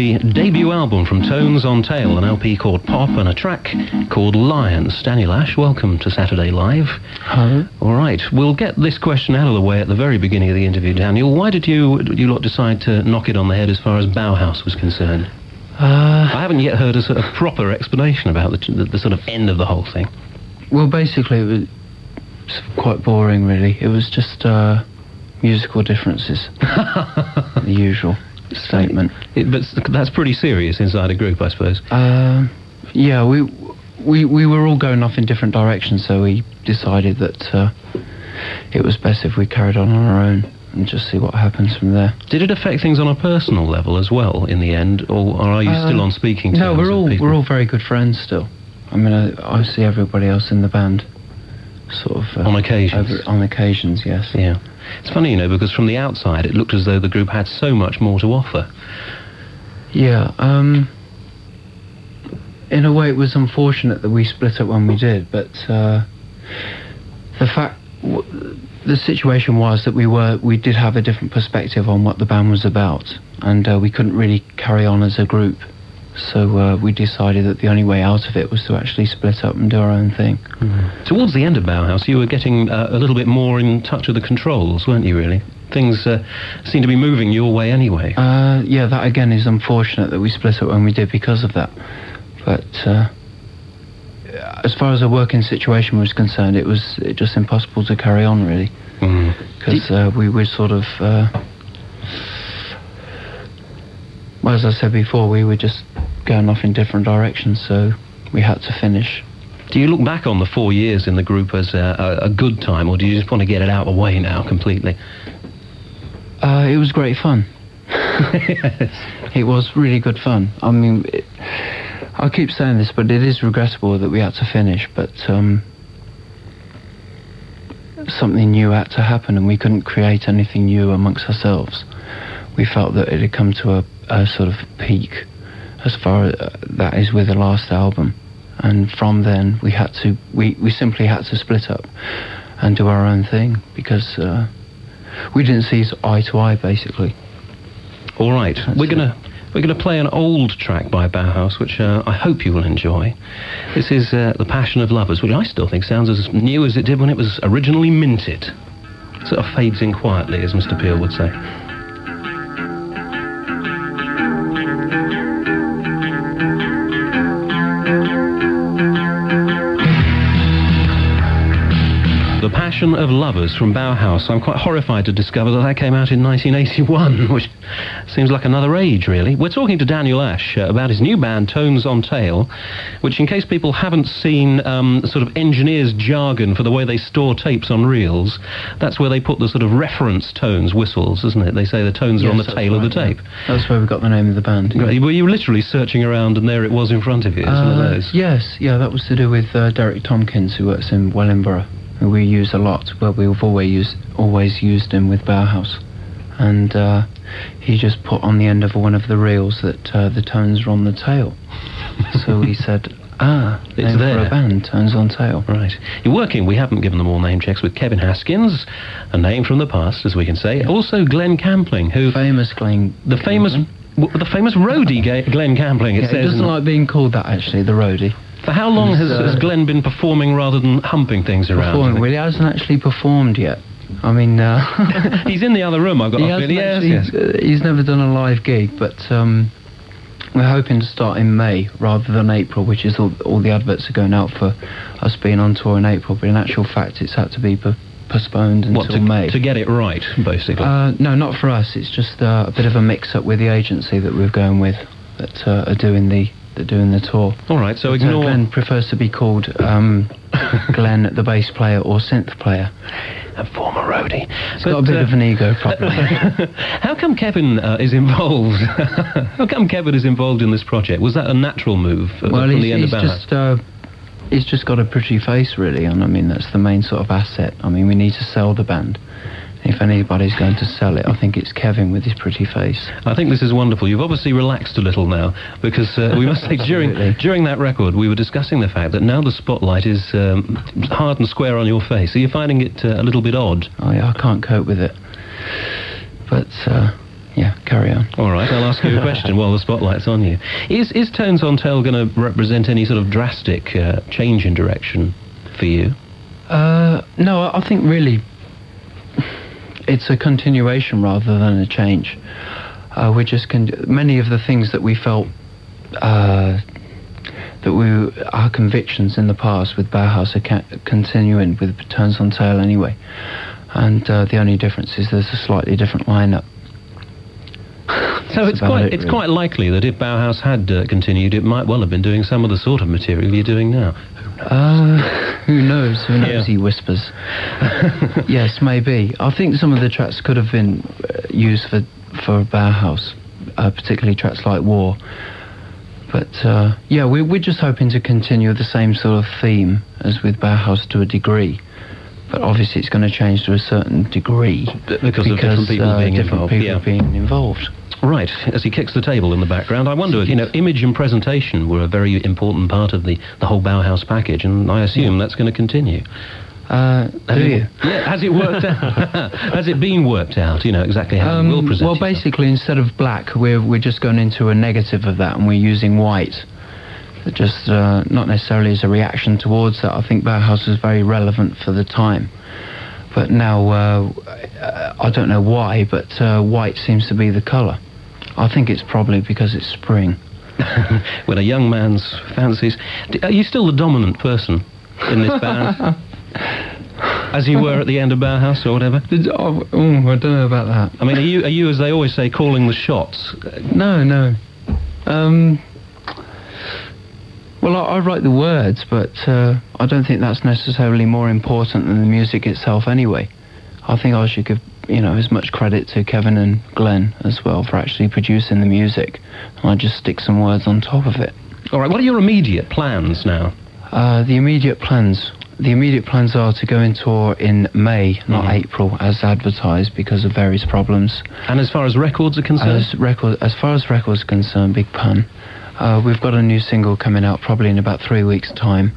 The debut album from Tones on Tail, an LP called Pop and a track called Lions. Daniel Ash, welcome to Saturday Live. Hello. All right, we'll get this question out of the way at the very beginning of the interview, Daniel. Why did you you lot decide to knock it on the head as far as Bauhaus was concerned? Uh, I haven't yet heard a sort of proper explanation about the, the, the sort of end of the whole thing. well, basically, it was quite boring, really. It was just uh, musical differences. the usual statement. It, but that's pretty serious inside a group, I suppose. Um, yeah, we, we we were all going off in different directions, so we decided that uh, it was best if we carried on on our own and just see what happens from there. Did it affect things on a personal level as well in the end, or, or are you Uh, still on speaking terms? No, we're all people? we're all very good friends still. I mean, I, I see everybody else in the band, sort of uh, On occasions. over- on occasions, yes. Yeah. It's funny, you know, because from the outside it looked as though the group had so much more to offer. Yeah, um, in a way, it was unfortunate that we split up when we did, but uh, the fact, w- the situation was that we were, we did have a different perspective on what the band was about, and uh, we couldn't really carry on as a group. So uh, we decided that the only way out of it was to actually split up and do our own thing. Towards the end of Bauhaus, you were getting uh, a little bit more in touch with the controls, weren't you, really? Things uh, seemed to be moving your way anyway. Uh, yeah, that again is unfortunate that we split up when we did because of that. But uh, as far as the working situation was concerned, it was just impossible to carry on really Mm. because uh, we were sort of. Well, as I said before, we were just going off in different directions, so we had to finish. Do you look back on the four years in the group as a, a, a good time, or do you just want to get it out of the way now completely? Uh, it was great fun. It was really good fun. I mean, it, I keep saying this, but it is regrettable that we had to finish. But um, something new had to happen, and we couldn't create anything new amongst ourselves. We felt that it had come to a, a sort of peak, as far as uh, that is with the last album. And from then, we had to we, we simply had to split up and do our own thing because uh, we didn't see eye to eye, basically. All right, we're gonna we're gonna play an old track by Bauhaus, which uh, I hope you will enjoy. This is uh, "The Passion of Lovers," which I still think sounds as new as it did when it was originally minted. Sort of fades in quietly, as Mr. Peel would say. Passion of Lovers from Bauhaus. I'm quite horrified to discover that that came out in 1981, which seems like another age, really. We're talking to Daniel Ash uh, about his new band, Tones on Tail, which, in case people haven't seen um, sort of engineers' jargon for the way they store tapes on reels, that's where they put the sort of reference tones, whistles, isn't it? They say the tones are on the Yes, tail of the tape. yeah. That's where we got the name of the band. Right, Were you literally searching around and there it was in front of you? It's one of Uh, those. yes, yeah, that was to do with uh, Derek Tompkins, who works in Wellingborough, we use a lot. but we've always used always used him with Bauhaus, and uh, he just put on the end of one of the reels that uh, the tones are on the tail. so he said, "Ah, It's name for a band, tones on tail." Right. You're working, we haven't given them all name checks, with Kevin Haskins, a name from the past, as we can say. Also Glenn Campling, who... Famous Glenn. the famous... The famous roadie Glenn Campling, it Yeah, he doesn't like being called that actually. The roadie. For how long has, He's, has Glenn been performing rather than humping things around? Performing. Well, he hasn't actually performed yet. I mean, uh, He's in the other room, I've got he hasn't Yes, actually, yes. uh, he's never done a live gig, but um, we're hoping to start in May rather than April, which is all, all the adverts are going out for us being on tour in April. But in actual fact, it's had to be po- postponed until What, to, May. to get it right, basically. uh, no, not for us. It's just uh, a bit of a mix-up with the agency that we're going with that uh, are doing the doing the tour. all right, so Uh, ignore... Glenn prefers to be called um, Glenn, the bass player or synth player. a former roadie. He's got a bit of an ego problem. How come Kevin uh, is involved? How come Kevin is involved in this project? Was that a natural move uh, well, from he's, the end he's of just uh, he's just got a pretty face, really, and I mean that's the main sort of asset. I mean, we need to sell the band. If anybody's going to sell it, I think it's Kevin with his pretty face. I think this is wonderful. You've obviously relaxed a little now because uh, we must say during during that record we were discussing the fact that now the spotlight is um, hard and square on your face. Are you finding it uh, a little bit odd? I, I can't cope with it. But uh, yeah, carry on. All right, I'll ask you a question while the spotlight's on you. Is is Tones on Tail going to represent any sort of drastic uh, change in direction for you? Uh, no, I think really it's a continuation rather than a change. Uh, we're just con- many of the things that we felt uh, that we our convictions in the past with Bauhaus are ca- continuing with Turns on Tail anyway, and uh, the only difference is there's a slightly different lineup. So it's quite it, it's really. quite likely that if Bauhaus had uh, continued, it might well have been doing some of the sort of material you're doing now. Uh, who knows? Who knows? Yeah. He whispers. yes, maybe. I think some of the tracks could have been uh, used for for Bauhaus, uh, particularly tracks like War. But uh, yeah, we're we're just hoping to continue the same sort of theme as with Bauhaus to a degree. But obviously, it's going to change to a certain degree B- because of different people uh, being different involved, people yeah. being involved. Right, as he kicks the table in the background, I wonder, you know, image and presentation were a very important part of the, the whole Bauhaus package, and I assume that's going to continue. Uh, do Has you? it, yeah, has it worked out? has it been worked out, you know, exactly how Um, will present well, yourself? basically, instead of black, we're we're just going into a negative of that, and we're using white. Just uh, not necessarily as a reaction towards that. I think Bauhaus was very relevant for the time, but now uh, uh, I don't know why, but uh, white seems to be the colour. I think it's probably because it's spring. when a young man's fancies. Are you still the dominant person in this band? as you were at the end of Bauhaus or whatever? Oh, oh, I don't know about that. I mean, are you, are you, as they always say, calling the shots? No, no. Um, well, I, I write the words, but uh, I don't think that's necessarily more important than the music itself anyway. I think I should give, you know, as much credit to Kevin and Glenn as well for actually producing the music. And I just stick some words on top of it. All right, what are your immediate plans now? Uh, the immediate plans. The immediate plans are to go in tour in May, not Mhm. April, as advertised because of various problems. And as far as records are concerned? As record, as far as records are concerned, big pun. Uh, we've got a new single coming out probably in about three weeks' time,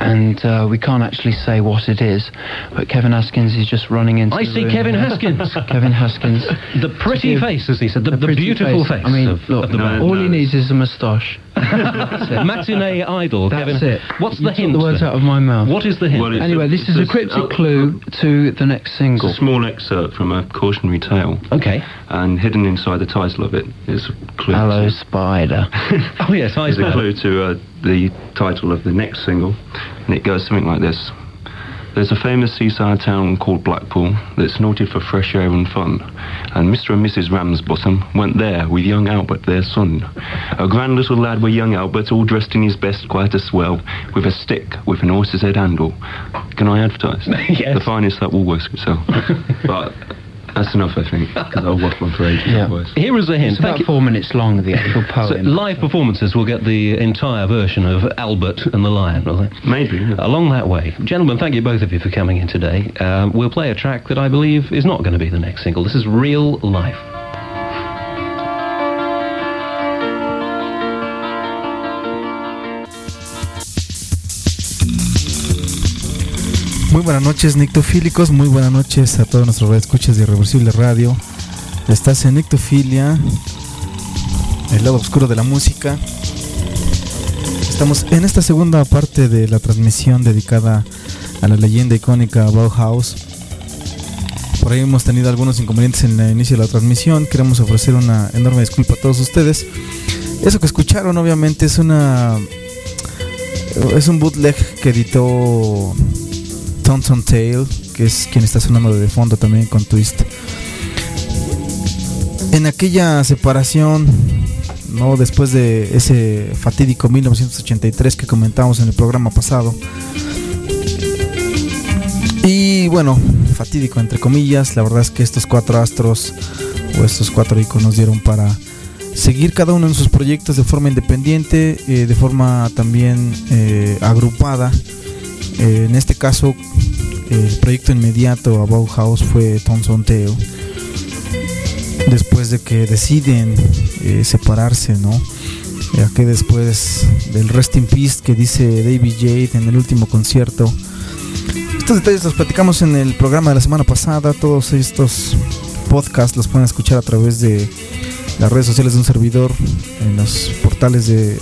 and uh, we can't actually say what it is. But Kevin Haskins is just running into. I the see room. Kevin Haskins. Kevin Haskins. the pretty give- face, as he said, the, the, pretty beautiful face, I mean, of, look, of the no, band. all no. he needs is a moustache. Matinee idol. That's Kevin. it. What's You the took hint? the words then? out of my mouth. What is the hint? Well, Anyway, a- this is a a- cryptic uh, clue to the next It's single. a small excerpt from a cautionary tale, okay. and hidden inside the title of it is a clue. Hello, to- spider. Oh, yes, I is a clue to uh, the title of the next single, and it goes something like this. There's a famous seaside town called Blackpool that's noted for fresh air and fun, and Mr. and Mrs. Ramsbottom went there with young Albert, their son. A grand little lad with young Albert, all dressed in his best, quite a swell, with a stick with an horse's head handle. Can I advertise? Yes. The finest that will work itself. but that's enough, I think, because I'll waffle on for ages Yeah. otherwise. Here is a hint. It's about you. four minutes long, the actual So poem. live performances will get the entire version of Albert and the Lion, will they? Maybe. yeah. Along that way. Gentlemen, thank you both of you for coming in today. Um, we'll play a track that I believe is not going to be the next single. This is Real Life. Muy buenas noches, nictofílicos. Muy buenas noches a todos nuestros escuchas de Irreversible Radio. Estás en Nictofilia, el lado oscuro de la música. Estamos en esta segunda parte de la transmisión dedicada a la leyenda icónica Bauhaus. Por ahí hemos tenido algunos inconvenientes en el inicio de la transmisión. Queremos ofrecer una enorme disculpa a todos ustedes. Eso que escucharon, obviamente, es una. Es un bootleg que editó Thompson Tail, que es quien está sonando de fondo también con Twist. En aquella separación, no después de ese fatídico 1983 que comentamos en el programa pasado. Y bueno, fatídico entre comillas, la verdad es que estos cuatro astros o estos cuatro iconos dieron para seguir cada uno en sus proyectos de forma independiente, eh, de forma también eh, agrupada. Eh, en este caso, el proyecto inmediato a Bauhaus fue Tale. Después de que deciden eh, separarse, ¿no? Ya que después del Rest in Peace que dice David Jade en el último concierto. Estos detalles los platicamos en el programa de la semana pasada. Todos estos podcast los pueden escuchar a través de las redes sociales de un servidor, en los portales de,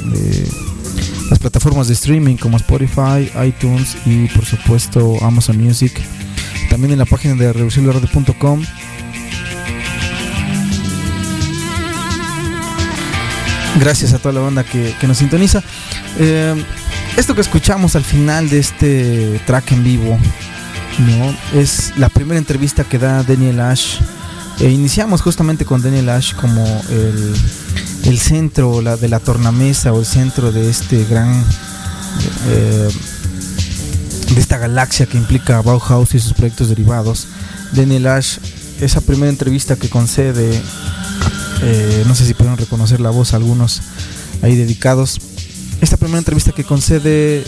las plataformas de streaming como Spotify, iTunes y por supuesto Amazon Music. También en la página de reversibleradio.com. Gracias a toda la banda que, nos sintoniza. Eh, esto que escuchamos al final de este track en vivo, ¿no? Es la primera entrevista que da Daniel Ash e iniciamos justamente con Daniel Ash como el, centro la, de la tornamesa o el centro de este gran. Eh, de esta galaxia que implica Bauhaus y sus proyectos derivados. Daniel Ash, esa primera entrevista que concede, eh, no sé si pueden reconocer la voz algunos ahí dedicados. Esta primera entrevista que concede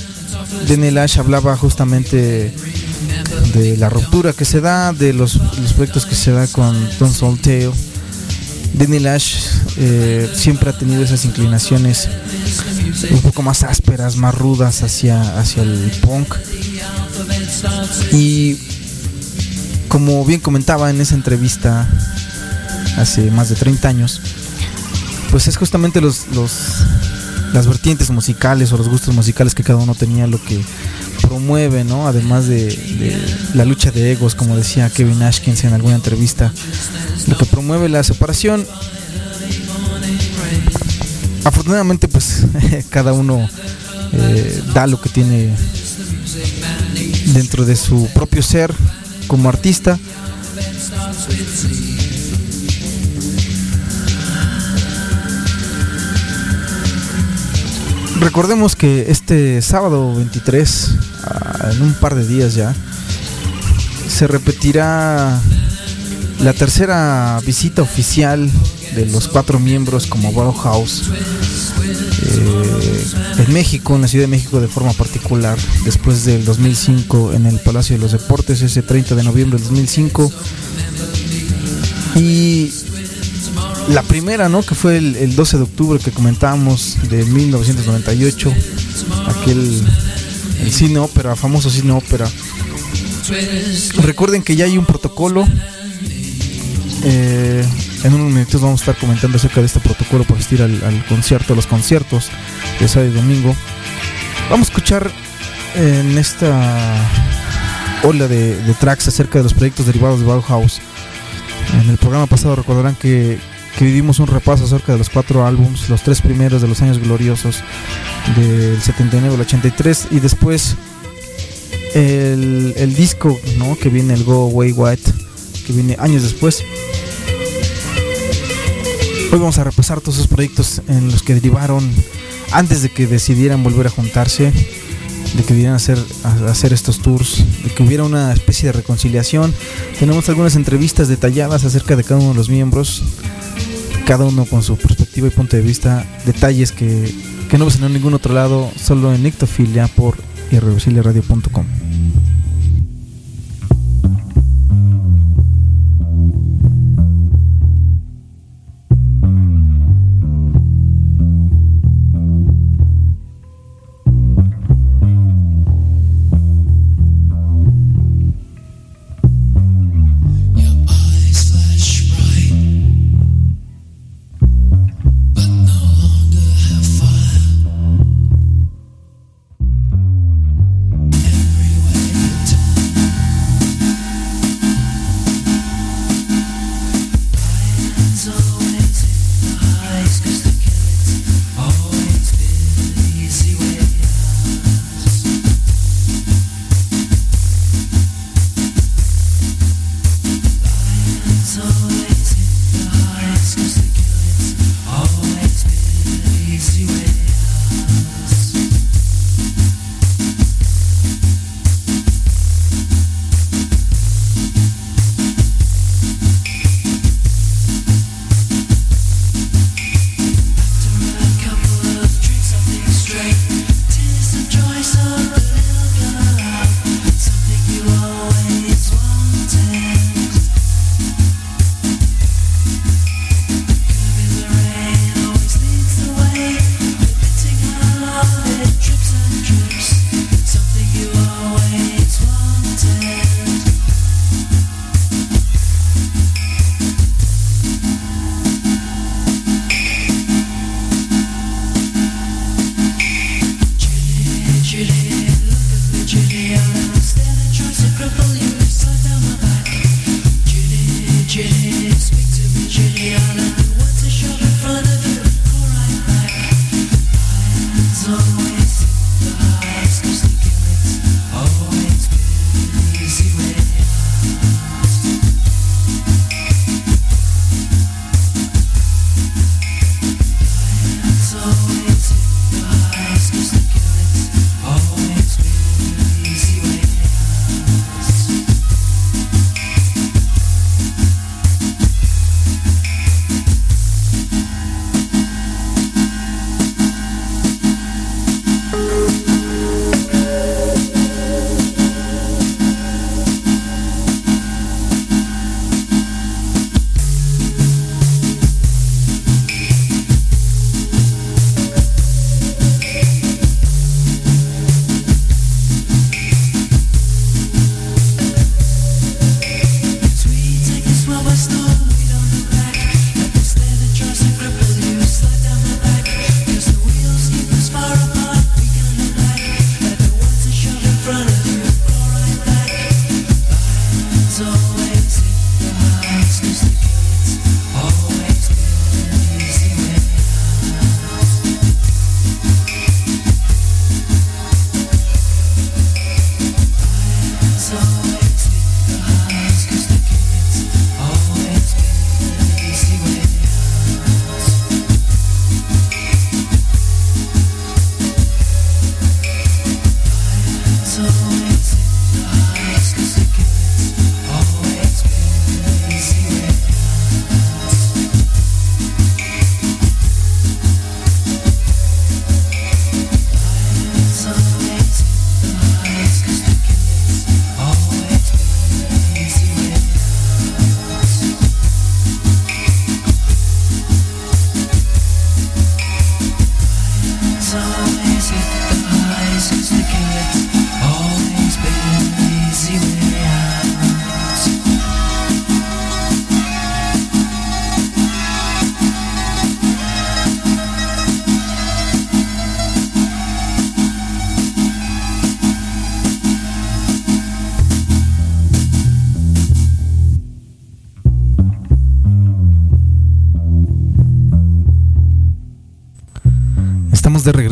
Daniel Ash hablaba justamente de la ruptura que se da, de los, proyectos que se da con Don Solteo. Danny Lash eh, siempre ha tenido esas inclinaciones un poco más ásperas, más rudas hacia, hacia el punk. Y como bien comentaba en esa entrevista hace más de 30 años, pues es justamente los, los, las vertientes musicales o los gustos musicales que cada uno tenía lo que promueve, ¿no? Además de, la lucha de egos, como decía Kevin Ashkins en alguna entrevista, lo que promueve la separación. Afortunadamente, pues cada uno eh, da lo que tiene dentro de su propio ser como artista. Recordemos que este sábado 23, ah, en un par de días ya, se repetirá la tercera visita oficial de los cuatro miembros como Bauhaus eh, en México, en la Ciudad de México de forma particular, después del 2005 en el Palacio de los Deportes, ese 30 de noviembre del 2005. Y la primera, ¿no? Que fue el, 12 de octubre que comentábamos de 1998, aquel el cine ópera, famoso cine ópera. Recuerden que ya hay un protocolo. Eh, en unos minutos vamos a estar comentando acerca de este protocolo para asistir al, concierto, a los conciertos de sábado y domingo. Vamos a escuchar en esta ola de, de tracks acerca de los proyectos derivados de Bauhaus. En el programa pasado recordarán que que vivimos un repaso acerca de los cuatro álbums, los tres primeros de los años gloriosos del 79 al 83 y después el, disco ¿no? que viene el Go Away White que viene años después. Hoy vamos a repasar todos esos proyectos en los que derivaron antes de que decidieran volver a juntarse, de que debieran hacer, hacer estos tours, de que hubiera una especie de reconciliación. Tenemos algunas entrevistas detalladas acerca de cada uno de los miembros cada uno con su perspectiva y punto de vista, detalles que, que no ves en ningún otro lado, solo en Nictofilia por irreversibleradio.com.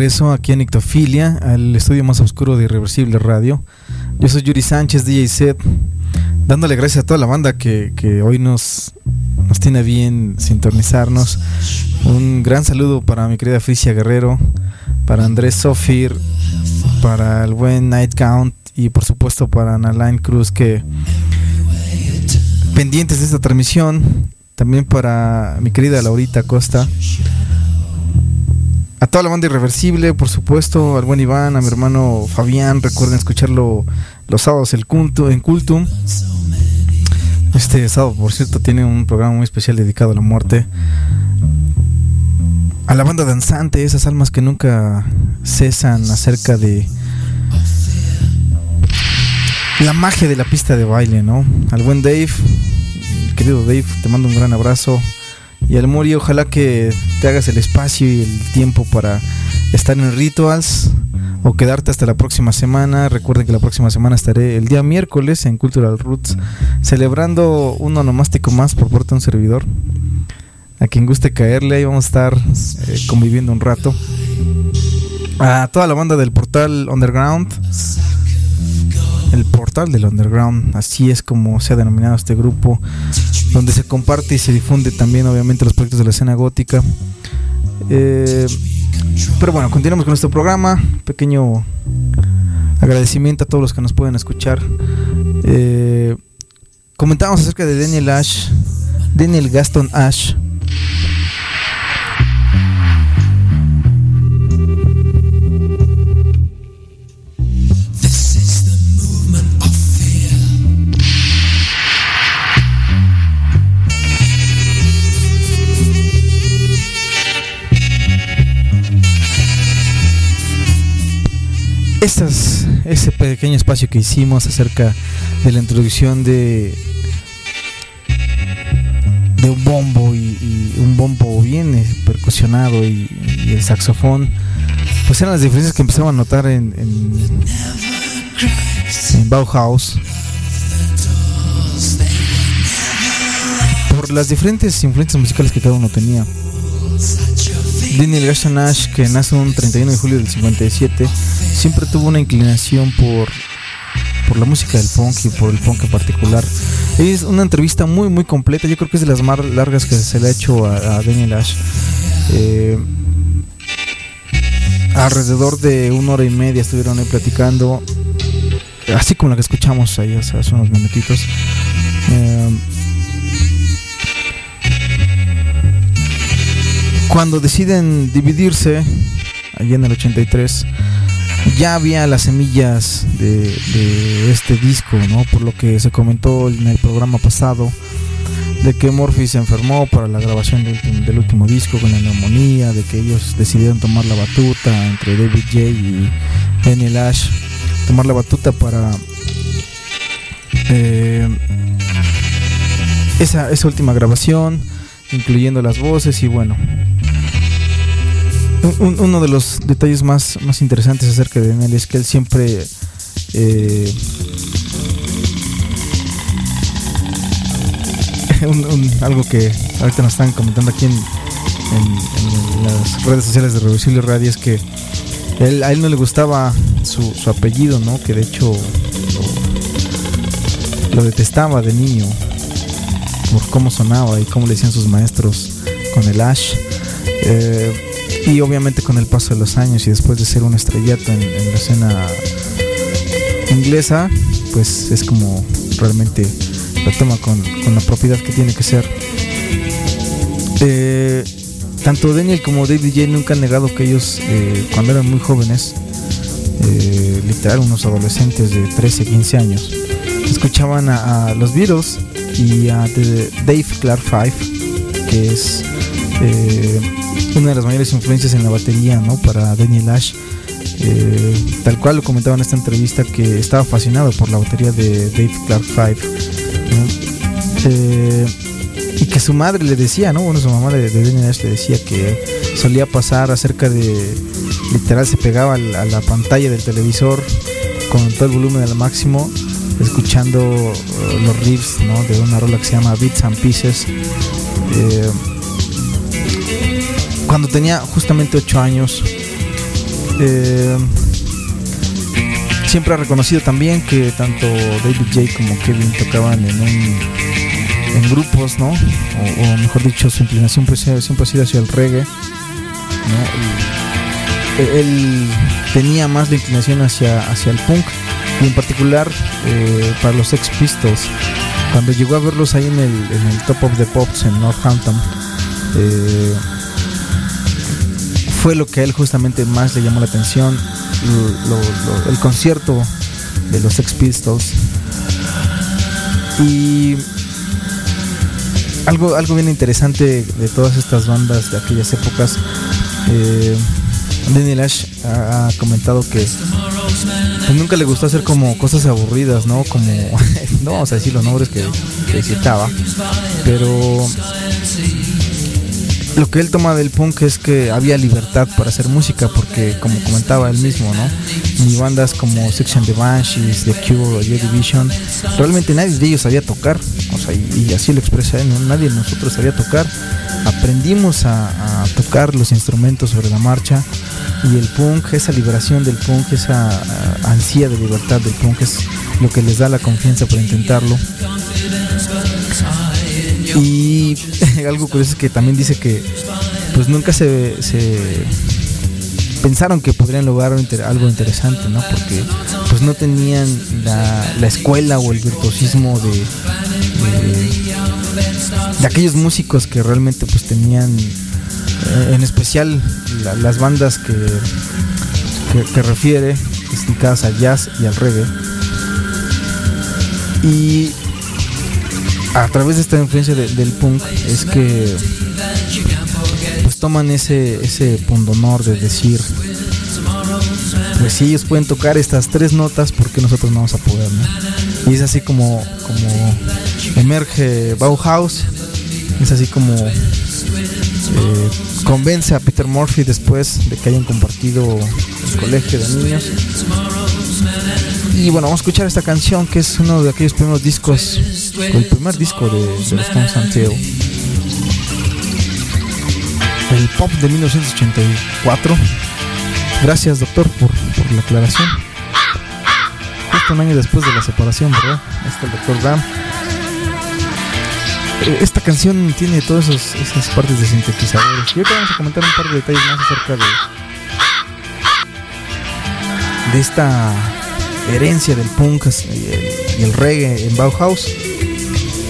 regreso aquí en Nictofilia, al estudio más oscuro de Irreversible Radio. Yo soy Yuri Sánchez, DJ Set, dándole gracias a toda la banda que, que hoy nos, nos tiene bien sintonizarnos. Un gran saludo para mi querida Frisia Guerrero, para Andrés Sofir, para el buen Night Count y por supuesto para Analine Cruz que pendientes de esta transmisión. También para mi querida Laurita Costa a toda la banda irreversible, por supuesto, al buen Iván, a mi hermano Fabián, recuerden escucharlo los sábados el culto, en Cultum. Este sábado, por cierto, tiene un programa muy especial dedicado a la muerte. A la banda danzante, esas almas que nunca cesan acerca de la magia de la pista de baile, ¿no? Al buen Dave, querido Dave, te mando un gran abrazo. Y al Muri, ojalá que te hagas el espacio y el tiempo para estar en Rituals o quedarte hasta la próxima semana. Recuerden que la próxima semana estaré el día miércoles en Cultural Roots celebrando un onomástico más por parte de un servidor. A quien guste caerle, ahí vamos a estar eh, conviviendo un rato. A toda la banda del portal Underground. El portal del Underground, así es como se ha denominado este grupo donde se comparte y se difunde también obviamente los proyectos de la escena gótica. Eh, pero bueno, continuamos con nuestro programa. Pequeño agradecimiento a todos los que nos pueden escuchar. Eh, comentábamos acerca de Daniel Ash, Daniel Gaston Ash. Ese pequeño espacio que hicimos acerca de la introducción de un bombo y, un bombo bien eh, percusionado y, el saxofón pues eran las diferencias que empezaban a notar en, en, en Bauhaus. Por las diferentes influencias musicales que cada uno tenía. Daniel Gershon Nash, que nace un 31 de julio del 57, siempre tuvo una inclinación por, por la música del punk y por el punk en particular. Es una entrevista muy, muy completa. Yo creo que es de las más largas que se le ha hecho a, Daniel Ash. Eh, alrededor de una hora y media estuvieron ahí platicando, así como la que escuchamos ahí hace, unos minutitos. Eh, Cuando deciden dividirse, allí en el 83, ya había las semillas de, este disco, ¿no? Por lo que se comentó en el programa pasado de que Morphy se enfermó para la grabación del, último disco con la neumonía, de que ellos decidieron tomar la batuta entre David J y Daniel Ash, tomar la batuta para eh, esa, esa última grabación, incluyendo las voces y bueno, uno de los detalles más, más interesantes acerca de él es que él siempre eh, algo que ahorita nos están comentando aquí en, las redes sociales de Reversible Radio es que a él no le gustaba su, apellido, ¿no? Que de hecho lo, detestaba de niño por cómo sonaba y cómo le decían sus maestros con el Ash. Eh, y obviamente con el paso de los años y después de ser un estrellato en, la escena inglesa, pues es como realmente lo toma con, la propiedad que tiene que ser. Eh, tanto Daniel como David J nunca han negado que ellos, eh, cuando eran muy jóvenes, eh, literal unos adolescentes de 13, 15 años, escuchaban a, los Beatles y a Dave Clark Five, que es una de las mayores influencias en la batería, ¿no? Para Daniel Ash. Eh, tal cual lo comentaba en esta entrevista que estaba fascinado por la batería de Dave Clark Five. Eh, y que su madre le decía, ¿no? Bueno, su mamá de, Daniel Ash le decía que solía pasar acerca de. Literal se pegaba a la, pantalla del televisor con todo el volumen al máximo, escuchando uh, los riffs, ¿no? De una rola que se llama Beats and Pieces. Eh, cuando tenía justamente 8 años, Eh, siempre ha reconocido también que tanto David J como Kevin tocaban en grupos, ¿no? O, mejor dicho, su inclinación pues, siempre ha sido hacia el reggae, ¿no? él tenía más la inclinación hacia, hacia el punk y en particular eh, para los Sex Pistols. Cuando llegó a verlos ahí en el, en el Top of the Pops en Northampton, eh, fue lo que a él justamente más le llamó la atención, el concierto de los Sex Pistols. Y algo, algo bien interesante de todas estas bandas de aquellas épocas, eh, Danny Lash ha, comentado que pues, nunca le gustó hacer como cosas aburridas, ¿no? Como, no vamos a decir los nombres que, que citaba, pero lo que él toma del punk es que había libertad para hacer música, porque como comentaba él mismo, ¿no? Ni bandas como Section the Banshees, The Cure o Division, realmente nadie de ellos sabía tocar, o sea, y, así lo expresa él, nadie de nosotros sabía tocar. Aprendimos a, tocar los instrumentos sobre la marcha y el punk, esa liberación del punk, esa ansia de libertad del punk es lo que les da la confianza para intentarlo. Y algo curioso es que también dice que pues nunca se, pensaron que podrían lograr algo interesante, ¿no? Porque pues no tenían la, escuela o el virtuosismo de, de, aquellos músicos que realmente pues tenían, eh, en especial las bandas que, que, refiere, dedicadas al jazz y al reggae. Y a través de esta influencia del punk es que pues toman ese, ese pundonor de decir pues si ellos pueden tocar estas tres notas, ¿por qué nosotros no vamos a poder? Y es así como, como emerge Bauhaus, es así como eh, convence a Peter Murphy después de que hayan compartido el colegio de niños y bueno, vamos a escuchar esta canción que es uno de aquellos primeros discos, el primer disco de, de los Stones Anteo. El pop de 1984. Gracias, doctor, por, la aclaración. Justo un año después de la separación, ¿verdad? Este el doctor Ram. Eh, esta canción tiene todas esas partes de sintetizadores. Y ahorita vamos a comentar un par de detalles más acerca de, de esta herencia del punk y el, reggae en Bauhaus.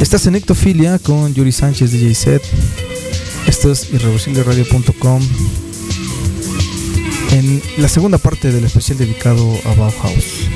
Estás en Ectofilia con Yuri Sánchez DJ Set. Esto es irreversibleradio.com. En la segunda parte del especial dedicado a Bauhaus.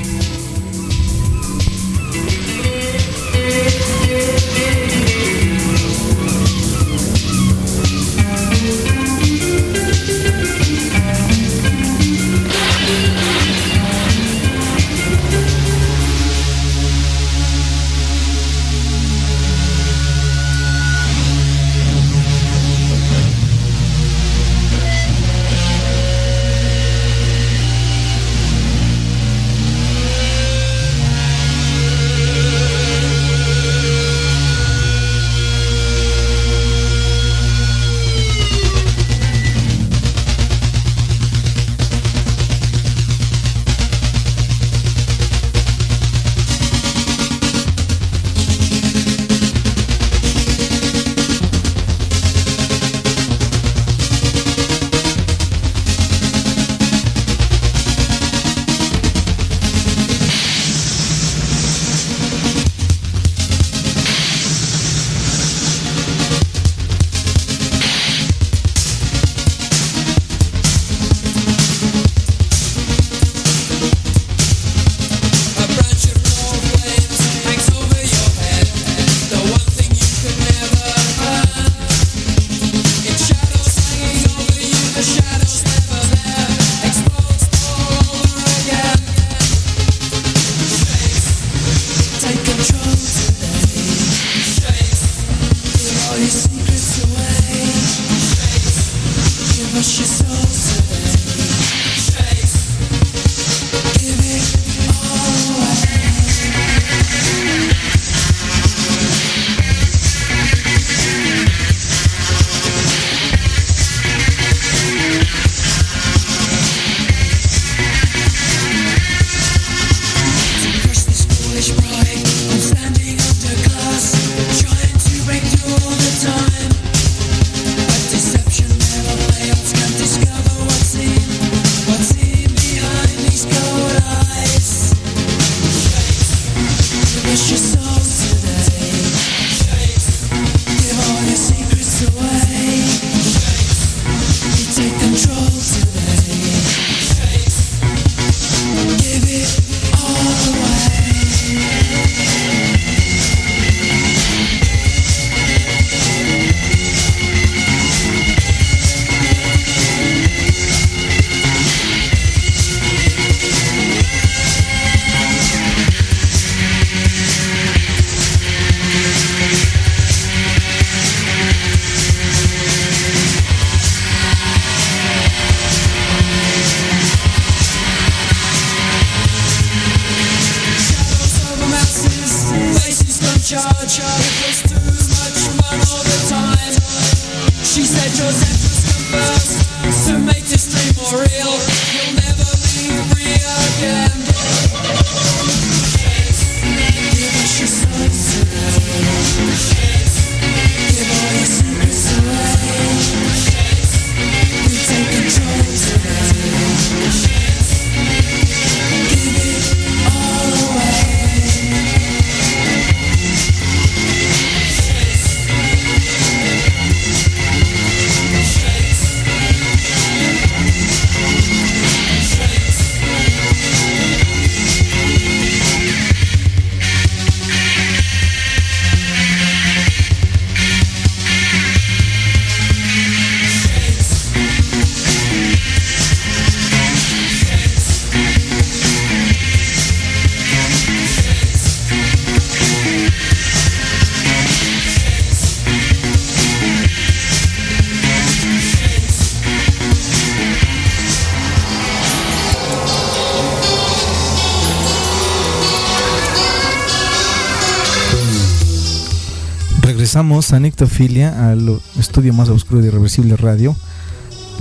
Regresamos a Nictofilia, al estudio más oscuro de Irreversible Radio.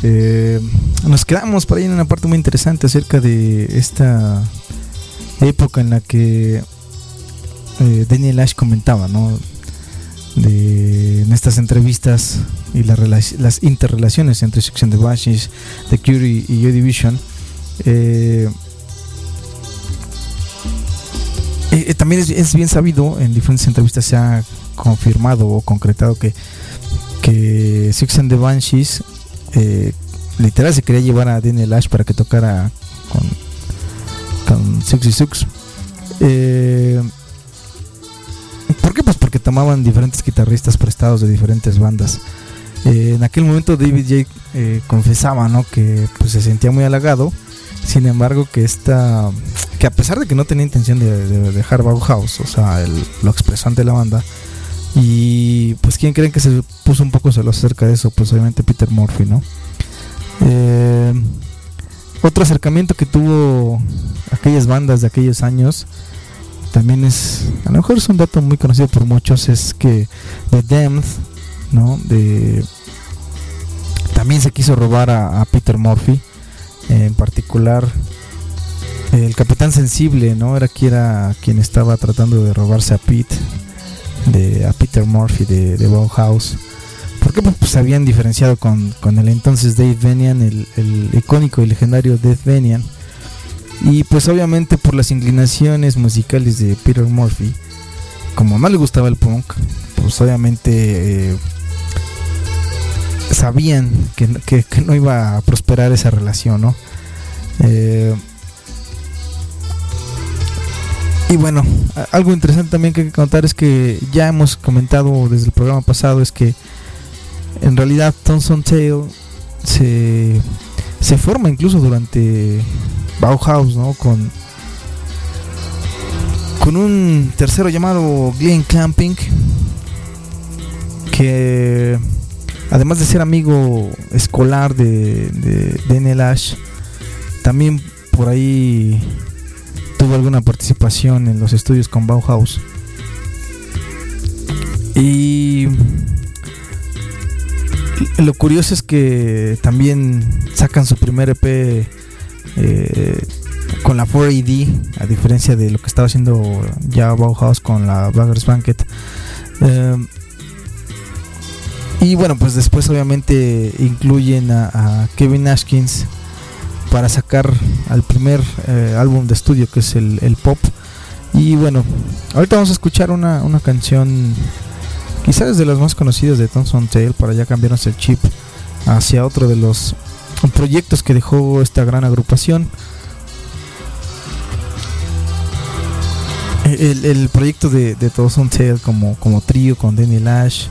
Eh, nos quedamos por ahí en una parte muy interesante acerca de esta época en la que eh, Daniel Ash comentaba, ¿no? De, en estas entrevistas y las interrelaciones entre Section the Banshees, The Curie y Joy Division. eh, también es, es bien sabido, en diferentes entrevistas se ha confirmado o concretado que, que Six and the Banshees eh, literal se quería llevar a Daniel Ash para que tocara con, con Sixty Six. Eh, ¿Por qué? Pues porque tomaban diferentes guitarristas prestados de diferentes bandas. Eh, en aquel momento David J. eh, confesaba ¿no? que pues, se sentía muy halagado. Sin embargo, que esta. que a pesar de que no tenía intención de, de dejar Bauhaus, o sea, él lo expresó ante la banda. Y pues, ¿quién creen que se puso un poco celoso acerca de eso? Pues obviamente Peter Murphy, ¿no? Eh, otro acercamiento que tuvo aquellas bandas de aquellos años también es, a lo mejor es un dato muy conocido por muchos, es que The Damned, ¿no? De, también se quiso robar a, Peter Murphy, en particular el Capitán Sensible, ¿no? Era quien, era quien estaba tratando de robarse a Pete, de, a Peter Murphy de, de Bauhaus. Porque pues, se habían diferenciado con, con el entonces Dave Venian, el, el icónico y legendario Dave Venian. Y pues obviamente por las inclinaciones musicales de Peter Murphy, como no le gustaba el punk, pues obviamente eh, sabían que, que- que no iba a prosperar esa relación, ¿no? Eh, y bueno, algo interesante también que hay que contar es que ya hemos comentado desde el programa pasado es que en realidad Thompson Tale se, se forma incluso durante Bauhaus, ¿no? Con, con un tercero llamado Glenn Clamping, que además de ser amigo escolar de, de, de Neil Ash, también por ahí tuvo alguna participación en los estudios con Bauhaus. Y lo curioso es que también sacan su primer EP eh, con la 4AD, a diferencia de lo que estaba haciendo ya Bauhaus con la Beggars Banquet. Eh, y bueno, pues después obviamente incluyen a, a Kevin Ashkins para sacar al primer eh, álbum de estudio que es el, el Pop. Y bueno, ahorita vamos a escuchar una, una canción quizás de las más conocidas de Thompson Tale para ya cambiarnos el chip hacia otro de los proyectos que dejó esta gran agrupación. El, el proyecto de, de Thompson Tale como, como trío con Daniel Ash,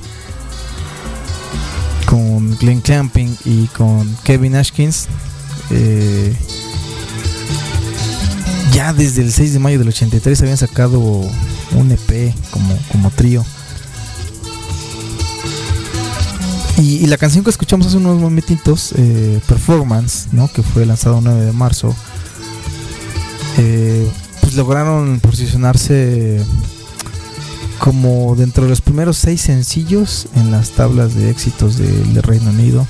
con Glenn Clamping y con Kevin Ashkins. Eh, ya desde el 6 de mayo del 83 habían sacado un EP como, como trío. Y, la canción que escuchamos hace unos momentitos, eh, Performance, ¿no? que fue lanzado el 9 de marzo, eh, pues lograron posicionarse como dentro de los primeros seis sencillos en las tablas de éxitos del Reino Unido.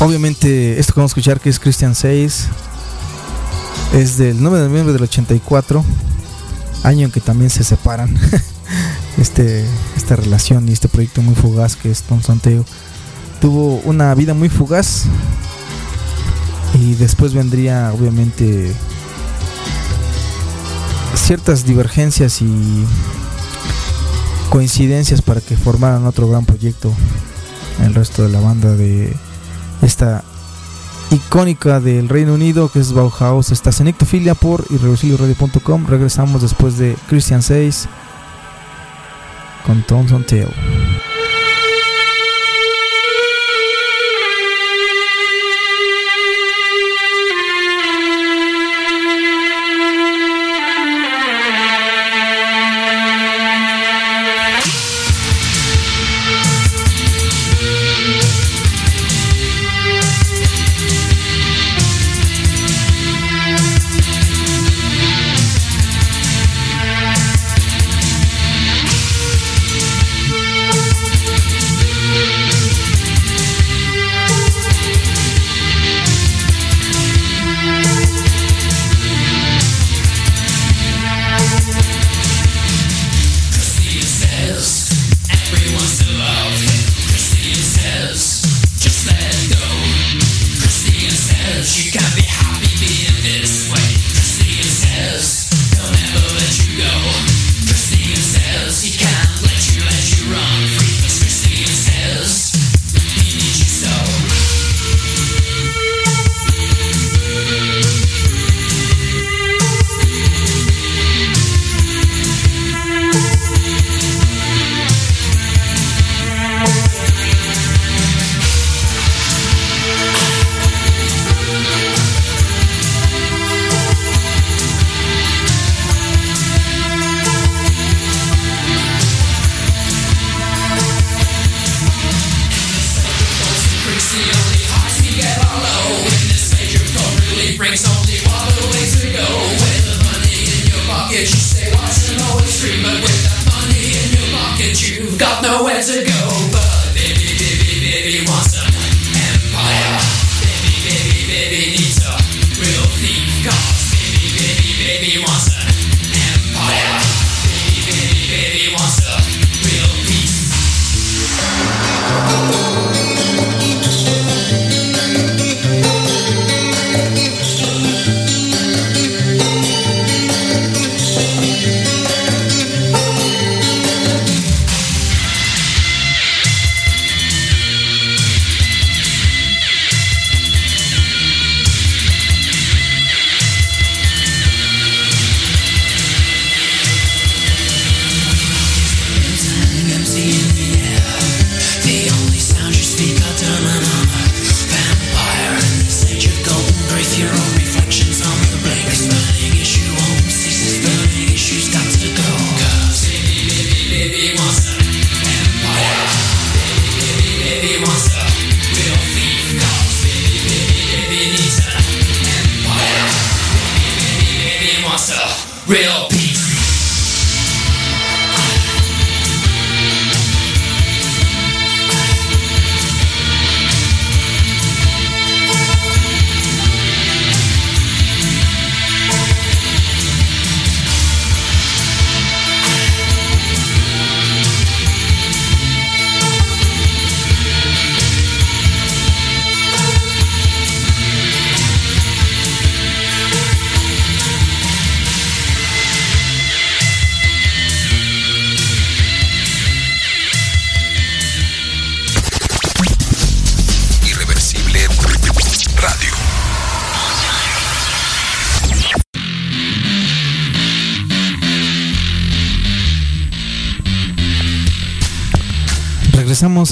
Obviamente, esto que vamos a escuchar que es Christian 6 es del 9 de noviembre del 84, año en que también se separan. este, esta relación y este proyecto muy fugaz que es Tom Santeo tuvo una vida muy fugaz y después vendría obviamente ciertas divergencias y coincidencias para que formaran otro gran proyecto el resto de la banda de esta icónica del Reino Unido que es Bauhaus estás en Ictofilia por irreversibleradio.com regresamos después de Christian 6 con Thompson Tail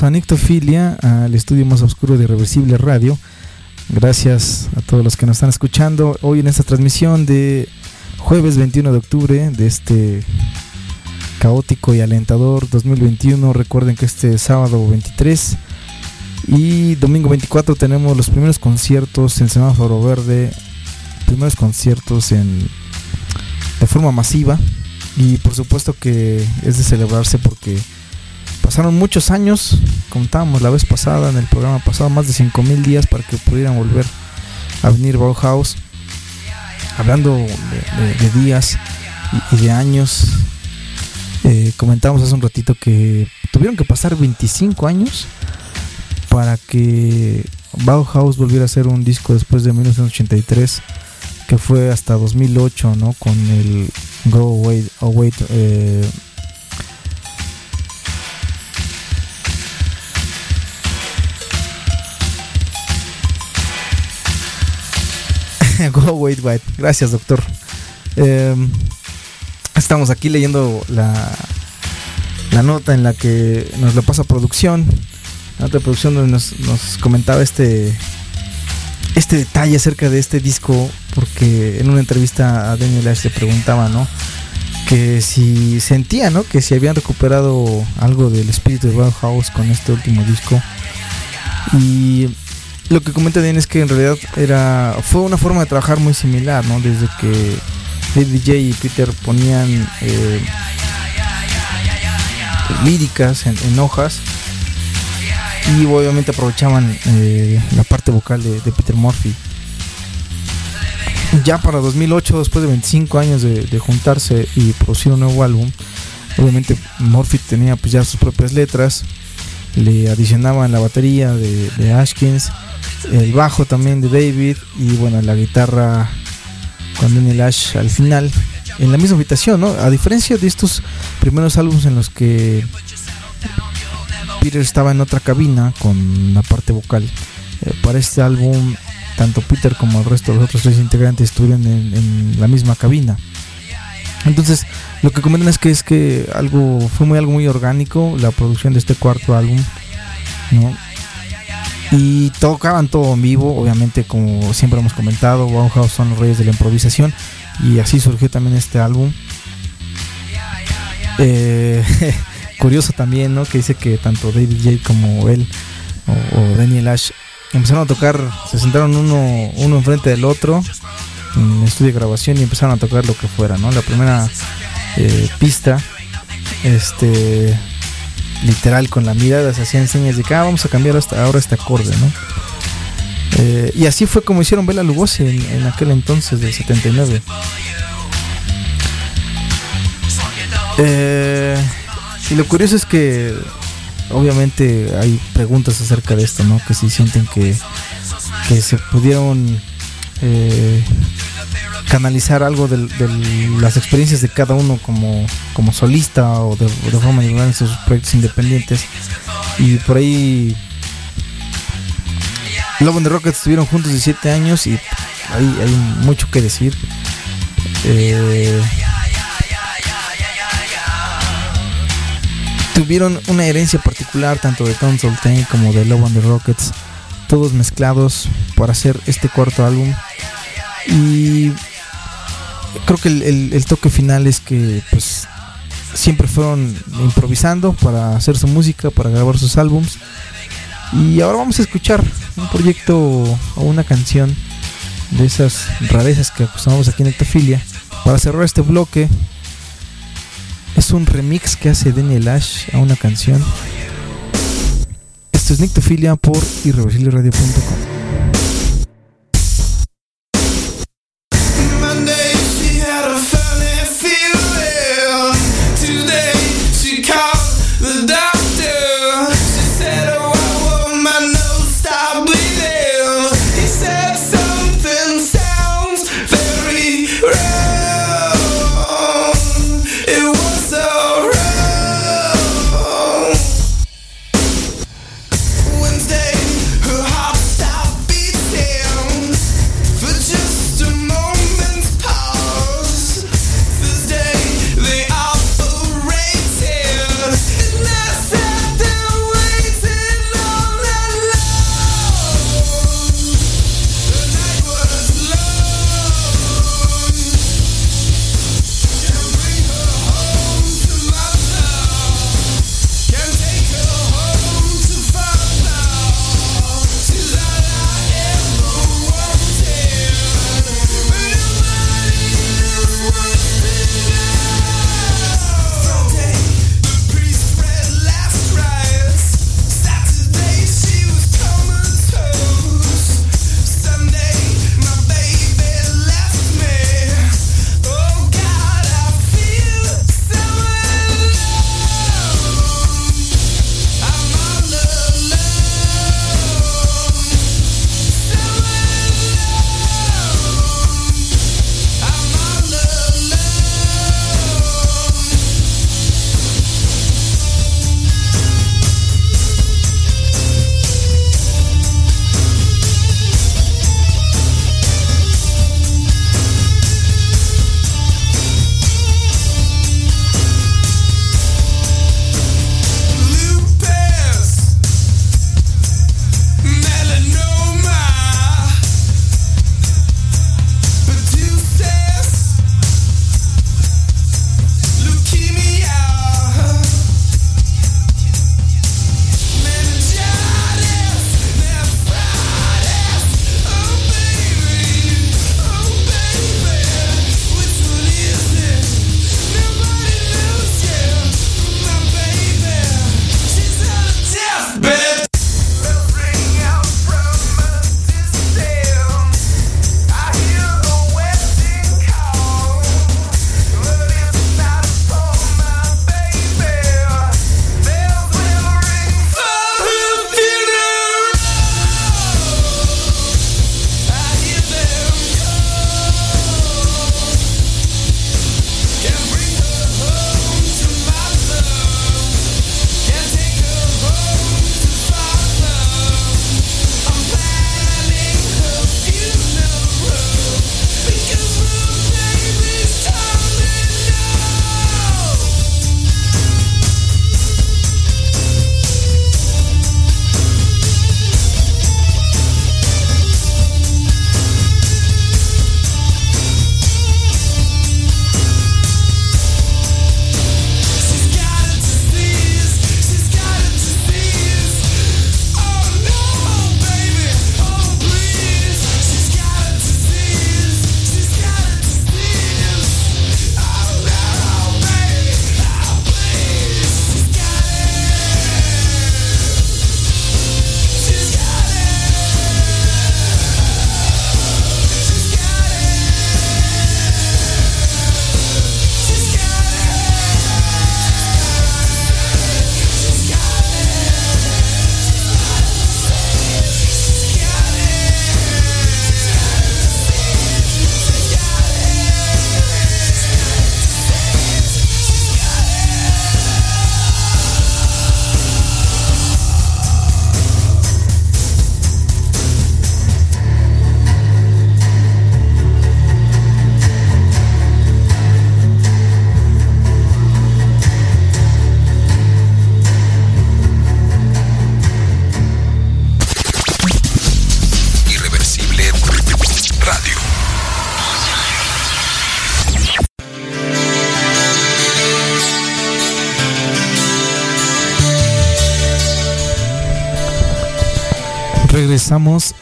A Nictofilia, al estudio más oscuro de Reversible Radio. Gracias a todos los que nos están escuchando hoy en esta transmisión de jueves 21 de octubre de este caótico y alentador 2021. Recuerden que este sábado 23 y domingo 24 tenemos los primeros conciertos en Semáforo Verde, primeros conciertos en forma masiva y por supuesto que es de celebrarse porque pasaron muchos años, contábamos la vez pasada en el programa pasado, más de 5000 días para que pudieran volver a venir Bauhaus. Hablando de, días y, y de años, eh, comentábamos hace un ratito que tuvieron que pasar 25 años para que Bauhaus volviera a hacer un disco después de 1983 que fue hasta 2008 no con el Go Away, Away eh, Go Wait White. Gracias, doctor. Eh, estamos aquí leyendo la, la nota en la que nos lo pasa producción. La de producción donde nos, nos comentaba este este detalle acerca de este disco porque en una entrevista a Daniel Ash le preguntaba, ¿no? Que si sentía, ¿no? Que si habían recuperado algo del espíritu de Bauhaus con este último disco. Y lo que comenta Daniel es que en realidad era fue una forma de trabajar muy similar, ¿no? Desde que David J y Peter ponían eh, líricas en, hojas y obviamente aprovechaban eh, la parte vocal de, Peter Murphy. Ya para 2008, después de 25 años de, juntarse y producir un nuevo álbum, obviamente Murphy tenía pues ya sus propias letras, le adicionaban la batería de Ashkins, el bajo también de David y bueno, la guitarra con Daniel Ash al final en la misma habitación, ¿no? A diferencia de estos primeros álbumes en los que Peter estaba en otra cabina con la parte vocal. Eh, para este álbum, tanto Peter como el resto de los otros tres integrantes estuvieron en, en la misma cabina. Entonces, lo que comentan es que es que algo fue muy algo muy orgánico la producción de este cuarto álbum, ¿no? Y tocaban todo en vivo, obviamente como siempre hemos comentado, Bauhaus son los reyes de la improvisación y así surgió también este álbum. Eh, curioso también, ¿no? Que dice que tanto David J como él o, Daniel Ash empezaron a tocar, se sentaron uno, uno enfrente del otro en el estudio de grabación y empezaron a tocar lo que fuera, ¿no? La primera eh, pista, este, literal con la mirada se hacían señas de que ah, vamos a cambiar hasta ahora este acorde, ¿no? Eh, y así fue como hicieron Bela Lugosi en, aquel entonces del 79. Eh, y lo curioso es que obviamente hay preguntas acerca de esto, ¿no? Que si sienten que, que se pudieron eh, canalizar algo de, las experiencias de cada uno como, como solista o de, forma individual en sus proyectos independientes. Y por ahí Love and the Rockets estuvieron juntos 17 años y hay, hay mucho que decir. Eh, tuvieron una herencia particular tanto de Tom Sultane como de Love and the Rockets, todos mezclados para hacer este cuarto álbum. Y creo que el, el- toque final es que pues siempre fueron improvisando para hacer su música, para grabar sus álbums. Y ahora vamos a escuchar un proyecto o una canción de esas rarezas que acostumbramos aquí en Ectofilia. Para cerrar este bloque, es un remix que hace Daniel Ash a una canción. Esto es Nictofilia por irreversibleradio.com.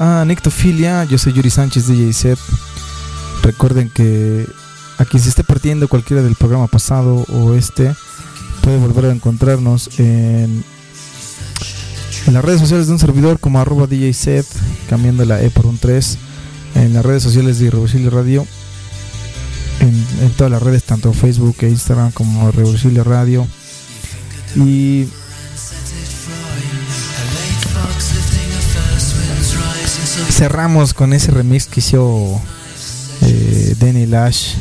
a Nectofilia. Yo soy Yuri Sánchez DJ Set. Recuerden que a quien se esté perdiendo cualquiera del programa pasado o este puede volver a encontrarnos en, en las redes sociales de un servidor como arroba DJ Set, cambiando la E por un 3. En las redes sociales de Irreversible Radio. En, en todas las redes, tanto Facebook e Instagram como Irreversible Radio. Y cerramos con ese remix que hizo eh, Danny Lash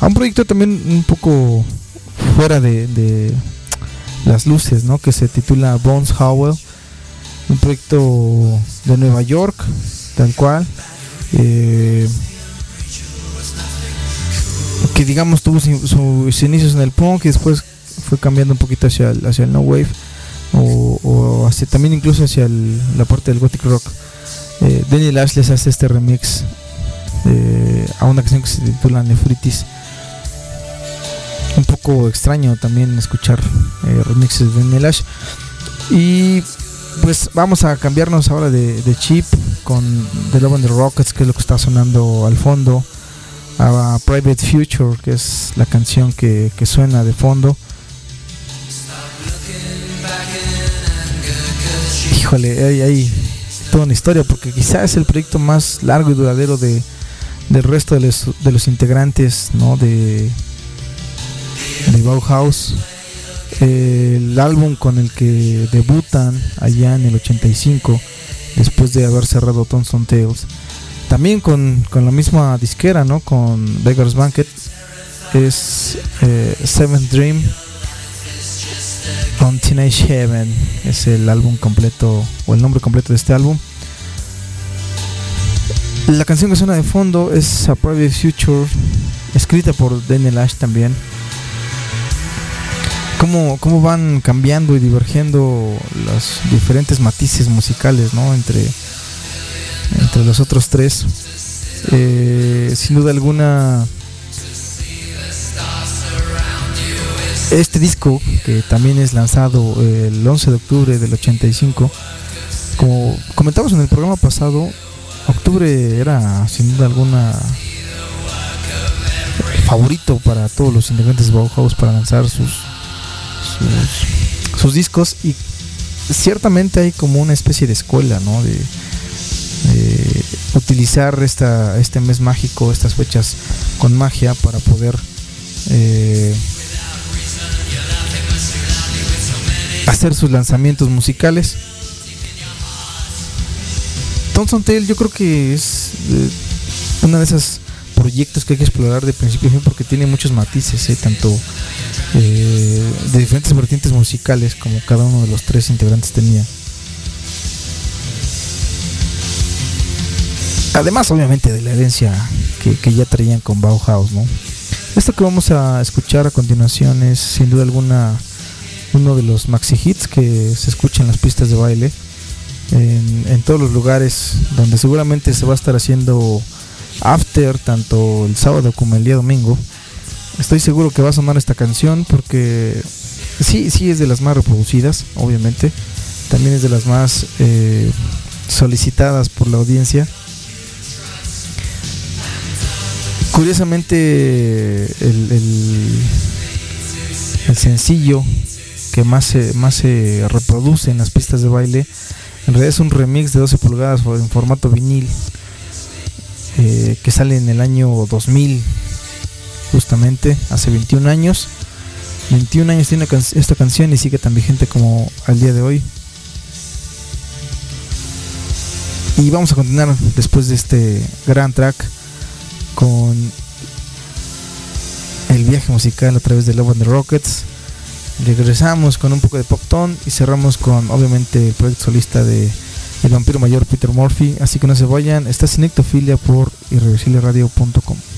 a un proyecto también un poco fuera de, las luces, ¿no? Que se titula Bones Howell, un proyecto de Nueva York, tal cual, eh, que digamos tuvo su- sus inicios en el punk y después fue cambiando un poquito hacia el, hacia el no wave o, o también incluso hacia la parte del gothic rock. Eh, Daniel Ash les hace este remix eh, a una canción que se titula Nefritis. Un poco extraño también escuchar eh, remixes de Daniel Ash. Y pues vamos a cambiarnos ahora de, chip con The Love and the Rockets, que es lo que está sonando al fondo. A Private Future, que es la canción que, que suena de fondo. Híjole, hay, hay toda una historia, porque quizás es el proyecto más largo y duradero de, del resto de los, integrantes ¿no? de, de Bauhaus. El álbum con el que debutan allá en el 85, después de haber cerrado Thompson Tales. También con, con la misma disquera, ¿no? Con Beggar's Banquet. Es eh, Seventh Dream on Teenage Heaven. Es el álbum completo, o el nombre completo de este álbum. La canción que suena de fondo es A Private Future, escrita por Daniel Ash también. Cómo, cómo van cambiando y divergiendo los diferentes matices musicales, ¿no? Entre, entre los otros tres. Eh, sin duda alguna, este disco, que también es lanzado el 11 de octubre del 85, como comentamos en el programa pasado, octubre era sin duda alguna favorito para todos los integrantes de Bauhaus para lanzar sus, sus, discos y ciertamente hay como una especie de escuela, ¿no? De, de utilizar esta, este mes mágico, estas fechas con magia para poder eh, hacer sus lanzamientos musicales. Thompson Tale yo creo que es eh, una de esas proyectos que hay que explorar de principio a fin porque tiene muchos matices, eh, tanto eh, de diferentes vertientes musicales como cada uno de los tres integrantes tenía. Además, obviamente, de la herencia que, que ya traían con Bauhaus, ¿no? Esto que vamos a escuchar a continuación es sin duda alguna uno de los maxi hits que se escucha en las pistas de baile en, todos los lugares donde seguramente se va a estar haciendo after tanto el sábado como el día domingo. Estoy seguro que va a sonar esta canción porque sí sí es de las más reproducidas obviamente. También es de las más eh, solicitadas por la audiencia. Curiosamente el, el sencillo que más se, más se reproduce en las pistas de baile. En realidad es un remix de 12 pulgadas en formato vinil eh, que sale en el año 2000, justamente hace 21 años. 21 años tiene esta canción y sigue tan vigente como al día de hoy. Y vamos a continuar después de este gran track con el viaje musical a través de Love and the Rockets. Regresamos con un poco de pop tone y cerramos con obviamente el proyecto solista de el vampiro mayor Peter Murphy. Así que no se vayan, está en por irreversibleradio.com.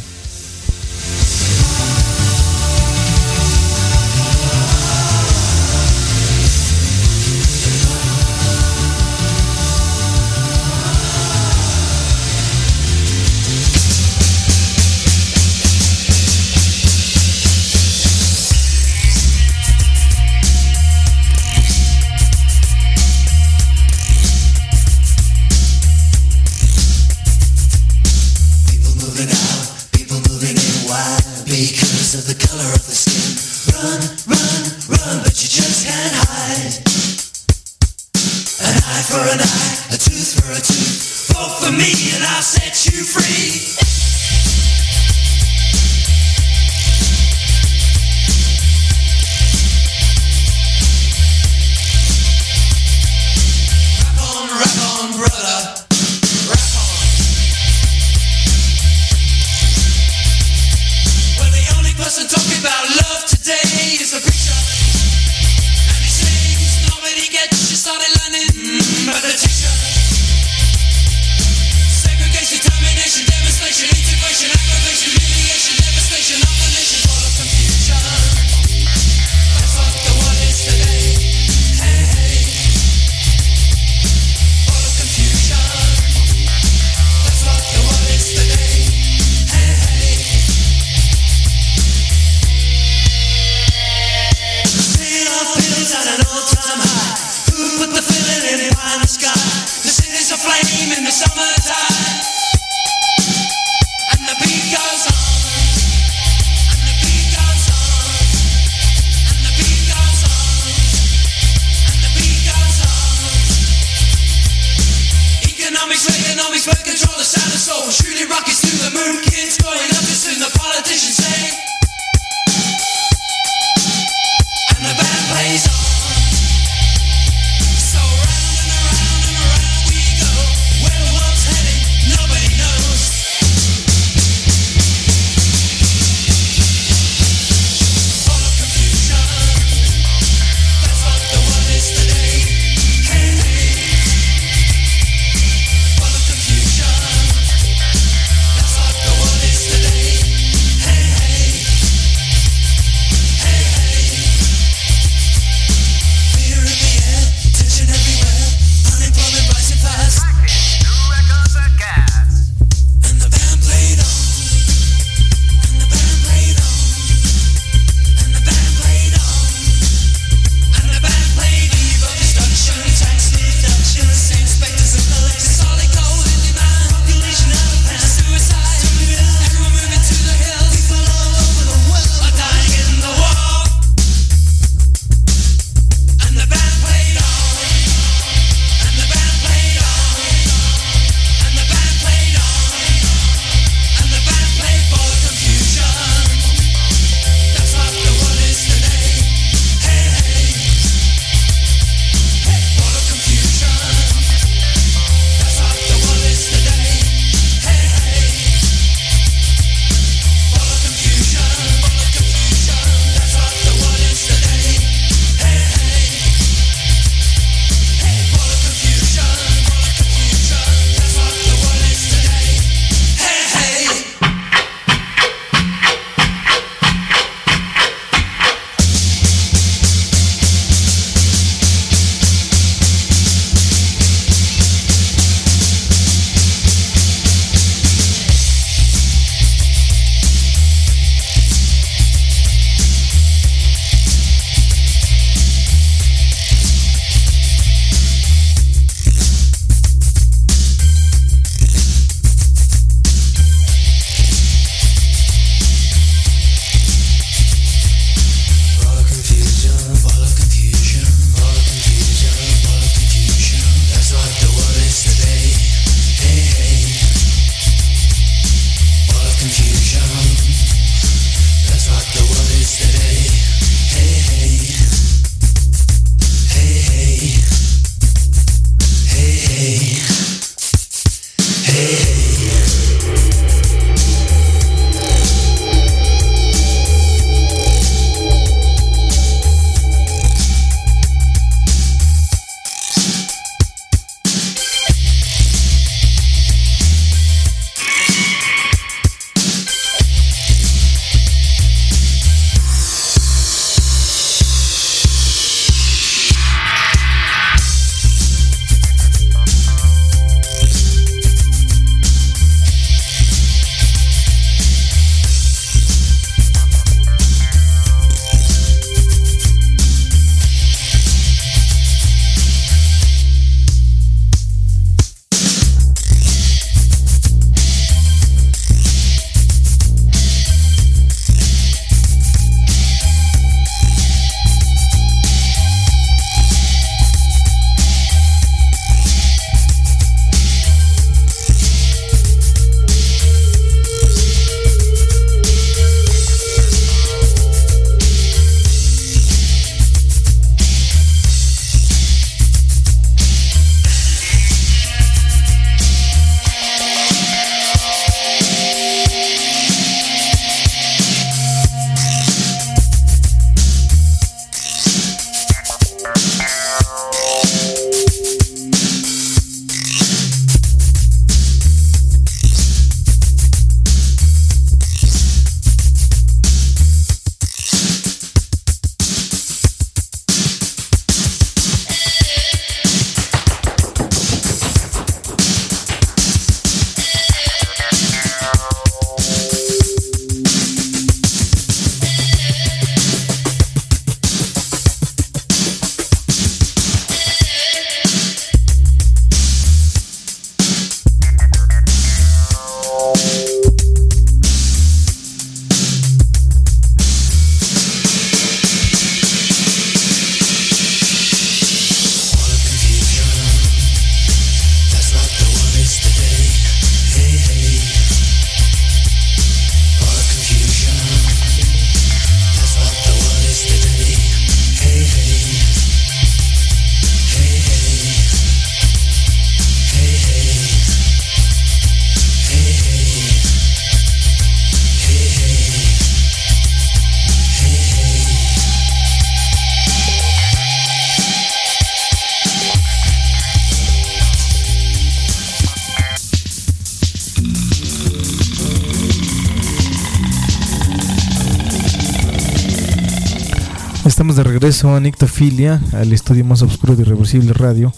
regreso a Nictofilia, al estudio más oscuro de Irreversible Radio.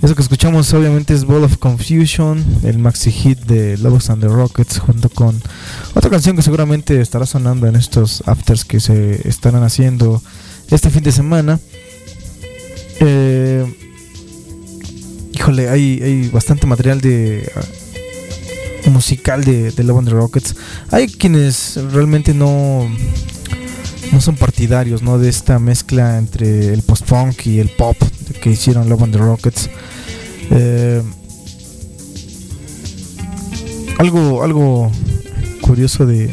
Eso que escuchamos obviamente es Ball of Confusion, el maxi hit de Lobos and the Rockets, junto con otra canción que seguramente estará sonando en estos afters que se estarán haciendo este fin de semana. Eh, híjole, hay, hay bastante material de uh, musical de, de Love and the Rockets. Hay quienes realmente no no son partidarios ¿no? de esta mezcla entre el post-punk y el pop que hicieron Love and the Rockets. Eh, algo, algo curioso de,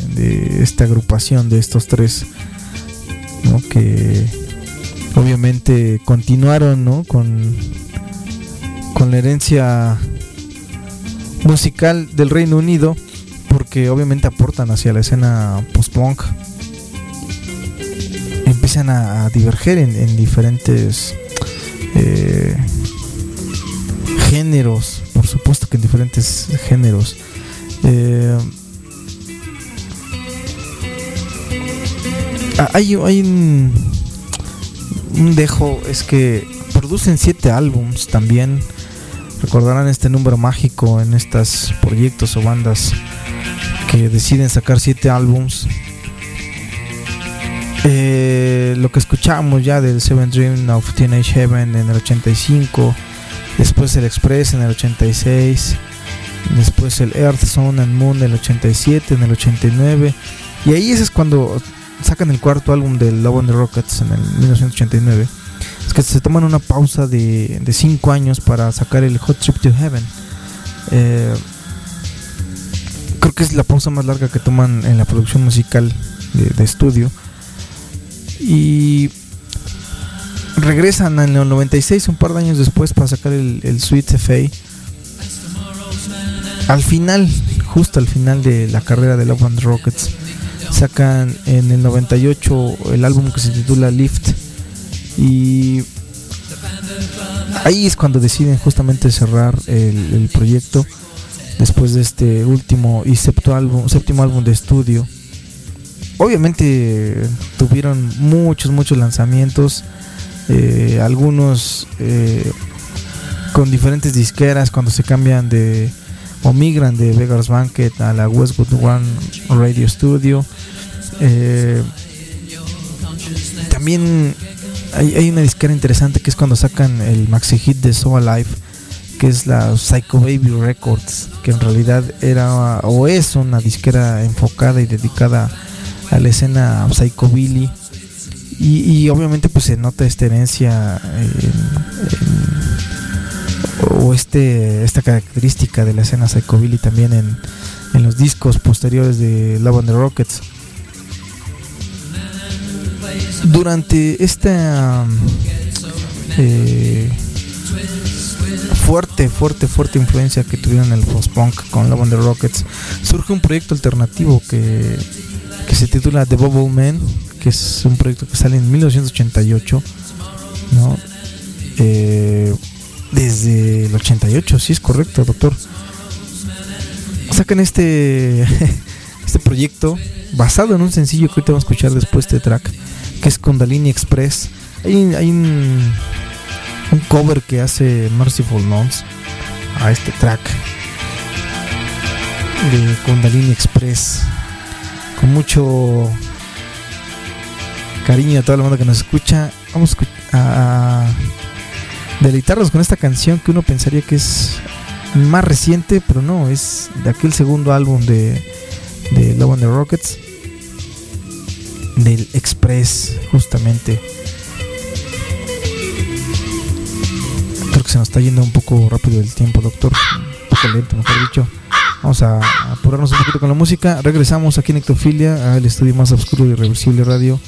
esta agrupación de estos tres, que obviamente continuaron ¿no? con, con la herencia musical del Reino Unido, porque obviamente aportan hacia la escena post-punk empiezan a, diverger en, en diferentes eh, géneros, por supuesto que en diferentes géneros. Eh, hay, hay un, un dejo, es que producen siete álbums también. Recordarán este número mágico en estos proyectos o bandas que deciden sacar siete álbums eh, lo que escuchamos ya del Seven Dream of Teenage Heaven en el 85, después el Express en el 86, después el Earth, Zone and Moon en el 87, en el 89, y ahí ese es cuando sacan el cuarto álbum del Love on the Rockets en el 1989. Es que se toman una pausa de 5 años para sacar el Hot Trip to Heaven. Eh, creo que es la pausa más larga que toman en la producción musical de, de estudio y regresan en el 96, un par de años después, para sacar el, el Sweet FA. Al final, justo al final de la carrera de Love and Rockets, sacan en el 98 el álbum que se titula Lift. Y ahí es cuando deciden justamente cerrar el, proyecto después de este último y séptimo álbum, séptimo álbum de estudio obviamente tuvieron muchos, muchos lanzamientos, eh, algunos eh, con diferentes disqueras cuando se cambian de o migran de Vegas Banquet a la Westwood One Radio Studio. Eh, también hay, hay, una disquera interesante que es cuando sacan el maxi hit de So Alive, que es la Psycho Baby Records, que en realidad era o es una disquera enfocada y dedicada a a la escena psychobilly y, y, obviamente pues se nota esta herencia en, en, o este esta característica de la escena psychobilly también en, en los discos posteriores de Love and the Rockets. Durante esta eh, fuerte, fuerte, fuerte influencia que tuvieron el post-punk con Love and the Rockets, surge un proyecto alternativo que que se titula The Bubble Man, que es un proyecto que sale en 1988, ¿no? Eh, desde el 88, sí es correcto, doctor. Sacan este este proyecto basado en un sencillo que ahorita vamos a escuchar después de este track, que es Kundalini Express. Hay, hay un, cover que hace Merciful Nuns a este track de Kundalini Express con mucho cariño a toda la banda que nos escucha. Vamos a, deleitarnos con esta canción que uno pensaría que es más reciente, pero no, es de aquel segundo álbum de, de Love and the Rockets, del Express, justamente. Creo que se nos está yendo un poco rápido el tiempo, doctor. Un poco lento, mejor dicho. Vamos a apurarnos un poquito con la música. Regresamos aquí en Ectofilia, al estudio más oscuro de Irreversible Radio.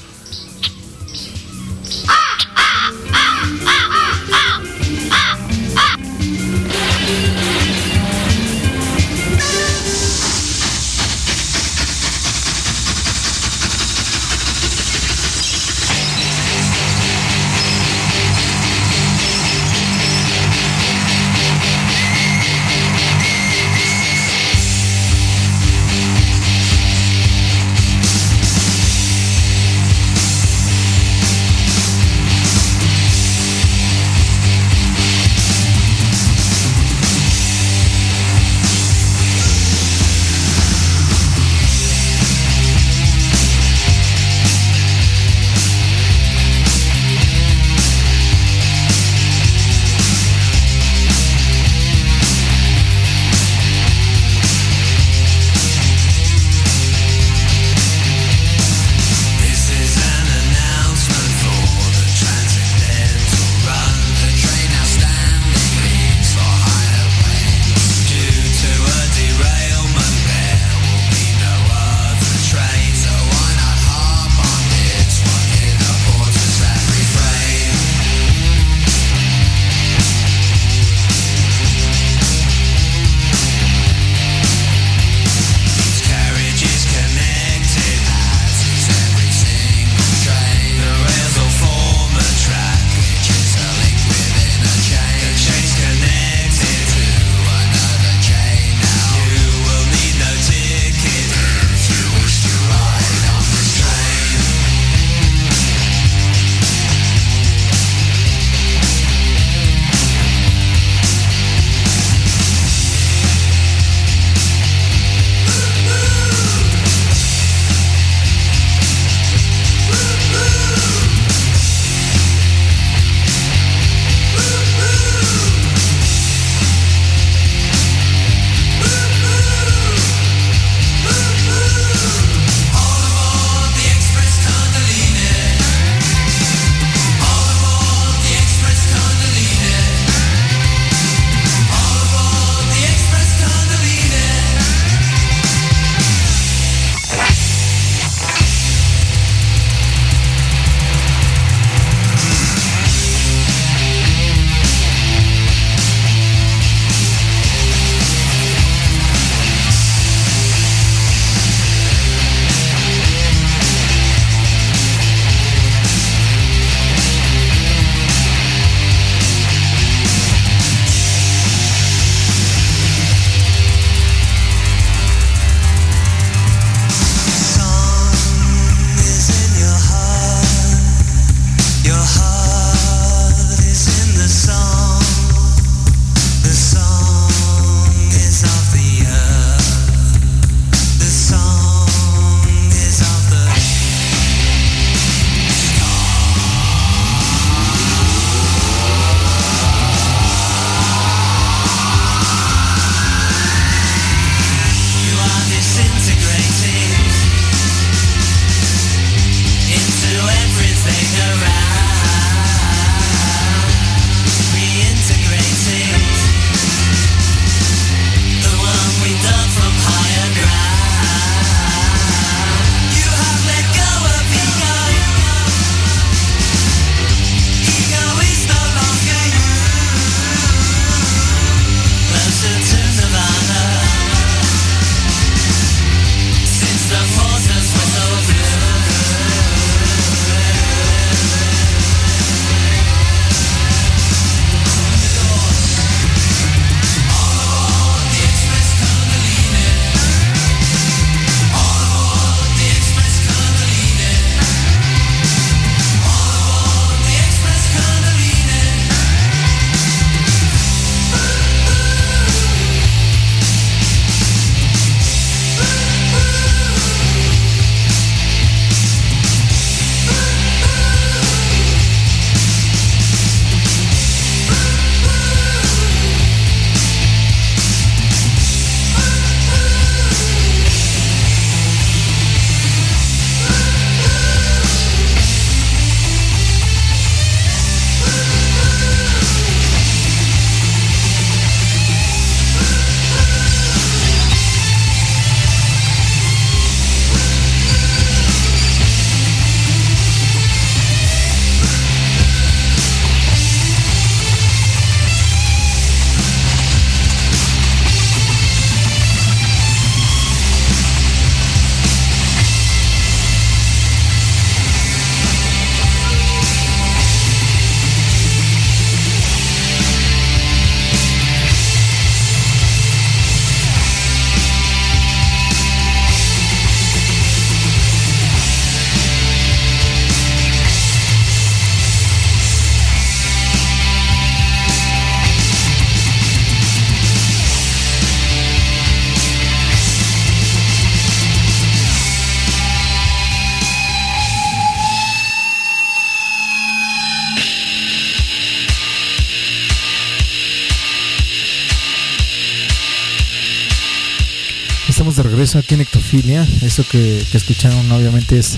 Aquí en Ectofilia. Eso que, escucharon obviamente es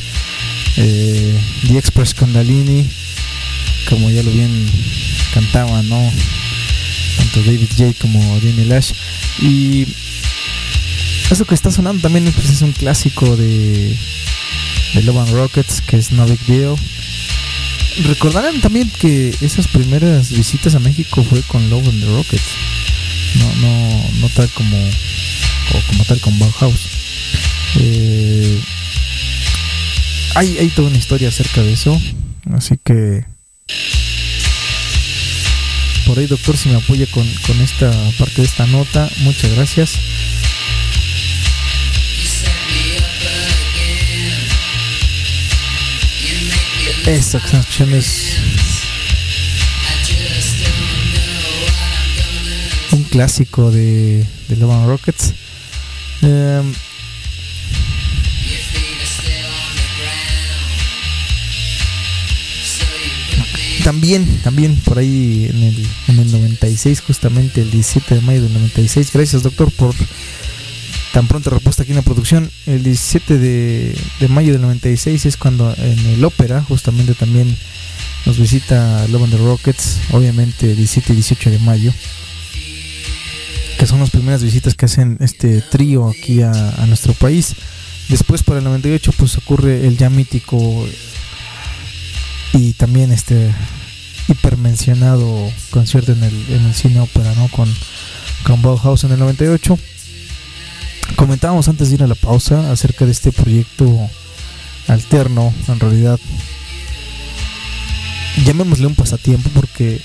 eh, The Express Condalini, como ya lo bien cantaban, ¿no? Tanto David J como Danny Lash. Y eso que está sonando también pues, es un clásico de, de Love and Rockets, que es No Big Deal. Recordarán también que esas primeras visitas a México fue con Love and the Rockets. No, no, no tal como, como tal con Bauhaus. Eh, hay, hay toda una historia acerca de eso. Así que por ahí doctor si me apoya con, con esta parte de esta nota muchas gracias están escuchando es un clásico de, de Love Rockets Em, también, también por ahí en el, en el 96, justamente el 17 de mayo del 96. Gracias, doctor, por tan pronta respuesta aquí en la producción. El 17 de, de mayo del 96 es cuando en el ópera, justamente también nos visita Love and the Rockets, obviamente 17 y 18 de mayo, son las primeras visitas que hacen este trío aquí a, a nuestro país. Después para el 98 pues ocurre el ya mítico y también este hipermencionado concierto en el, en el cine ópera, ¿no? Con, con Bauhaus en el 98. Comentábamos antes de ir a la pausa acerca de este proyecto alterno, en realidad. Llamémosle un pasatiempo porque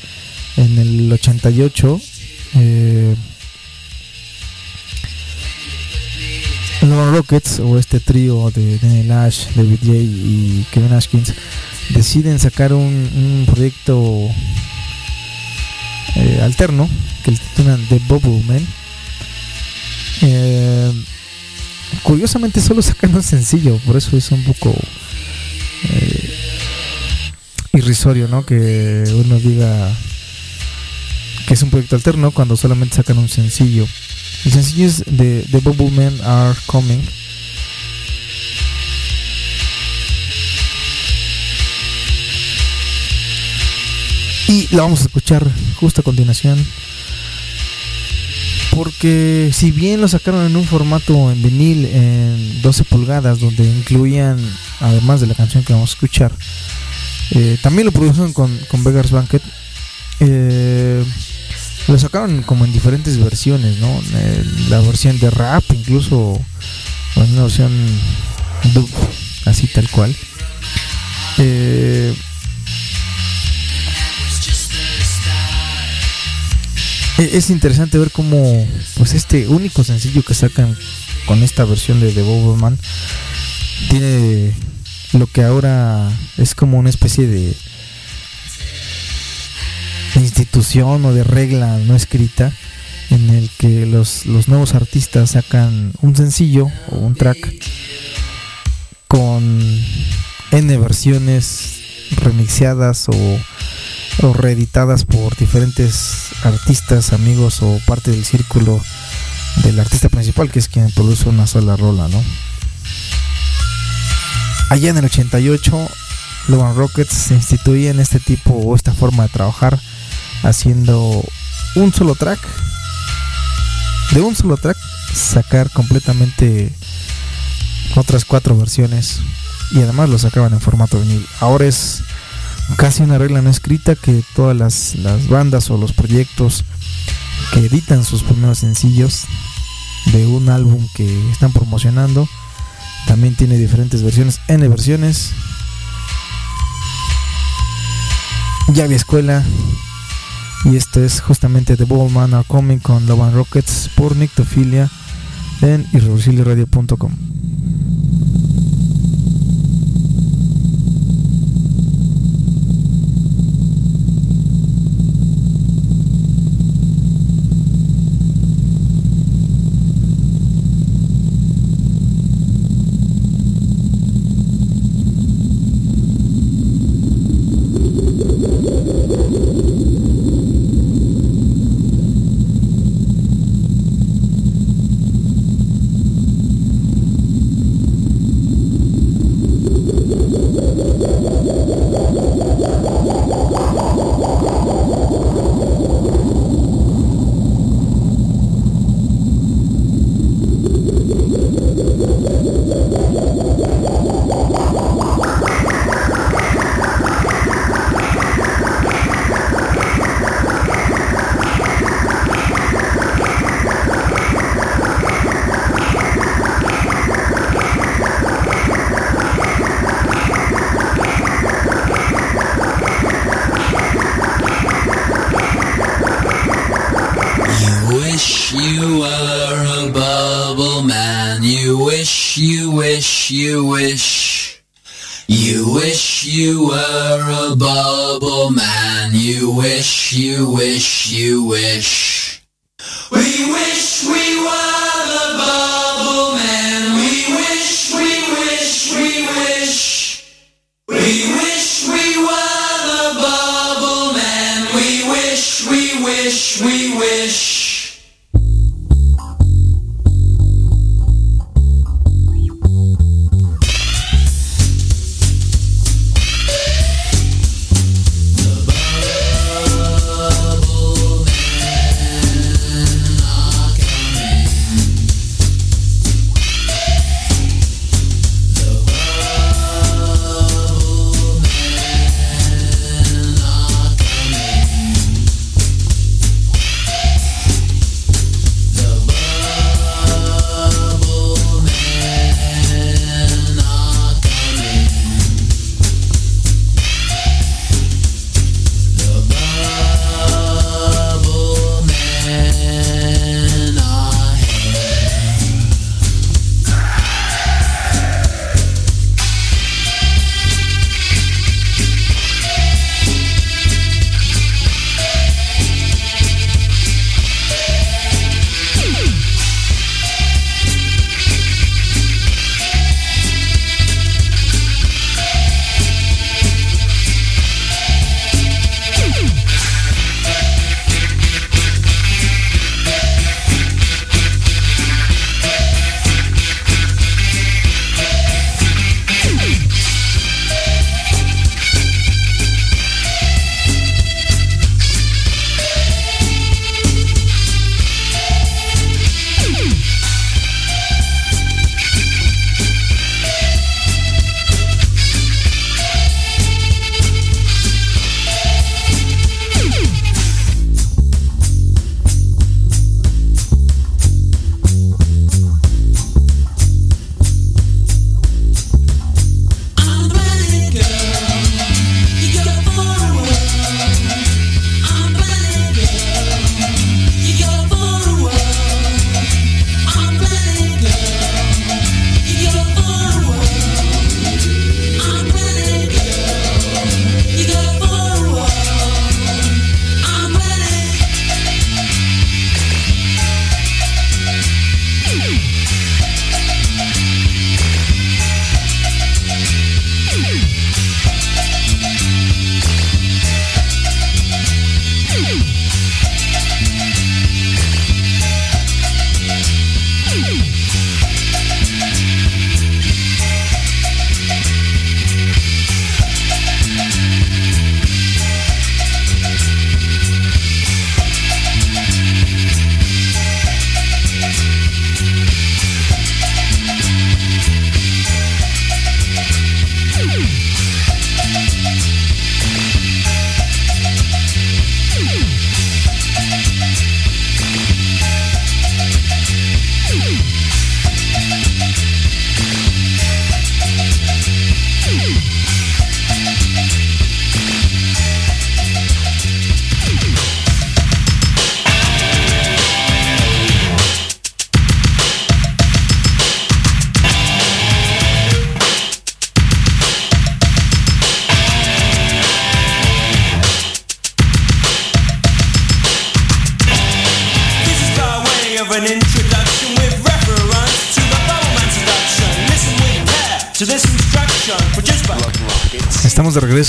en el 88 eh, Rockets o este trío de Daniel Ash, David J y Kevin Ashkins deciden sacar un, proyecto eh, alterno que le titulan The Bubble Man. Eh, curiosamente solo sacan un sencillo, por eso es un poco eh, irrisorio, ¿no? Que uno diga que es un proyecto alterno cuando solamente sacan un sencillo. El sencillo es The, The Bubble Men Are Coming. Y la vamos a escuchar justo a continuación. Porque si bien lo sacaron en un formato en vinil en 12 pulgadas, donde incluían, además de la canción que vamos a escuchar, eh, también lo produjeron con, con Beggars Banquet. Eh, lo sacaron como en diferentes versiones, ¿no? Eh, la versión de rap, incluso, en una versión dub, así tal cual. Eh, e- es interesante ver cómo pues este único sencillo que sacan con esta versión de The Boberman tiene lo que ahora es como una especie de institución o de regla no escrita en el que los, los nuevos artistas sacan un sencillo o un track con N versiones remixeadas o, o reeditadas por diferentes artistas, amigos o parte del círculo del artista principal que es quien produce una sola rola, ¿no? Allá en el 88 Logan Rockets se instituía en este tipo o esta forma de trabajar haciendo un solo track. De un solo track sacar completamente otras cuatro versiones. Y además lo sacaban en formato vinil. Ahora es casi una regla no escrita que todas las, las bandas o los proyectos que editan sus primeros sencillos de un álbum que están promocionando también tiene diferentes versiones n versiones. Ya escuela y esto es justamente The Ballman Are Coming con Love and Rockets por Nictofilia en irreversibleradio.com.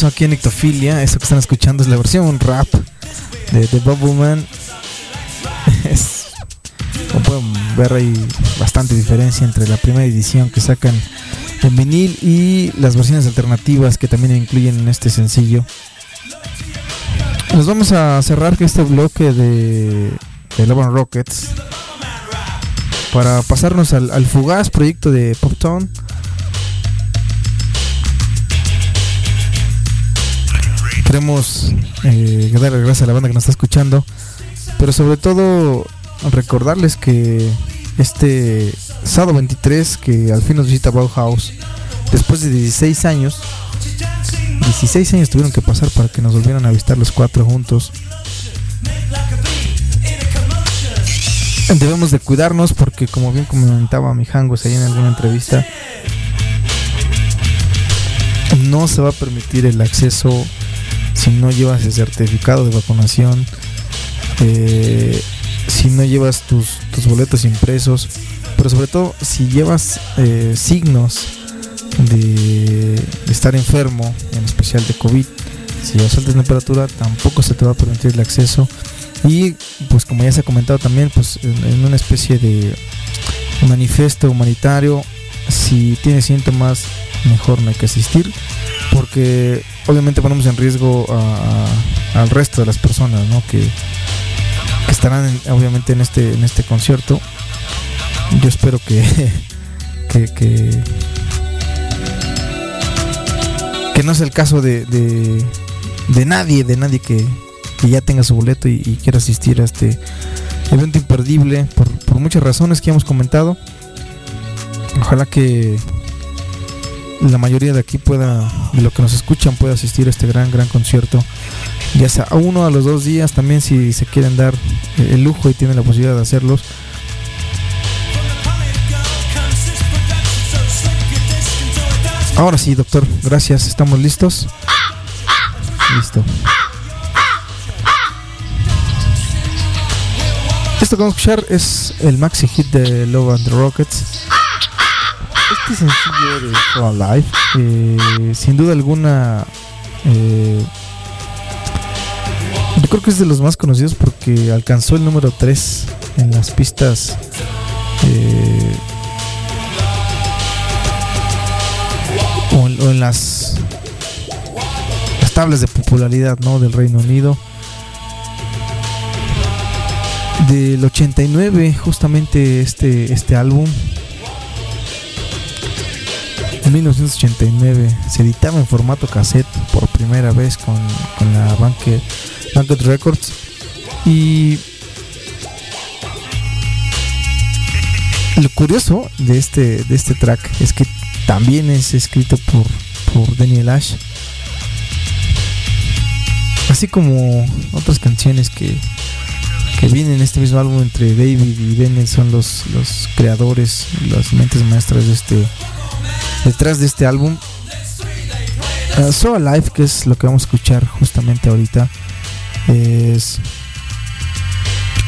aquí en Ictofilia. Esto que están escuchando es la versión rap de The Bubbleman. Es, como pueden ver, hay bastante diferencia entre la primera edición que sacan en vinil y las versiones alternativas que también incluyen en este sencillo. Nos vamos a cerrar este bloque de, de Love Rockets para pasarnos al, al fugaz proyecto de Pop Town. Queremos eh, gracias a la banda que nos está escuchando, pero sobre todo recordarles que este sábado 23, que al fin nos visita Bauhaus, después de 16 años, 16 años tuvieron que pasar para que nos volvieran a visitar los cuatro juntos. debemos de cuidarnos porque como bien comentaba mi Jangos ahí en alguna entrevista, no se va a permitir el acceso si no llevas el certificado de vacunación, eh, si no llevas tus, tus boletos impresos, pero sobre todo si llevas eh, signos de, estar enfermo, en especial de COVID, si llevas alta temperatura, tampoco se te va a permitir el acceso. Y pues como ya se ha comentado también, pues en, en una especie de manifiesto humanitario, si tienes síntomas, mejor no hay que asistir, porque obviamente ponemos en riesgo a- al resto de las personas. Que, estarán en- obviamente en este en este concierto. Yo espero que que, que, que no es el caso de, de, de nadie, de nadie que, que ya tenga su boleto y, y quiera asistir a este evento imperdible por, por muchas razones que hemos comentado. Ojalá que la mayoría de aquí pueda, de lo que nos escuchan, pueda asistir a este gran, gran concierto. Ya sea a uno a los dos días, también si se quieren dar eh, el lujo y tienen la posibilidad de hacerlos. Ahora sí, doctor, gracias, estamos listos. Listo. Esto que vamos a escuchar es el maxi hit de Love and the Rockets. Sencillo de So Alive, eh, sin duda alguna, eh, yo creo que es de los más conocidos porque alcanzó el número 3 en las pistas. eh, o, en, o en las, las tablas de popularidad ¿no? del Reino Unido. Del 89, justamente este, este álbum. En 1989 se editaba en formato cassette por primera vez con, con la Banquet, Banquet Records. Y lo curioso de este, de este track es que también es escrito por, por Daniel Ash. Así como otras canciones que, que vienen en este mismo álbum entre David y Daniel son los, los creadores, las mentes maestras de este detrás de este álbum. Uh, so Alive, que es lo que vamos a escuchar justamente ahorita, es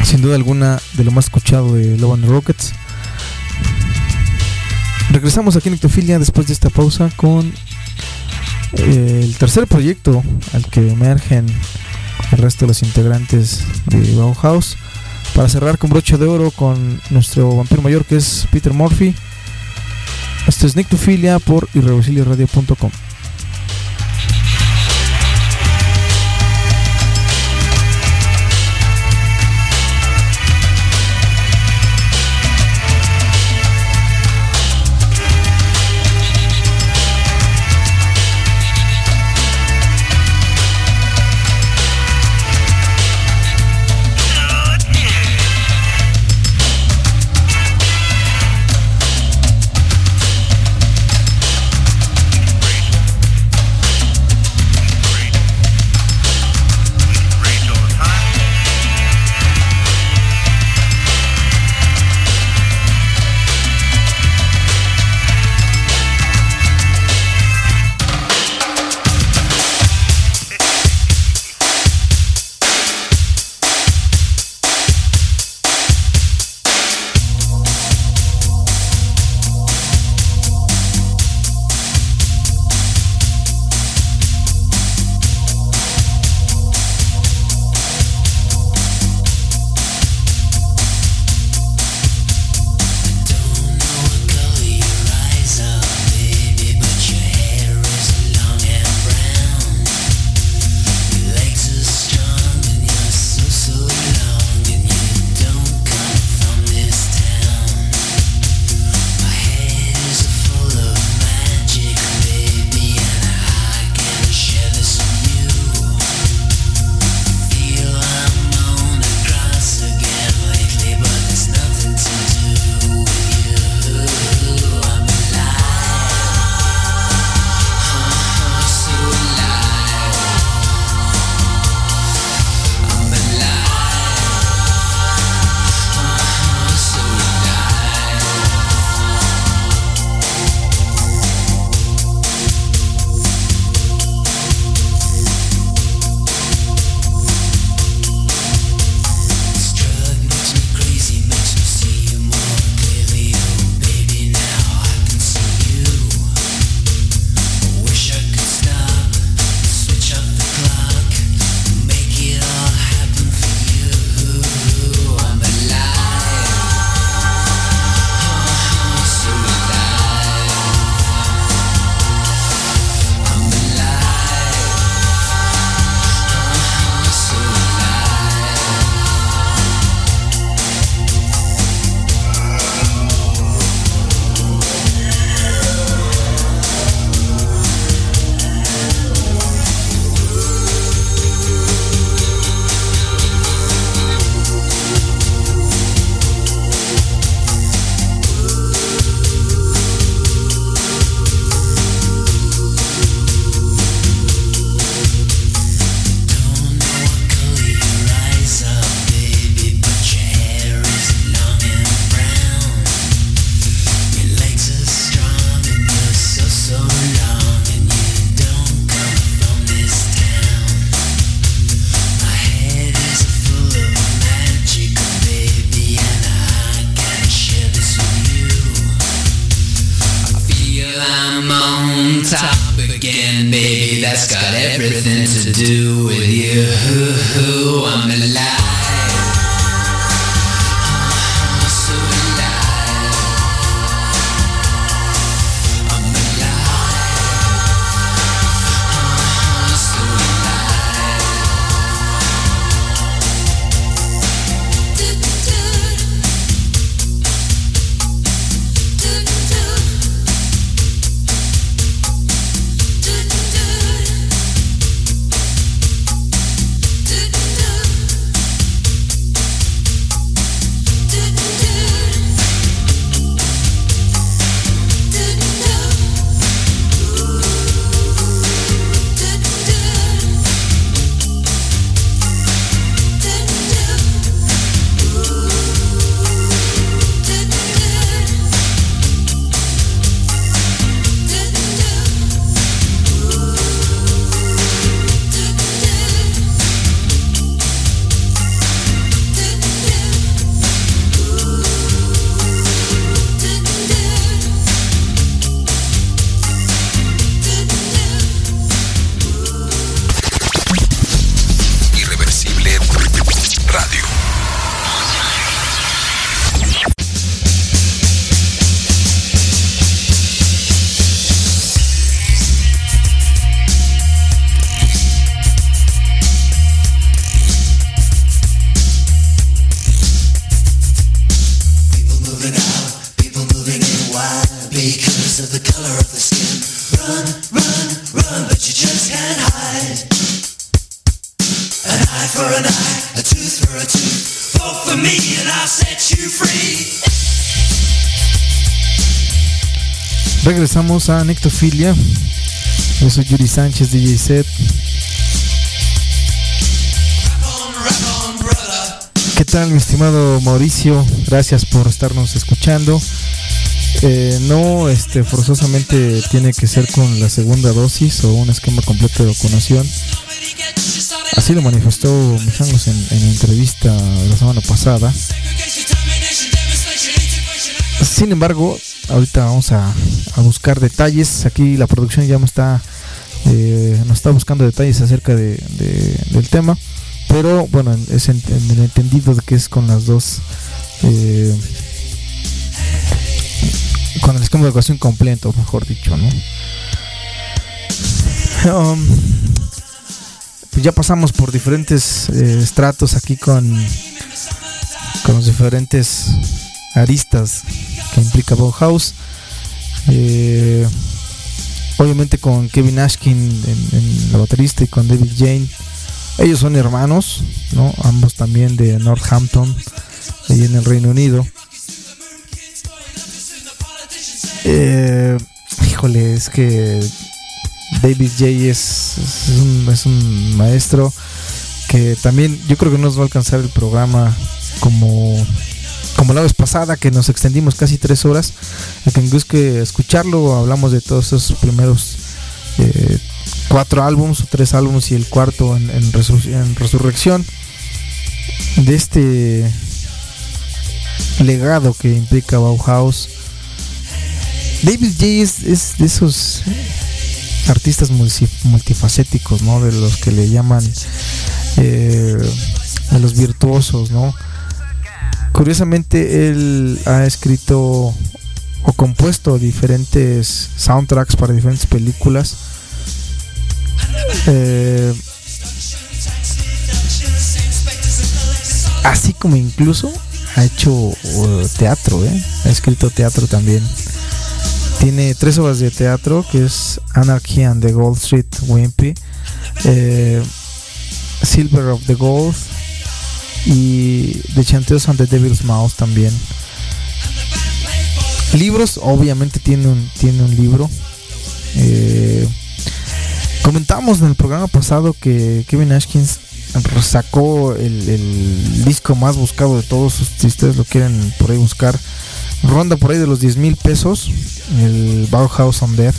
sin duda alguna de lo más escuchado de Love and Rockets. Regresamos aquí en Ectofilia después de esta pausa con eh, el tercer proyecto al que emergen el resto de los integrantes de Bauhaus. Para cerrar con broche de oro con nuestro vampiro mayor que es Peter Murphy. Esto es Nictofilia por irreversibleradio.com. A Nectofilia. Yo soy Yuri Sánchez, DJ Set. ¿Qué tal, mi estimado Mauricio? Gracias por estarnos escuchando. Eh, no este, forzosamente tiene que ser con la segunda dosis o un esquema completo de vacunación. Así lo manifestó Mijangos en, en entrevista la semana pasada. Sin embargo, ahorita vamos a, a buscar detalles. Aquí la producción ya me está, eh, nos está buscando detalles acerca de, de- del tema. Pero bueno, es en, el entendido de que es con las dos. eh, con el esquema de educación completo, mejor dicho, ¿no? Um, pues ya pasamos por diferentes eh, estratos aquí con, con los diferentes aristas que implica Bauhaus. Eh, obviamente con Kevin Ashkin en, la baterista y con David Jane. Ellos son hermanos, ¿no? Ambos también de Northampton, ahí en el Reino Unido. Eh, híjole, es que David J es, es un, es un maestro que también yo creo que no nos va a alcanzar el programa como como la vez pasada que nos extendimos casi tres horas a quien busque escucharlo hablamos de todos esos primeros eh, cuatro álbumes o tres álbumes y el cuarto en, en resur- en resurrección de este legado que implica Bauhaus David J es, es de esos artistas multi- multifacéticos, ¿no? De los que le llaman eh, de los virtuosos, ¿no? Curiosamente él ha escrito o compuesto diferentes soundtracks para diferentes películas. Eh, así como incluso ha hecho uh, teatro, ¿eh? Ha escrito teatro también. Tiene tres obras de teatro que es Anarchy and the Gold Street Wimpy, eh, Silver of the Gold y The Chanteos and the Devil's Mouse también. Libros, obviamente tiene un, tiene un libro. Eh, comentamos en el programa pasado que Kevin Ashkins sacó el, el disco más buscado de todos. Si ustedes lo quieren por ahí buscar, ronda por ahí de los 10 mil pesos. El Bauhaus on Death.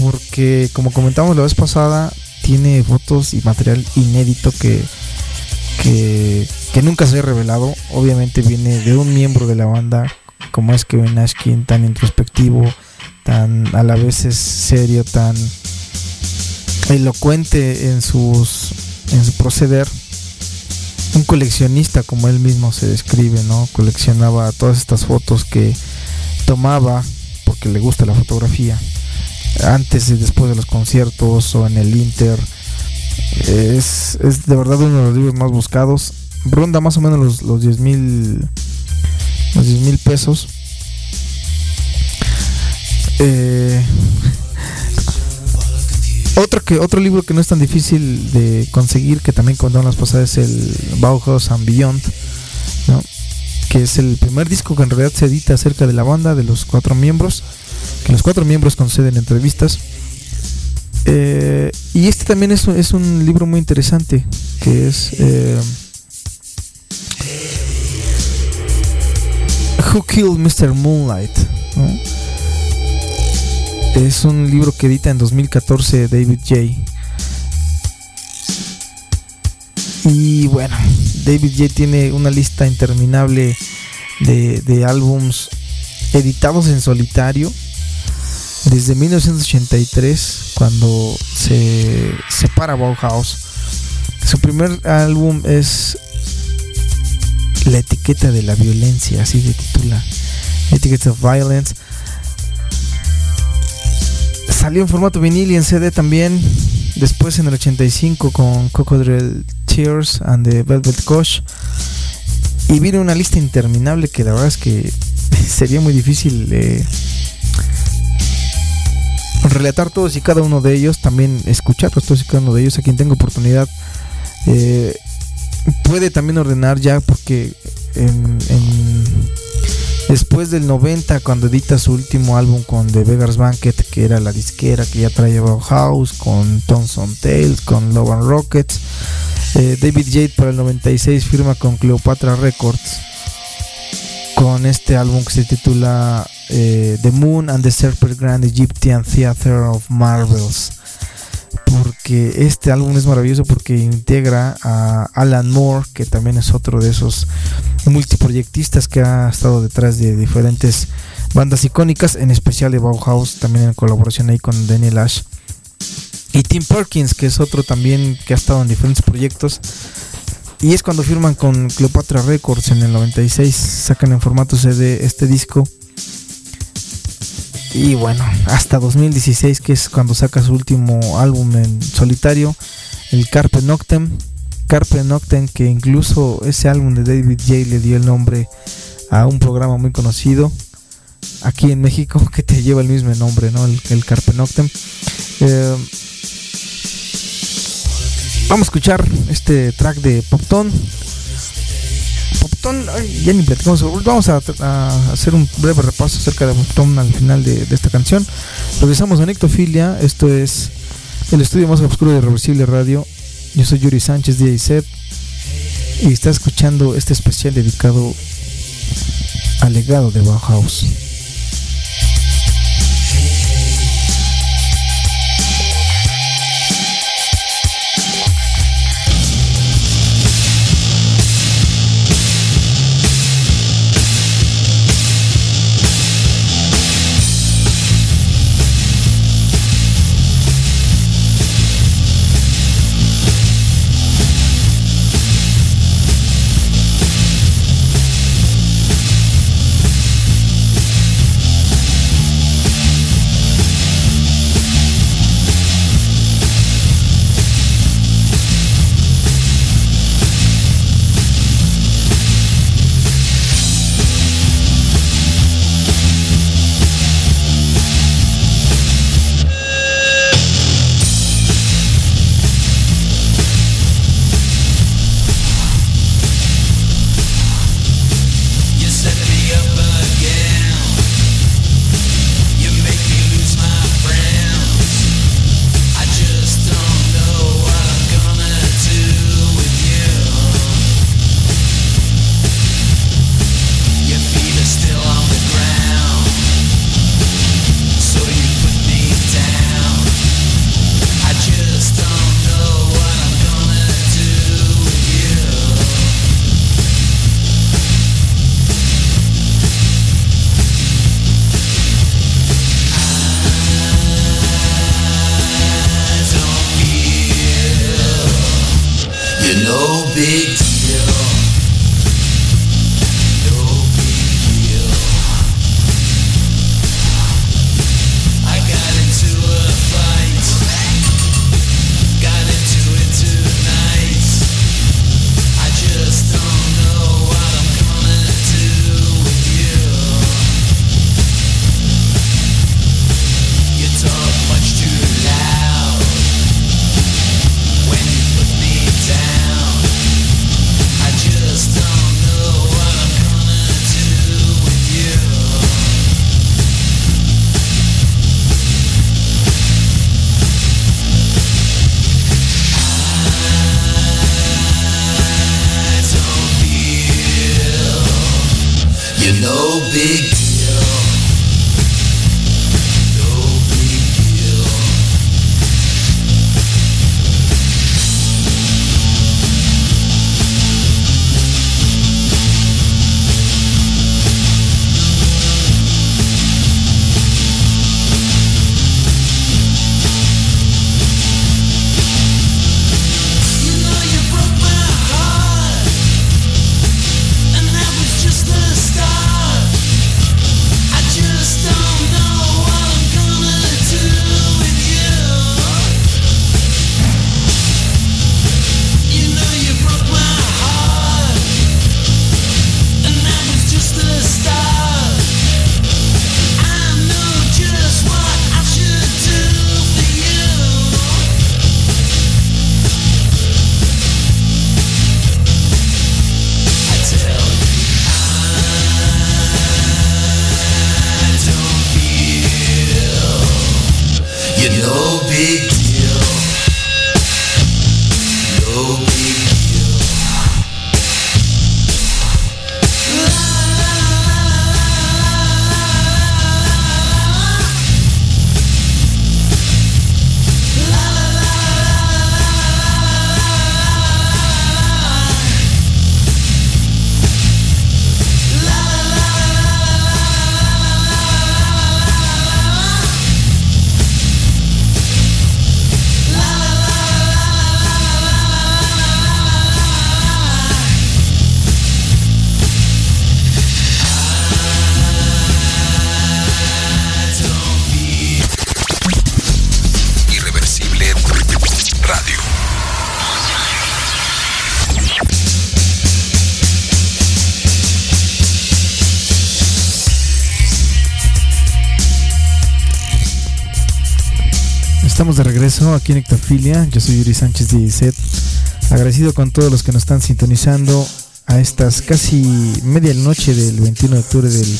Porque, como comentamos la vez pasada, tiene fotos y material inédito que, que, nunca se ha revelado. Obviamente viene de un miembro de la banda, como es Kevin Ashkin, tan introspectivo, tan a la vez serio, tan elocuente en sus en su proceder. Un coleccionista como él mismo se describe, ¿no? Coleccionaba todas estas fotos que tomaba porque le gusta la fotografía. Antes y después de los conciertos o en el Inter. Es, es de verdad uno de los libros más buscados. Ronda más o menos los, los 10 mil los 10 mil pesos. Eh, otro, que, otro libro que no es tan difícil de conseguir, que también contamos las pasadas, es el Bauhaus and Beyond, ¿no? que es el primer disco que en realidad se edita acerca de la banda, de los cuatro miembros, que los cuatro miembros conceden entrevistas. Eh, y este también es, un- es un libro muy interesante, que es eh, Who Killed Mr. Moonlight. ¿no? Es un libro que edita en 2014 David J. Y bueno, David J tiene una lista interminable de, de álbums editados en solitario desde 1983 cuando se separa Bauhaus. Su primer álbum es La etiqueta de la violencia, así se titula. Etiquette of Violence. Salió en formato vinil y en CD también. Después en el 85 con Crocodile Tears and the Velvet Coach. Y viene una lista interminable que la verdad es que sería muy difícil eh, relatar todos y cada uno de ellos. También escucharlos todos y cada uno de ellos. A quien tenga oportunidad eh, puede también ordenar ya porque en- en- después del 90 cuando edita su último álbum con The Beggars Banquet que era la disquera que ya traía Bauhaus con Thompson Tales con Love and Rockets eh, David Yates para el 96 firma con Cleopatra Records con este álbum que se titula eh, The Moon and the Serpent Grand Egyptian Theater of Marvels porque este álbum es maravilloso porque integra a Alan Moore, que también es otro de esos multiproyectistas que ha estado detrás de diferentes bandas icónicas, en especial de Bauhaus, también en colaboración ahí con Daniel Ash. Y Tim Perkins, que es otro también que ha estado en diferentes proyectos. Y es cuando firman con Cleopatra Records en el 96, sacan en formato CD este disco. Y bueno, hasta 2016, que es cuando saca su último álbum en solitario, el Carpe Noctem. Carpe Noctem, que incluso ese álbum de David J. le dio el nombre a un programa muy conocido aquí en México que te lleva el mismo nombre, ¿no? El, el Carpe Noctem. Eh, vamos a escuchar este track de Popton. Popton, ya ni platicamos. Vamos a, hacer un breve repaso acerca de Popton al final de, de esta canción. Regresamos a Nectofilia. Esto es el estudio más oscuro de Reversible Radio. Yo soy Yuri Sánchez, DJ Set. Y está escuchando este especial dedicado al legado de Bauhaus. Big aquí en Ectofilia. Yo soy Yuri Sánchez de Agradecido con todos los que nos están sintonizando a estas casi media noche del 21 de octubre del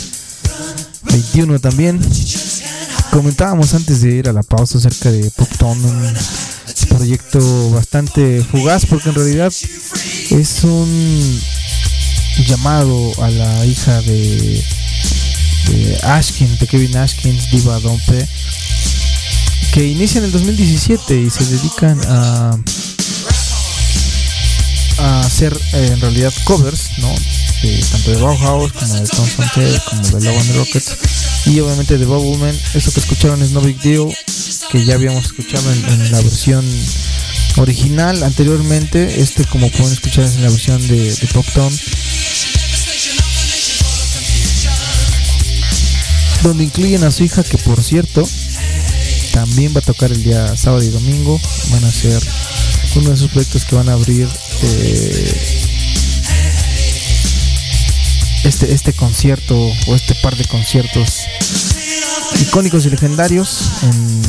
21 también. Comentábamos antes de ir a la pausa acerca de Popton, un proyecto bastante fugaz porque en realidad es un llamado a la hija de, de de Kevin Ashkins, Diva Dompe, que inicia en el 2017 y se dedican a, a hacer eh, en realidad covers, ¿no? De- tanto de Bauhaus como de Tom Frontier, como de Love and the Rockets y obviamente de Bubbleman. Eso que escucharon es No Big Deal, que ya habíamos escuchado en, en la versión original anteriormente. Este, como pueden escuchar, es en la versión de, de Pop Town. Donde incluyen a su hija, que por cierto, también va a tocar el día sábado y domingo. Van a ser uno de esos proyectos que van a abrir eh, este, este concierto o este par de conciertos icónicos y legendarios en,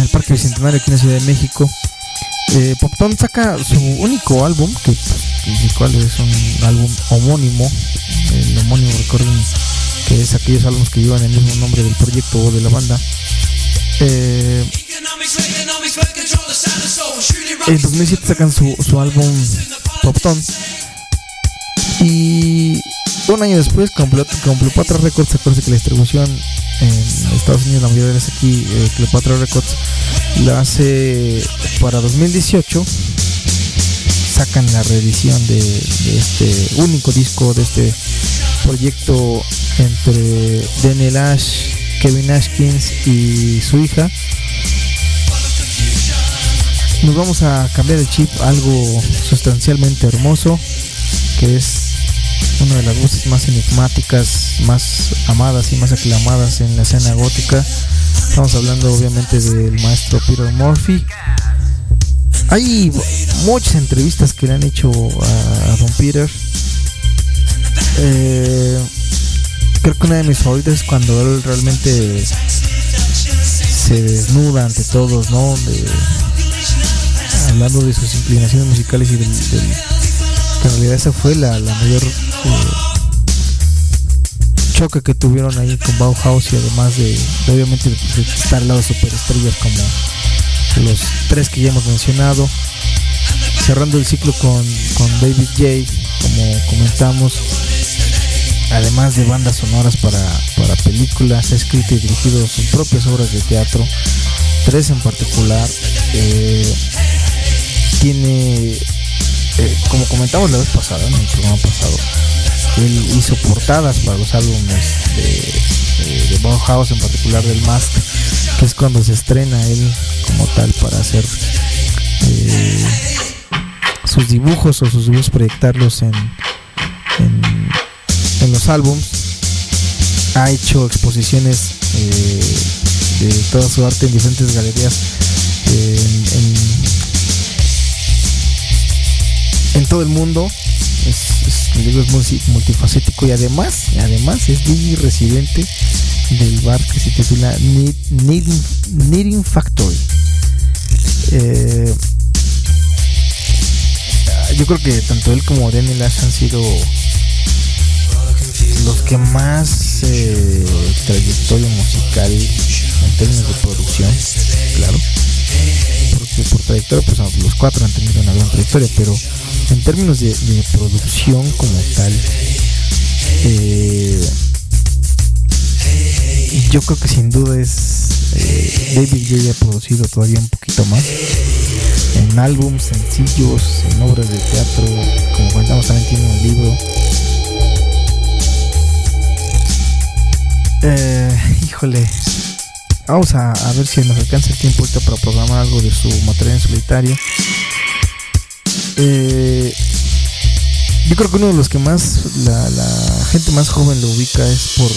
el Parque Bicentenario aquí en la Ciudad de México. Eh, saca su único álbum, que pues, el cual es un álbum homónimo. El homónimo, recuerden que es aquellos álbumes que llevan el mismo nombre del proyecto o de la banda. Eh, en 2007 sacan su, su álbum Popton. Y un año después, con, Cleopatra Records, se acuerda que la distribución en Estados Unidos, la mayoría de aquí, eh, Cleopatra Records, la hace para 2018. Sacan la reedición de este único disco, de este proyecto entre Daniel Ash, Kevin Ashkins y su hija. nos vamos a cambiar el chip algo sustancialmente hermoso, que es una de las voces más enigmáticas, más amadas y más aclamadas en la escena gótica. Estamos hablando obviamente del maestro Peter Murphy. Hay muchas entrevistas que le han hecho a Don Peter. Eh, creo que una de mis favoritas es cuando él realmente se desnuda ante todos, ¿no? De- hablando de sus inclinaciones musicales y del, del- que en realidad esa fue la, la mayor eh, choque que tuvieron ahí con Bauhaus y además de, obviamente estar al lado de superestrellas como los tres que ya hemos mencionado cerrando el ciclo con, con David J como comentamos además de bandas sonoras para, para películas ha escrito y dirigido sus propias obras de teatro tres en particular eh, tiene eh, como comentamos la vez pasada en el programa pasado él hizo portadas para los álbumes de, de, Bauhaus en particular del Mast que es cuando se estrena él como tal para hacer eh, sus dibujos o sus dibujos proyectarlos en, en, los álbums. Ha hecho exposiciones eh, de toda su arte en diferentes galerías en, en- todo el mundo. Es, es, multifacético y además además es DJ residente del bar que se titula Knit- Knitting, Knitting Factory. Eh, yo creo que tanto él como Daniel Ash han sido los que más eh, trayectoria musical en términos de producción, claro. Porque por trayectoria, pues los cuatro han tenido una gran trayectoria, pero en términos de, producción como tal, eh, yo creo que sin duda es eh, David J ha producido todavía un poquito más en álbums, sencillos, en obras de teatro, como comentamos también tiene un libro. Eh, híjole, vamos a, a ver si nos alcanza el tiempo ahorita para programar algo de su material en solitario. Eh, yo creo que uno de los que más la, la gente más joven lo ubica es por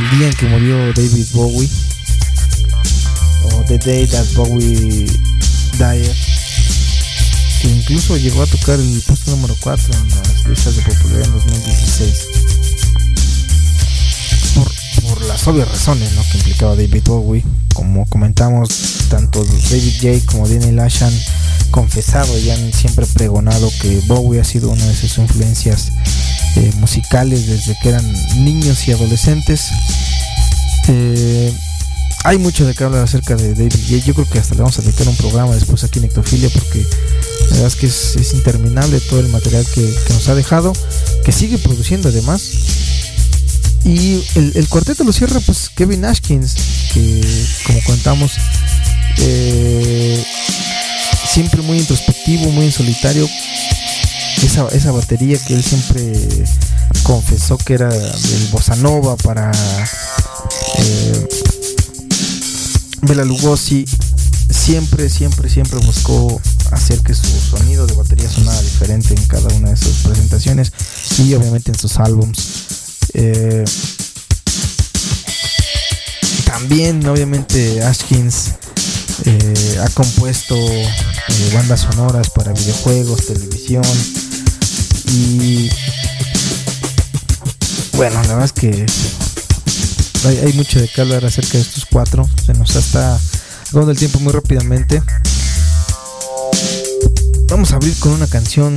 el día en que murió David Bowie o The Day That Bowie Died que incluso llegó a tocar el puesto número 4 en las listas de popularidad en 2016 por, por las obvias razones ¿no? que implicaba David Bowie. Como comentamos tanto David J como Danny Lash han confesado y han siempre pregonado que Bowie ha sido una de sus influencias eh, musicales desde que eran niños y adolescentes. Eh, hay mucho de qué hablar acerca de David J. Yo creo que hasta le vamos a dedicar un programa después aquí en Ectofilia porque la verdad es que es, interminable todo el material que, nos ha dejado, que sigue produciendo además. Y el, el cuarteto lo cierra pues Kevin Ashkins, que como contamos, eh, siempre muy introspectivo, muy en solitario. Esa, esa batería que él siempre confesó que era del bossa nova para eh, Bela Lugosi siempre, siempre, siempre buscó hacer que su sonido de batería sonara diferente en cada una de sus presentaciones y obviamente en sus álbums. Eh, también, obviamente, Ashkins eh, ha compuesto eh, bandas sonoras para videojuegos, televisión y bueno, la verdad es que hay, hay mucho de qué hablar acerca de estos cuatro. Se nos está acabando el tiempo muy rápidamente. Vamos a abrir con una canción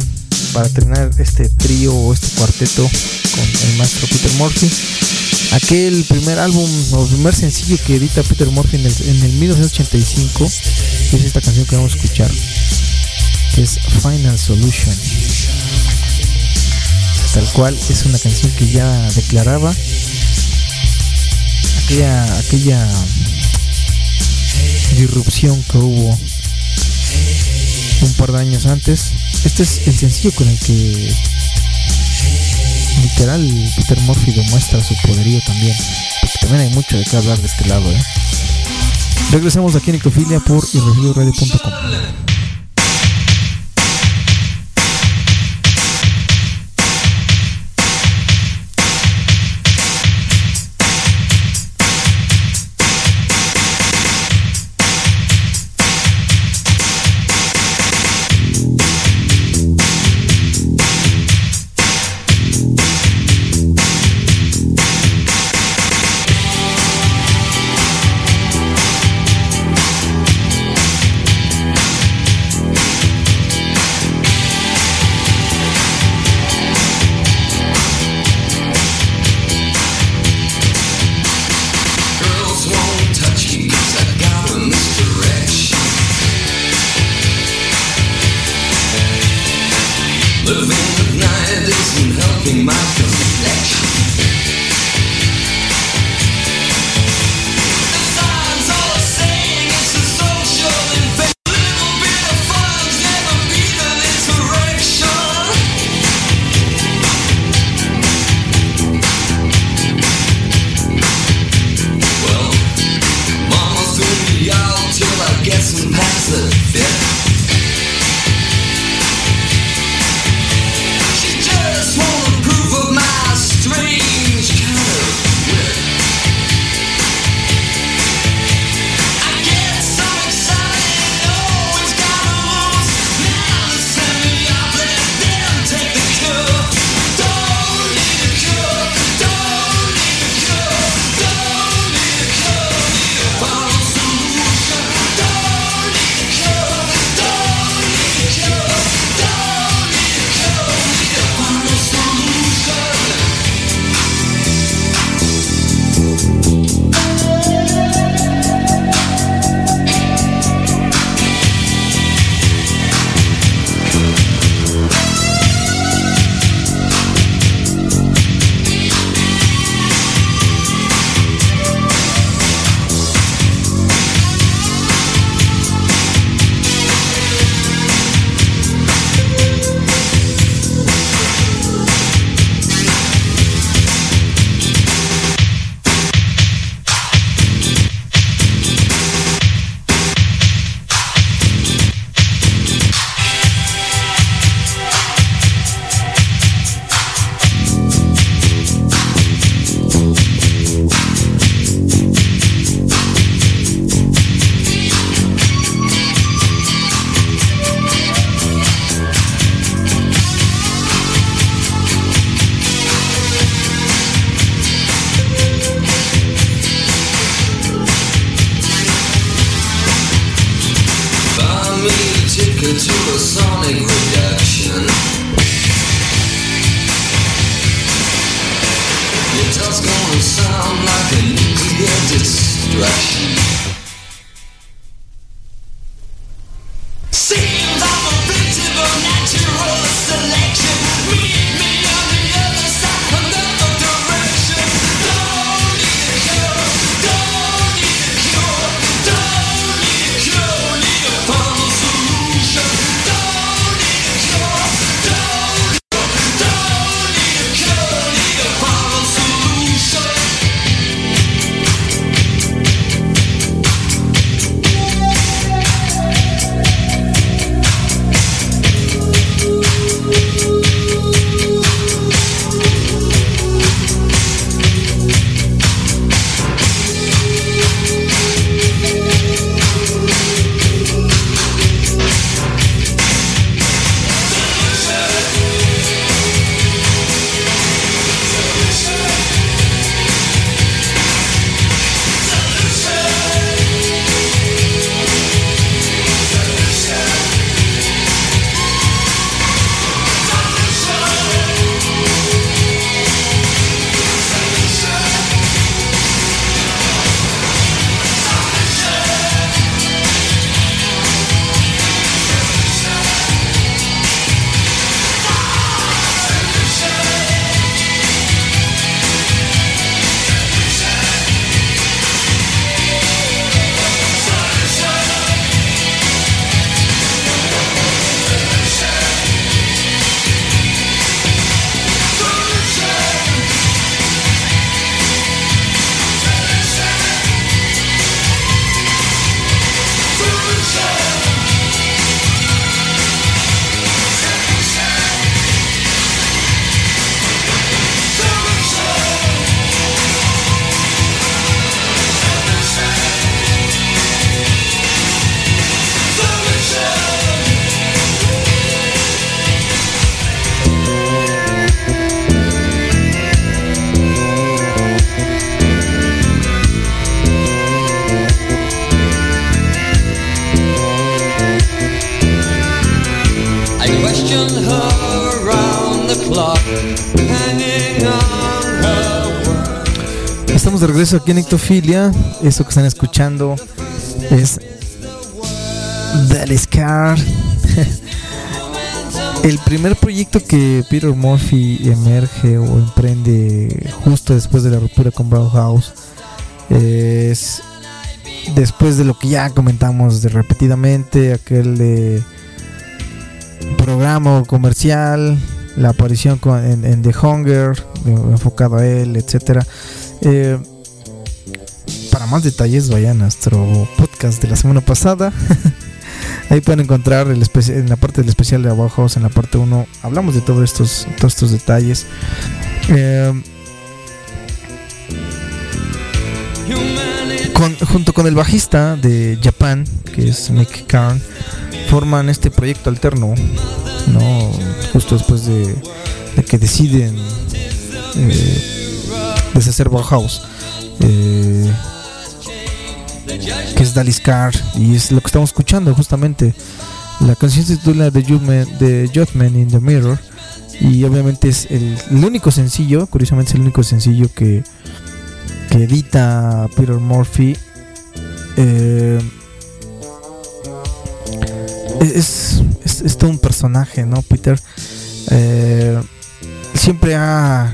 para terminar este trío o este cuarteto con el maestro Peter Murphy. Aquel primer álbum o primer sencillo que edita Peter Murphy en el, en el 1985 que es esta canción que vamos a escuchar, que es Final Solution. Tal cual es una canción que ya declaraba aquella, aquella disrupción que hubo un par de años antes. Este es el sencillo con el que literal Peter Murphy demuestra su poderío también. Porque también hay mucho de qué hablar de este lado, ¿eh? Regresamos aquí en Ectofilia por irrefugioradio.com. Estamos de regreso aquí en Ectofilia. Esto que están escuchando es Dallas Car. El primer proyecto que Peter Murphy emerge o emprende justo después de la ruptura con Bauhaus es después de lo que ya comentamos de repetidamente, aquel de programa comercial, la aparición con- en, The Hunger, enfocado a él, etcétera. Eh, para más detalles, vayan a nuestro podcast de la semana pasada. Ahí pueden encontrar el en la parte del especial de Bauhaus, en la parte 1, hablamos de todos estos, todos estos detalles. Eh, con- junto con el bajista de Japan, que es Mick Karn, forman este proyecto alterno, ¿no? Justo después de, que deciden eh, deshacer Bauhaus, eh, que es Dallas Car, y es lo que estamos escuchando justamente. La canción se titula The Judgment, The Judgment in the Mirror, y obviamente es el, el único sencillo, curiosamente es el único sencillo que, que edita Peter Murphy. Eh, es, es, todo un personaje, ¿no? Peter eh, siempre ha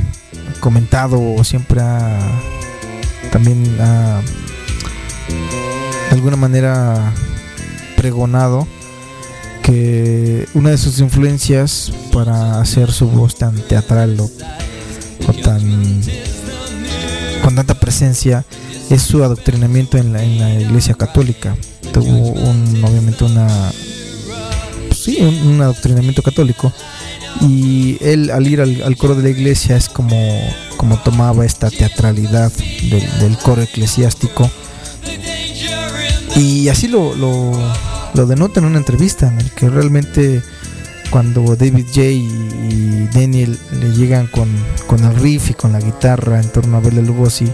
comentado siempre ha también de alguna manera pregonado que una de sus influencias para hacer su voz tan teatral o tan con tanta presencia es su adoctrinamiento en la, la iglesia católica. Tuvo un, obviamente una pues sí, un, adoctrinamiento católico. Y él al ir al, al coro de la iglesia es como, como tomaba esta teatralidad del, del coro eclesiástico. Y así lo, lo, lo denota en una entrevista en el que realmente cuando David J y, Daniel le llegan con, con el riff y con la guitarra en torno a Bela Lugosi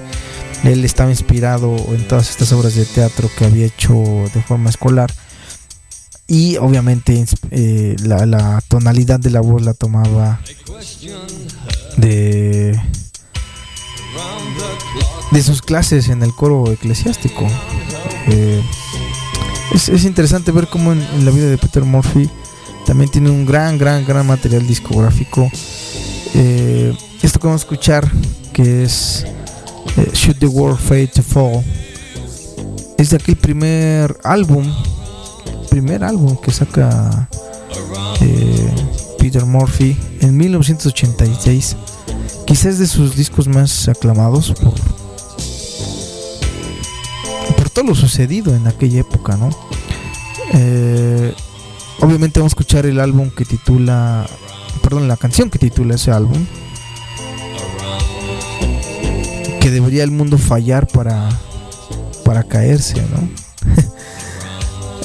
él estaba inspirado en todas estas obras de teatro que había hecho de forma escolar. Y obviamente eh, la, la tonalidad de la voz la tomaba de de sus clases en el coro eclesiástico. Eh, es, es interesante ver cómo en, en la vida de Peter Murphy también tiene un gran gran gran material discográfico. Eh, esto que vamos a escuchar que es eh, Should the World Fade to Fall es de aquel primer álbum primer álbum que saca eh, Peter Murphy en 1986 quizás de sus discos más aclamados por por todo lo sucedido en aquella época no Eh, obviamente vamos a escuchar el álbum que titula perdón la canción que titula ese álbum que debería el mundo fallar para para caerse no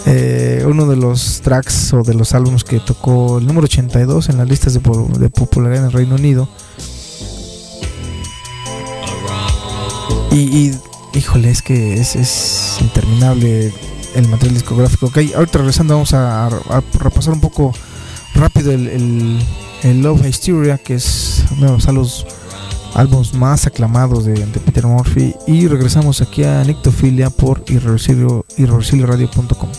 Eh, uno de los tracks o de los álbumes que tocó el número 82 en las listas de, po- de popularidad en el Reino Unido. Y, y, híjole, es que es, es interminable el material discográfico. Ok, ahorita regresando vamos a, repasar un poco rápido el, Love Hysteria, que es uno de los álbumes, más aclamados de, de Peter Murphy. Y regresamos aquí a Nictofilia por irreversible- irreversibleradio.com.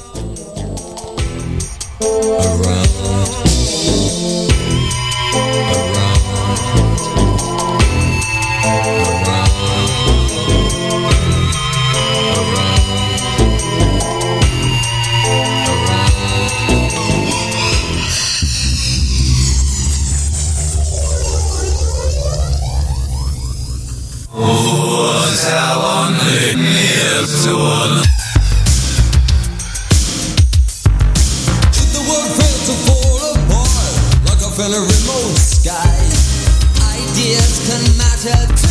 a fell remote sky? Ideas can matter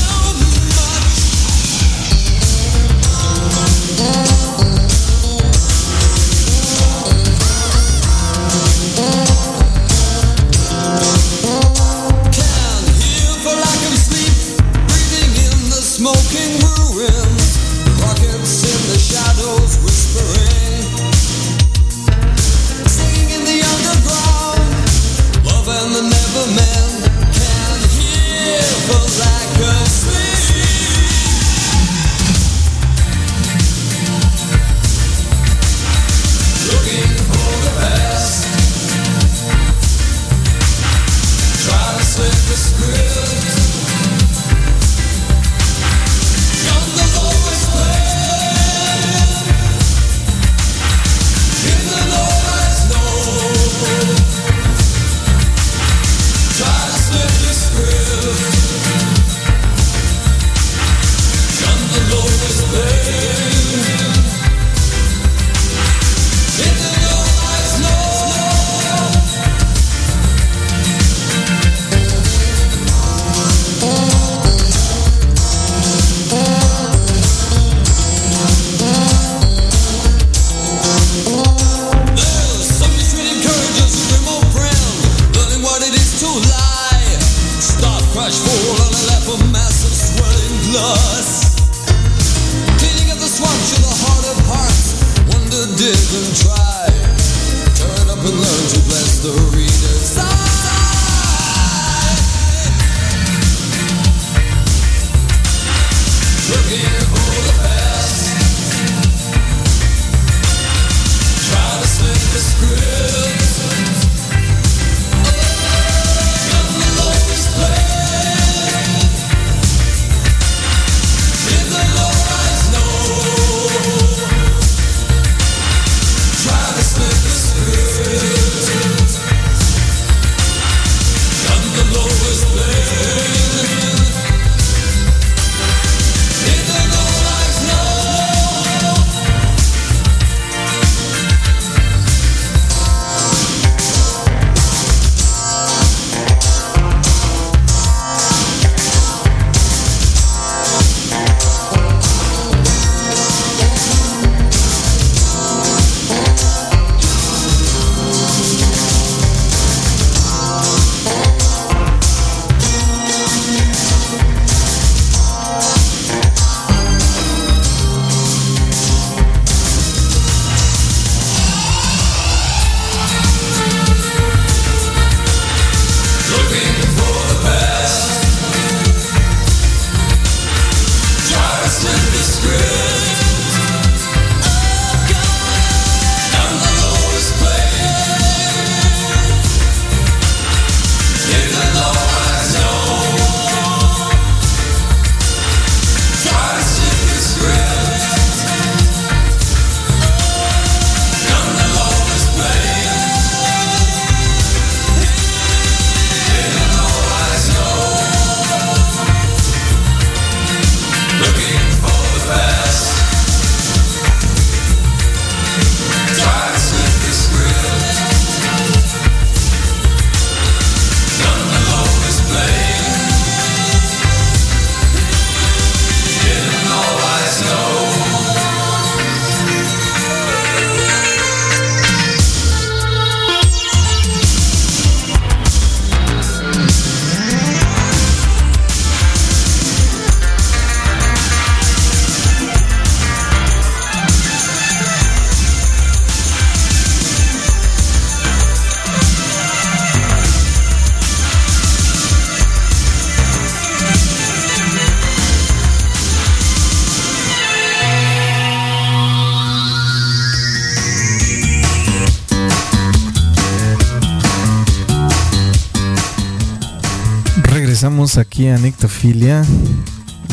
Aquí a Nictofilia.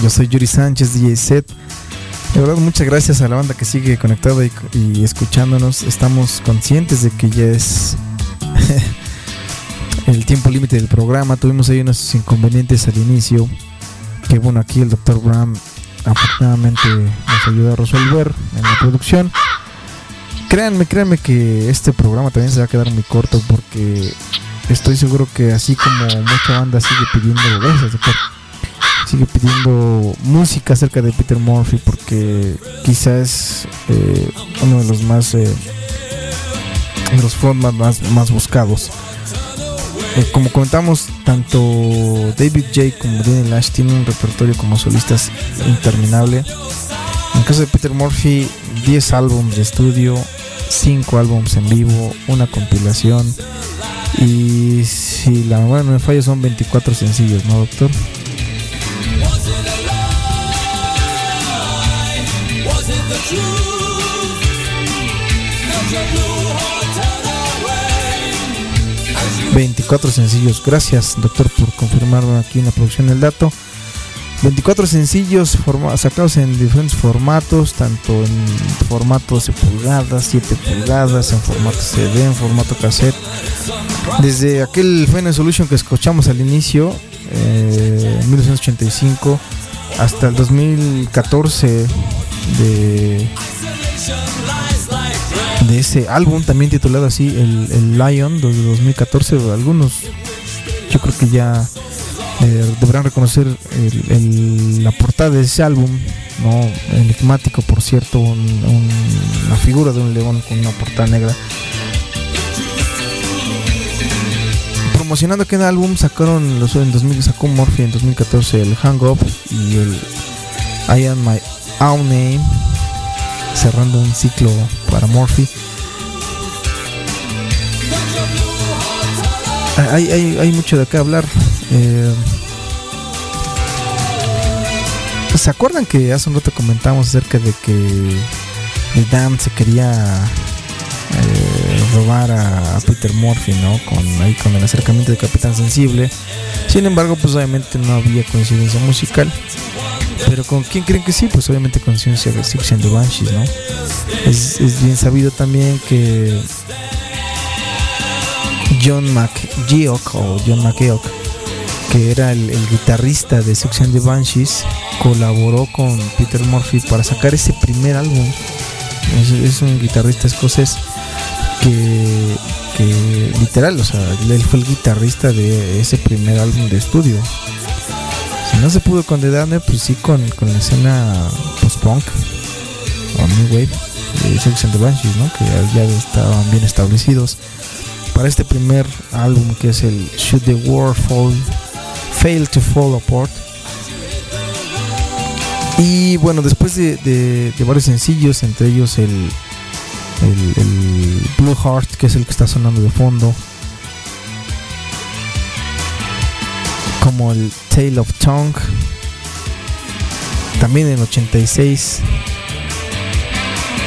Yo soy Yuri Sánchez, DJ Set. De verdad, muchas gracias a la banda que sigue conectada y, escuchándonos. Estamos conscientes de que ya es el tiempo límite del programa. Tuvimos ahí unos inconvenientes al inicio. Que bueno, aquí el Dr. Bram afortunadamente nos ayudó a resolver en la producción. Créanme, créanme que este programa también se va a quedar muy corto porque estoy seguro que así como mucha banda sigue pidiendo doctor, sigue pidiendo música acerca de Peter Murphy porque quizás eh, uno de los más eh, de los frontman más, buscados. Eh, como comentamos, tanto David J. como Daniel Lash tienen un repertorio como solistas interminable. En caso de Peter Murphy, 10 álbumes de estudio, 5 álbumes en vivo, una compilación. Y si la memoria no me falla, son 24 sencillos, ¿no, doctor? Was it a lie? Was it the truth? Does your blue heart turn away? As you 24 sencillos. Gracias, doctor, por confirmarme aquí en la producción del dato. 24 sencillos sacados en diferentes formatos, tanto en formato 12 pulgadas, 7 pulgadas, en formato CD, en formato cassette. Desde aquel Final Solution que escuchamos al inicio, eh, en 1985, hasta el 2014 de, de ese álbum, también titulado así, el, el Lion, de 2014. Algunos, yo creo que ya eh, deberán reconocer la portada de ese álbum, no enigmático, por cierto, un- un- una figura de un león con una portada negra promocionando aquel álbum sacaron los en 2000 sacó Morphy en 2014 el Hang Up y el I Am My Own Name cerrando un ciclo para Morphy. Hay, hay, hay mucho de qué hablar. Eh, ¿Se acuerdan que hace un rato comentamos acerca de que el Dam se quería eh, robar a, Peter Murphy, ¿no? Con, ahí con el acercamiento de Capitán Sensible. Sin embargo, pues obviamente no había coincidencia musical. Pero con quién creen que sí, pues obviamente con and the Banshees, ¿no? Es bien sabido también que John McGeoch o John McGeoch, que era el, guitarrista de and the Banshees, colaboró con Peter Murphy para sacar ese primer álbum. Es, un guitarrista escocés que, literal, o sea, él fue el guitarrista de ese primer álbum de estudio. Si no se pudo con The pues sí con, con la escena post-punk o New Wave de and the Banshees, ¿no? Que ya estaban bien establecidos. Para este primer álbum que es el Should the World Fall, Fail to Fall Apart. Y bueno, después de, varios sencillos, entre ellos el, el, el Blue Heart, que es el que está sonando de fondo, como el Tale of Tongue, también en 86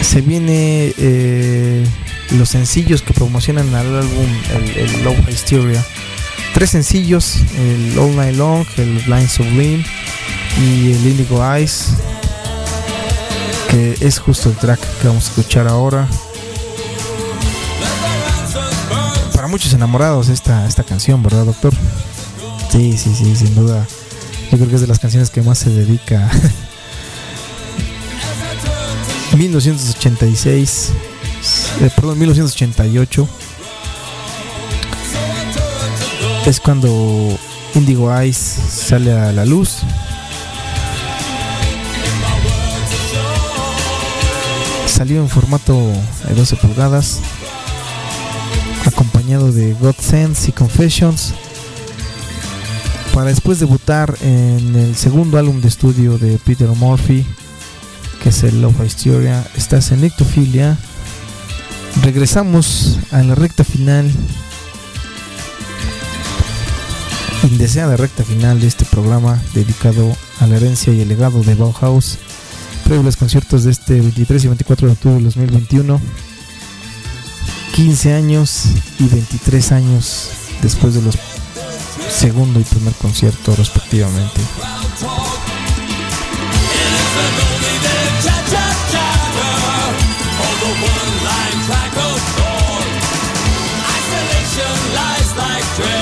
se viene eh, los sencillos que promocionan al álbum el, el Love Hysteria. Tres sencillos el All Night Long el Blind Sublime y el Indigo Eyes que es justo el track que vamos a escuchar ahora. Para muchos enamorados esta, esta canción verdad doctor sí sí sí sin duda. Yo creo que es de las canciones que más se dedica. 1986 eh, perdón 1988 es cuando Indigo Eyes sale a la luz. Salió en formato de 12 pulgadas acompañado de God Sense y Confessions para después debutar en el segundo álbum de estudio de Peter Murphy que es el Love Hysteria. Estás en Ectofilia Regresamos a la recta final. Indeseada recta final de este programa dedicado a la herencia y el legado de Bauhaus. Previo a los conciertos de este 23 y 24 de octubre de 2021. 15 años y 23 años después de los segundo y primer concierto respectivamente. like dread.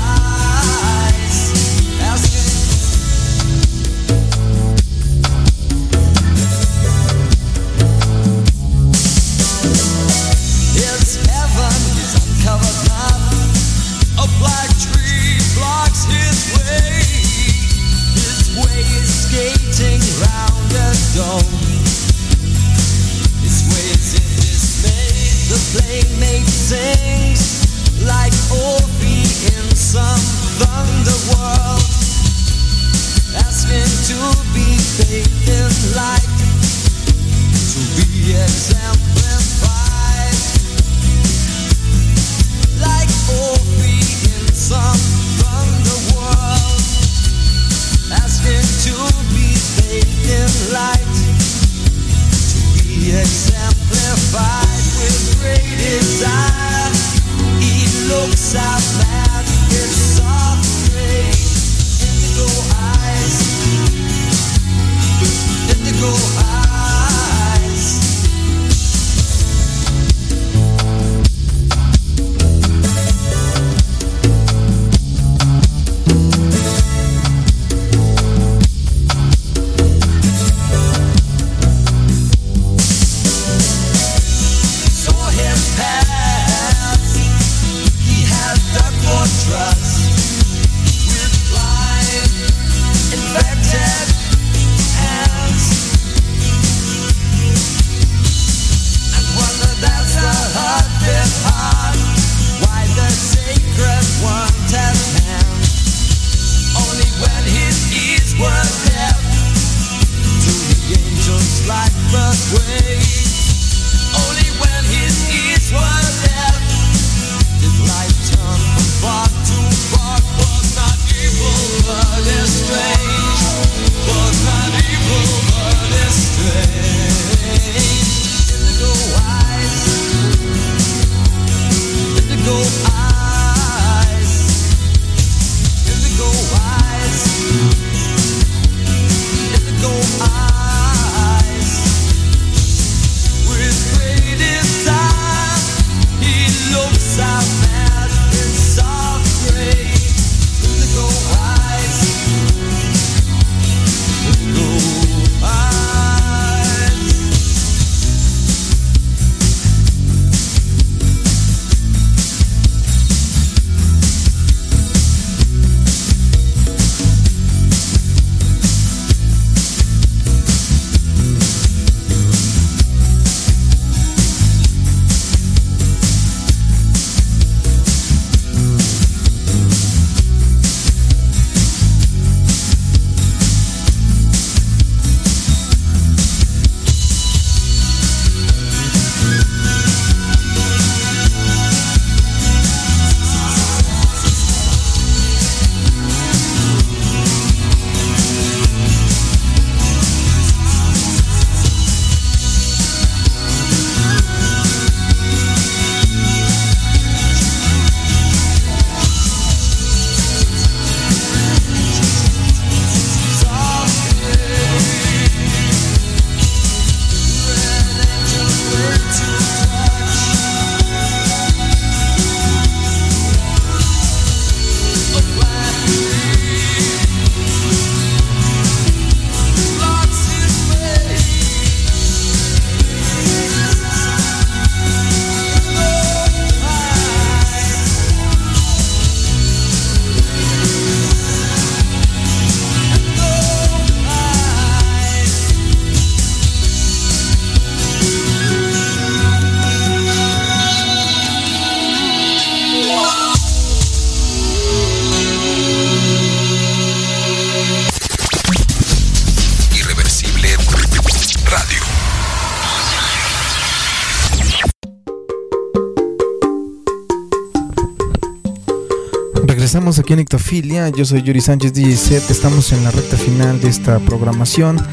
Yo soy Yuri Sánchez DJ estamos en la recta final de esta programación,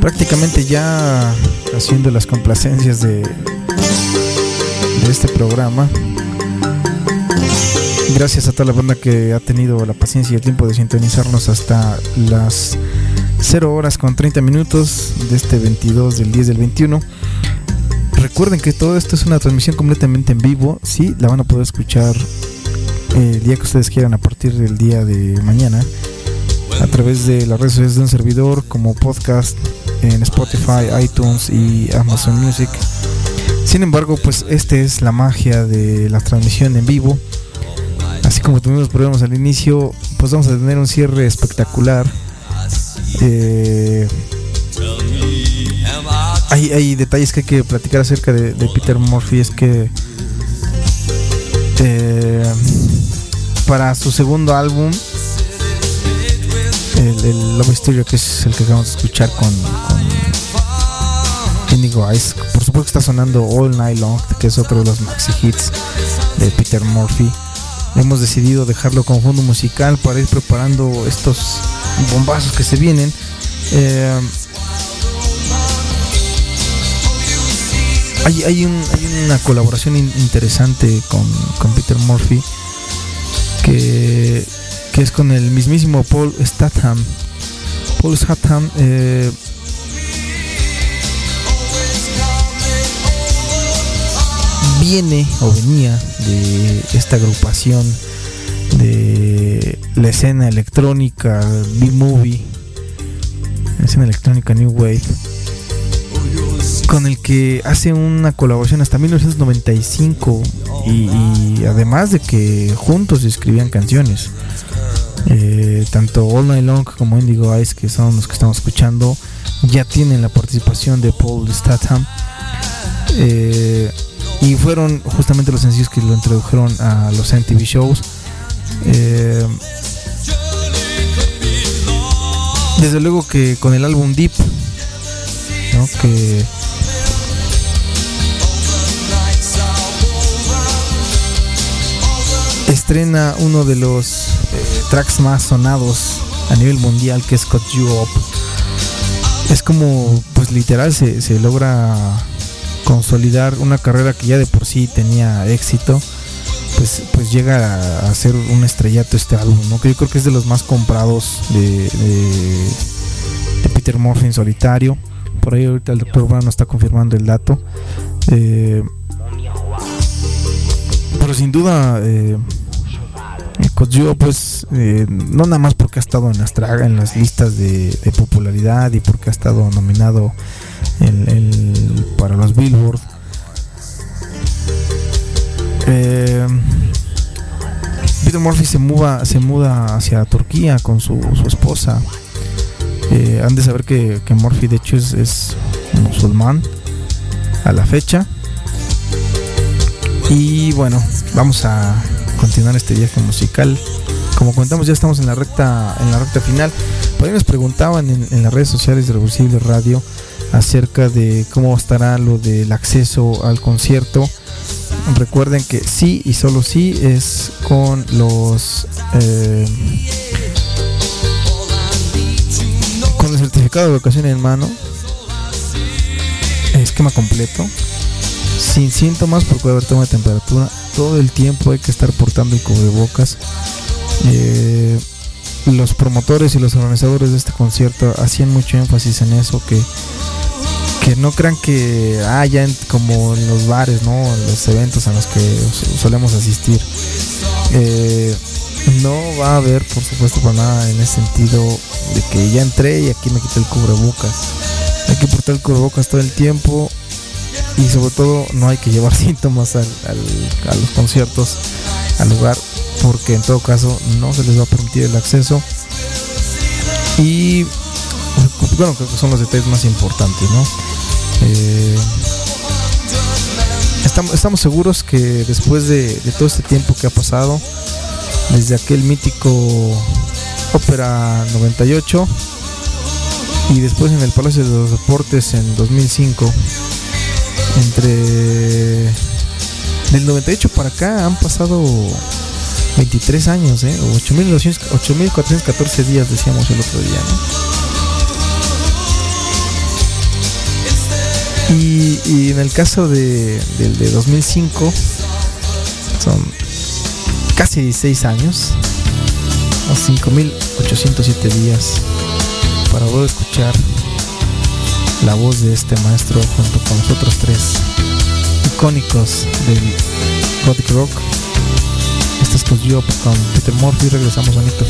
prácticamente ya haciendo las complacencias de, de este programa. Gracias a toda la banda que ha tenido la paciencia y el tiempo de sintonizarnos hasta las 0 horas con 30 minutos de este 22 del 10 del 21. Recuerden que todo esto es una transmisión completamente en vivo, sí, la van a poder escuchar el día que ustedes quieran a partir del día de mañana a través de las redes sociales de un servidor como podcast en Spotify, iTunes y Amazon Music. Sin embargo, pues esta es la magia de la transmisión en vivo. Así como tuvimos problemas al inicio, pues vamos a tener un cierre espectacular. Eh, hay, hay detalles que hay que platicar acerca de, de Peter Murphy. Es que eh, para su segundo álbum, el, el Love Mysterio, que es el que acabamos de escuchar con, con Indigo Eyes. Por supuesto que está sonando All Night Long, que es otro de los maxi hits de Peter Murphy. Hemos decidido dejarlo como fondo musical para ir preparando estos bombazos que se vienen. Eh, hay, un- hay una colaboración in- interesante con, con Peter Murphy que, que es con el mismísimo Paul Statham. Paul Statham eh, viene o venía de esta agrupación de la escena electrónica B-Movie, escena electrónica New Wave, con el que hace una colaboración hasta 1995 y, además de que juntos escribían canciones. Eh, tanto All Night Long como Indigo Eyes, que son los que estamos escuchando, ya tienen la participación de Paul Statham. Eh, y fueron justamente los sencillos que lo introdujeron a los MTV shows. Eh, desde luego que con el álbum Deep, que estrena uno de los eh, tracks más sonados a nivel mundial que es Cut You Up. Es como, pues literal, se, logra consolidar una carrera que ya de por sí tenía éxito. Pues, pues llega a, ser un estrellato este álbum, ¿no? Que yo creo que es de los más comprados de, de, Peter Murphy en solitario. Por ahí ahorita el doctor Brown está confirmando el dato. Eh, pero sin duda, eh, Kojiro, pues, eh, no nada más porque ha estado en las, tra- en las listas de, popularidad y porque ha estado nominado en- para los Billboard. Eh, Peter Murphy se, muda, se muda hacia Turquía con su, esposa. Eh, han de saber que, que Murphy, de hecho, es musulmán a la fecha. Y bueno, vamos a continuar este viaje musical. Como comentamos, ya estamos en la recta, en la recta final. Por ahí nos preguntaban en, las redes sociales de Reversible Radio acerca de cómo estará lo del acceso al concierto. Recuerden que sí y solo sí es con los eh, con el certificado de vocación en mano, esquema completo, sin síntomas por puede haber toma de temperatura. Todo el tiempo hay que estar portando el cubrebocas. Eh, los promotores y los organizadores de este concierto hacían mucho énfasis en eso, que, que no crean que ah, como en los bares, ¿no? En los eventos a los que so- solemos asistir. Eh, no va a haber, por supuesto, para nada en ese sentido de que ya entré y aquí me quité el cubrebocas. Hay que portar el cubrebocas todo el tiempo y sobre todo no hay que llevar síntomas al- a los conciertos, al lugar, porque en todo caso no se les va a permitir el acceso. Y bueno, creo que son los detalles más importantes, ¿no? Eh, estamos, estamos seguros que después de, de todo este tiempo que ha pasado, desde aquel mítico Ópera 98 y después en el Palacio de los Deportes en 2005, entre del 98 para acá han pasado 23 años, ¿eh? O 8.200 8.414 días decíamos el otro día, ¿no? Y, y en el caso de, del de 2005 son casi 16 años, o 5.807 días para poder escuchar la voz de este maestro junto con los otros tres icónicos del gothic rock. Este es Cause You Up con Peter Murphy. Regresamos a Nito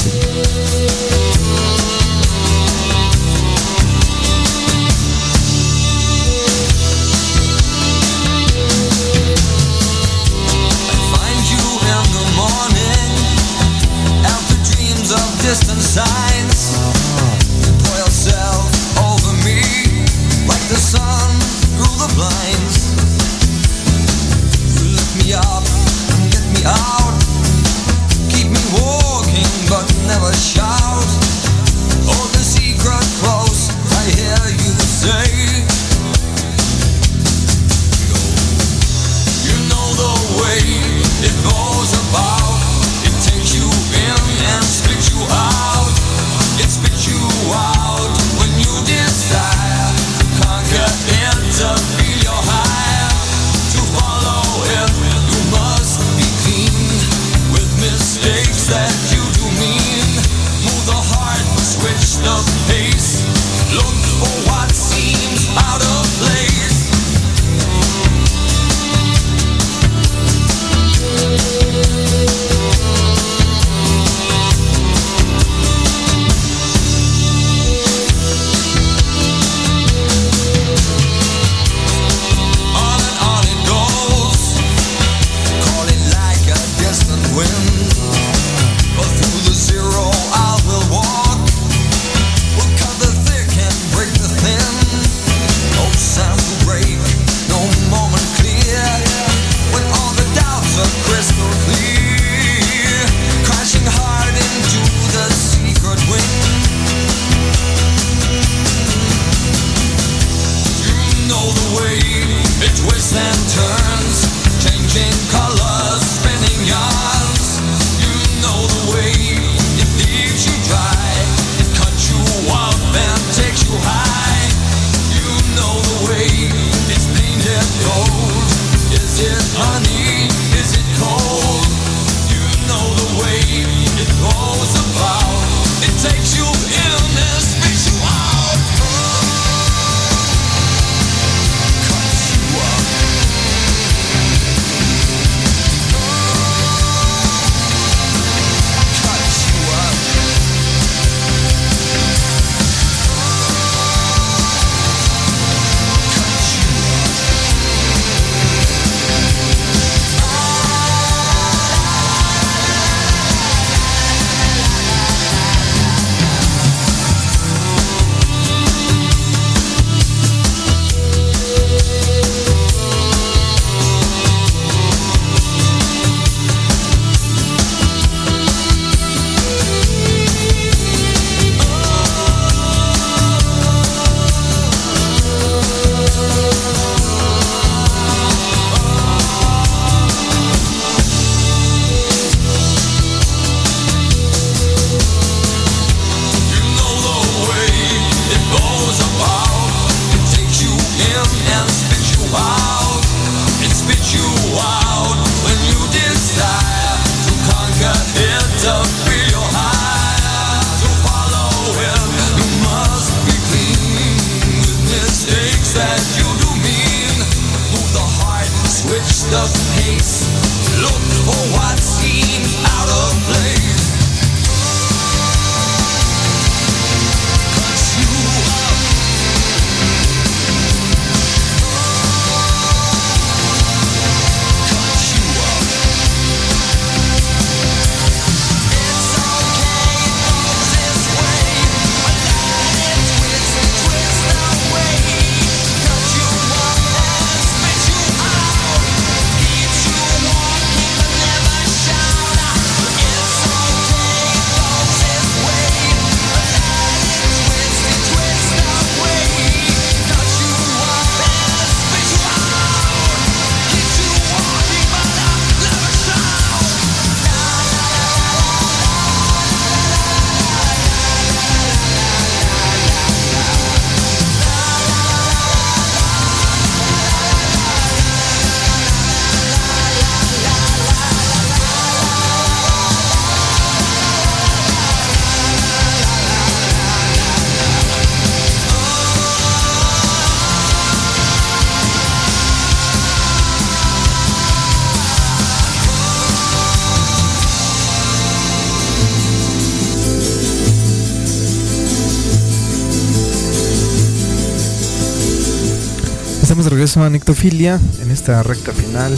regreso a Nictofilia en esta recta final.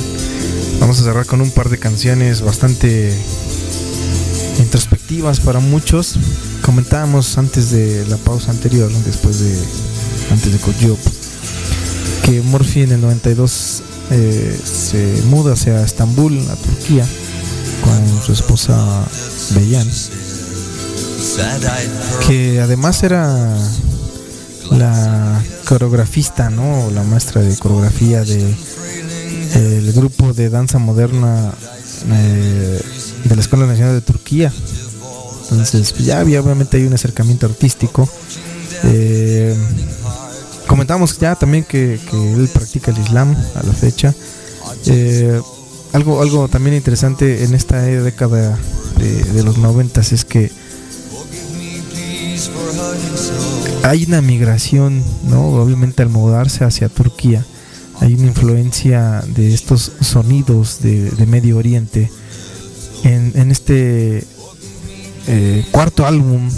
Vamos a cerrar con un par de canciones bastante introspectivas para muchos. Comentábamos antes de la pausa anterior, después de antes de Koyop, que Morphy en el 92 eh, se muda hacia Estambul, a Turquía, con su esposa Beyan, que además era la coreografista, ¿no? La maestra de coreografía de el grupo de danza moderna eh, de la Escuela Nacional de Turquía. Entonces, pues, ya había obviamente hay un acercamiento artístico. Eh, comentamos ya también que, que él practica el Islam a la fecha. Eh, algo, algo también interesante en esta década de, de los noventas es que hay una migración, ¿no? Obviamente al mudarse hacia Turquía, hay una influencia de estos sonidos de, Medio Oriente en, este eh, cuarto álbum,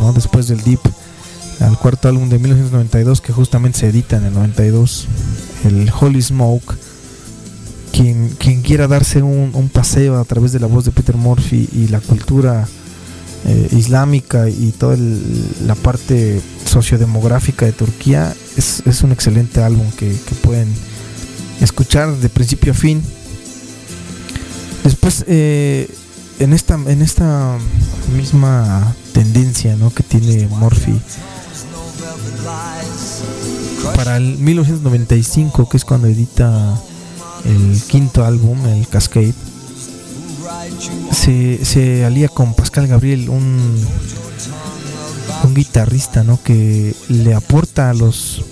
¿no? Después del Deep, al cuarto álbum de 1992 que justamente se edita en el 92, el Holy Smoke. Quien, quien quiera darse un, paseo a través de la voz de Peter Murphy y la cultura eh, islámica y toda la parte sociodemográfica de Turquía es, es un excelente álbum que, pueden escuchar de principio a fin. Después, eh, en, esta, en esta misma tendencia ¿no? que tiene Morphy para el 1995, que es cuando edita el quinto álbum, el Cascade, se, se alía con Pascal Gabriel, un, un guitarrista, ¿no? Que le aporta los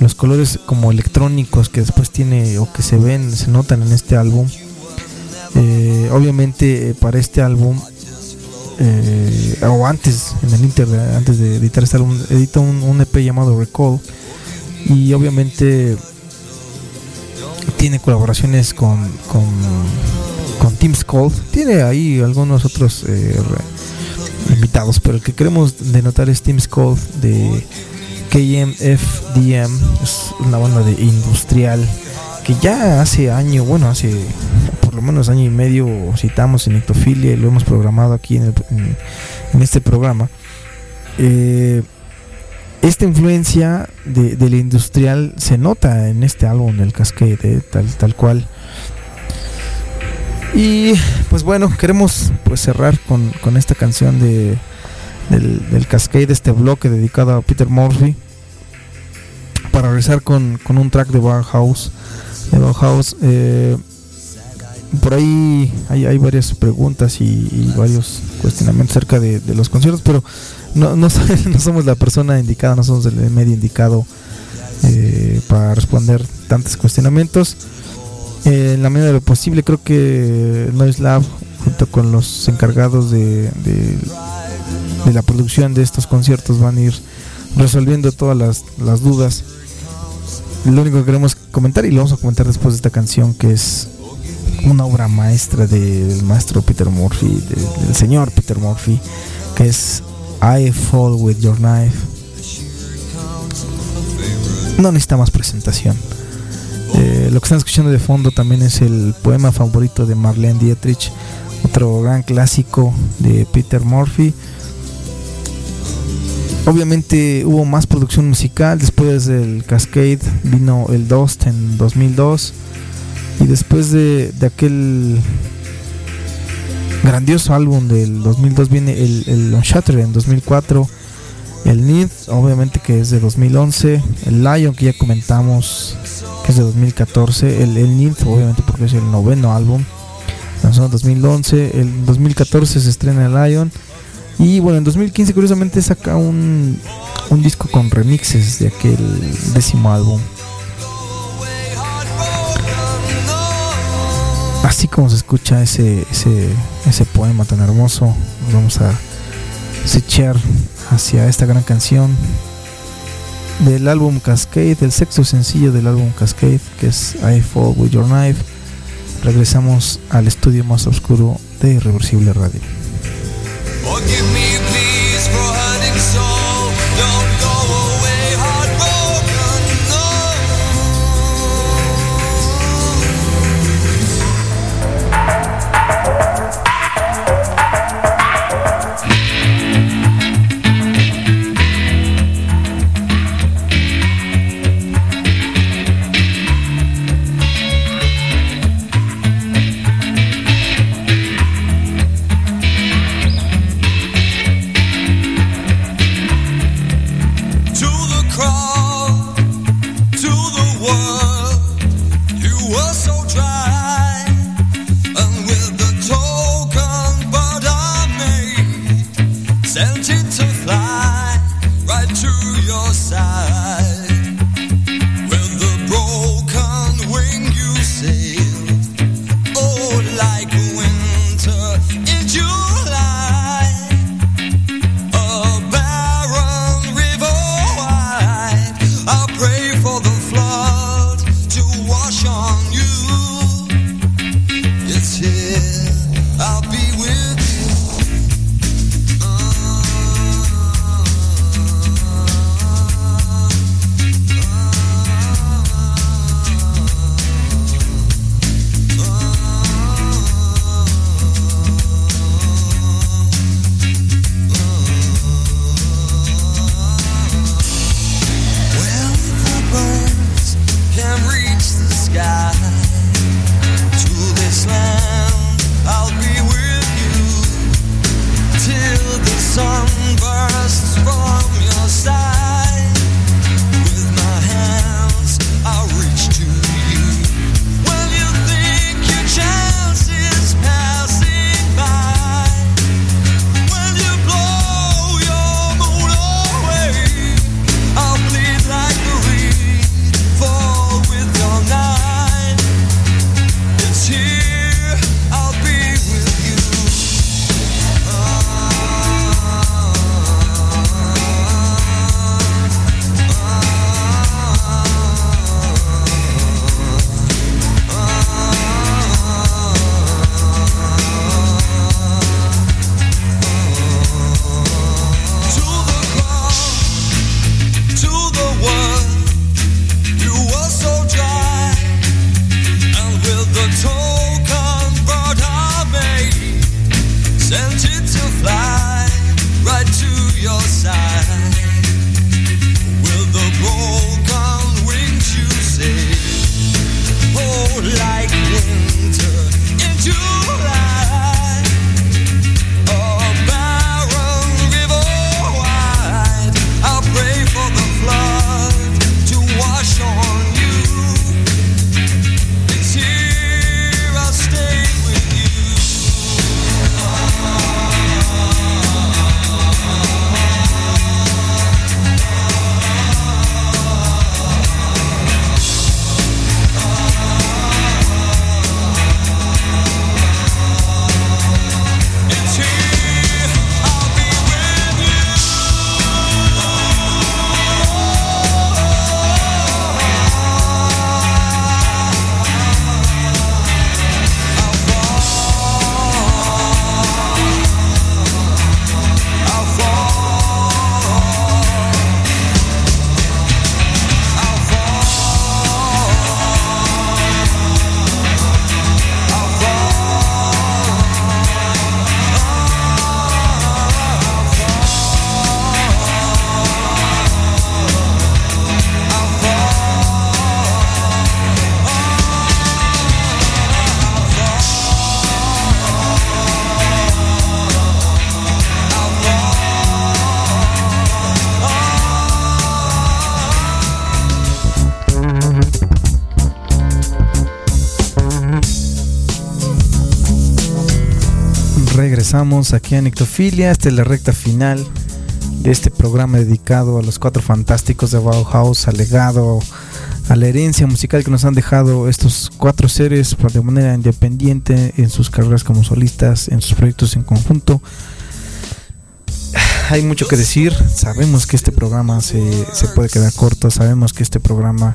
los colores como electrónicos que después tiene o que se ven, se notan en este álbum. Eh, obviamente eh, para este álbum eh, o antes en el inter antes de editar este álbum edita un, un EP llamado Recall y obviamente tiene colaboraciones con, con, con Tim Skull. Tiene ahí algunos otros invitados, pero el que queremos denotar es Tim Skull de KMFDM. Es una banda de industrial que ya hace año, bueno, hace por lo menos año y medio citamos en Ectofilia y lo hemos programado aquí en, el- en- este programa. Eh, esta influencia de, del industrial se nota en este álbum del Cascade, eh, tal, tal cual. Y pues bueno, queremos pues cerrar con, con esta canción de, del, del Cascade, este bloque dedicado a Peter Murphy. Para regresar con, con un track de Bauhaus. De Bauhaus eh, por ahí hay, hay varias preguntas y, varios cuestionamientos acerca de, de los conciertos, pero no, no somos la persona indicada, no somos el medio indicado eh, para responder tantos cuestionamientos. En la medida de lo posible, creo que Noise Lab, junto con los encargados de, la producción de estos conciertos, van a ir resolviendo todas las, dudas. Lo único que queremos comentar, y lo vamos a comentar después de esta canción, que es una obra maestra del maestro Peter Murphy, de- del señor Peter Murphy, que es I Fall With Your Knife. No necesita más presentación. Lo que están escuchando de fondo también es el poema favorito de Marlene Dietrich, otro gran clásico de Peter Murphy. Obviamente hubo más producción musical, después del Cascade vino el Dust en 2002 y después de, de aquel grandioso álbum del 2002 viene el, el Unshattered en 2004, el Need obviamente que es de 2011, el Lion que ya comentamos que es de 2014, el, el Need obviamente porque es el noveno álbum, lanzado en 2011, el 2014 se estrena el Lion. Y bueno en 2015 curiosamente saca un, un disco con remixes de aquel décimo álbum. Así como se escucha ese, ese, ese poema tan hermoso, vamos a switchar hacia esta gran canción del álbum Cascade, el sexto sencillo del álbum Cascade, que es I Fall With Your Knife. Regresamos al estudio más oscuro de Irreversible Radio. Regresamos aquí a Nictofilia. Esta es la recta final de este programa dedicado a los cuatro fantásticos de Bauhaus, al legado, a la herencia musical que nos han dejado estos cuatro seres de manera independiente en sus carreras como solistas, en sus proyectos en conjunto. Hay mucho que decir. Sabemos que este programa se, se puede quedar corto. Sabemos que este programa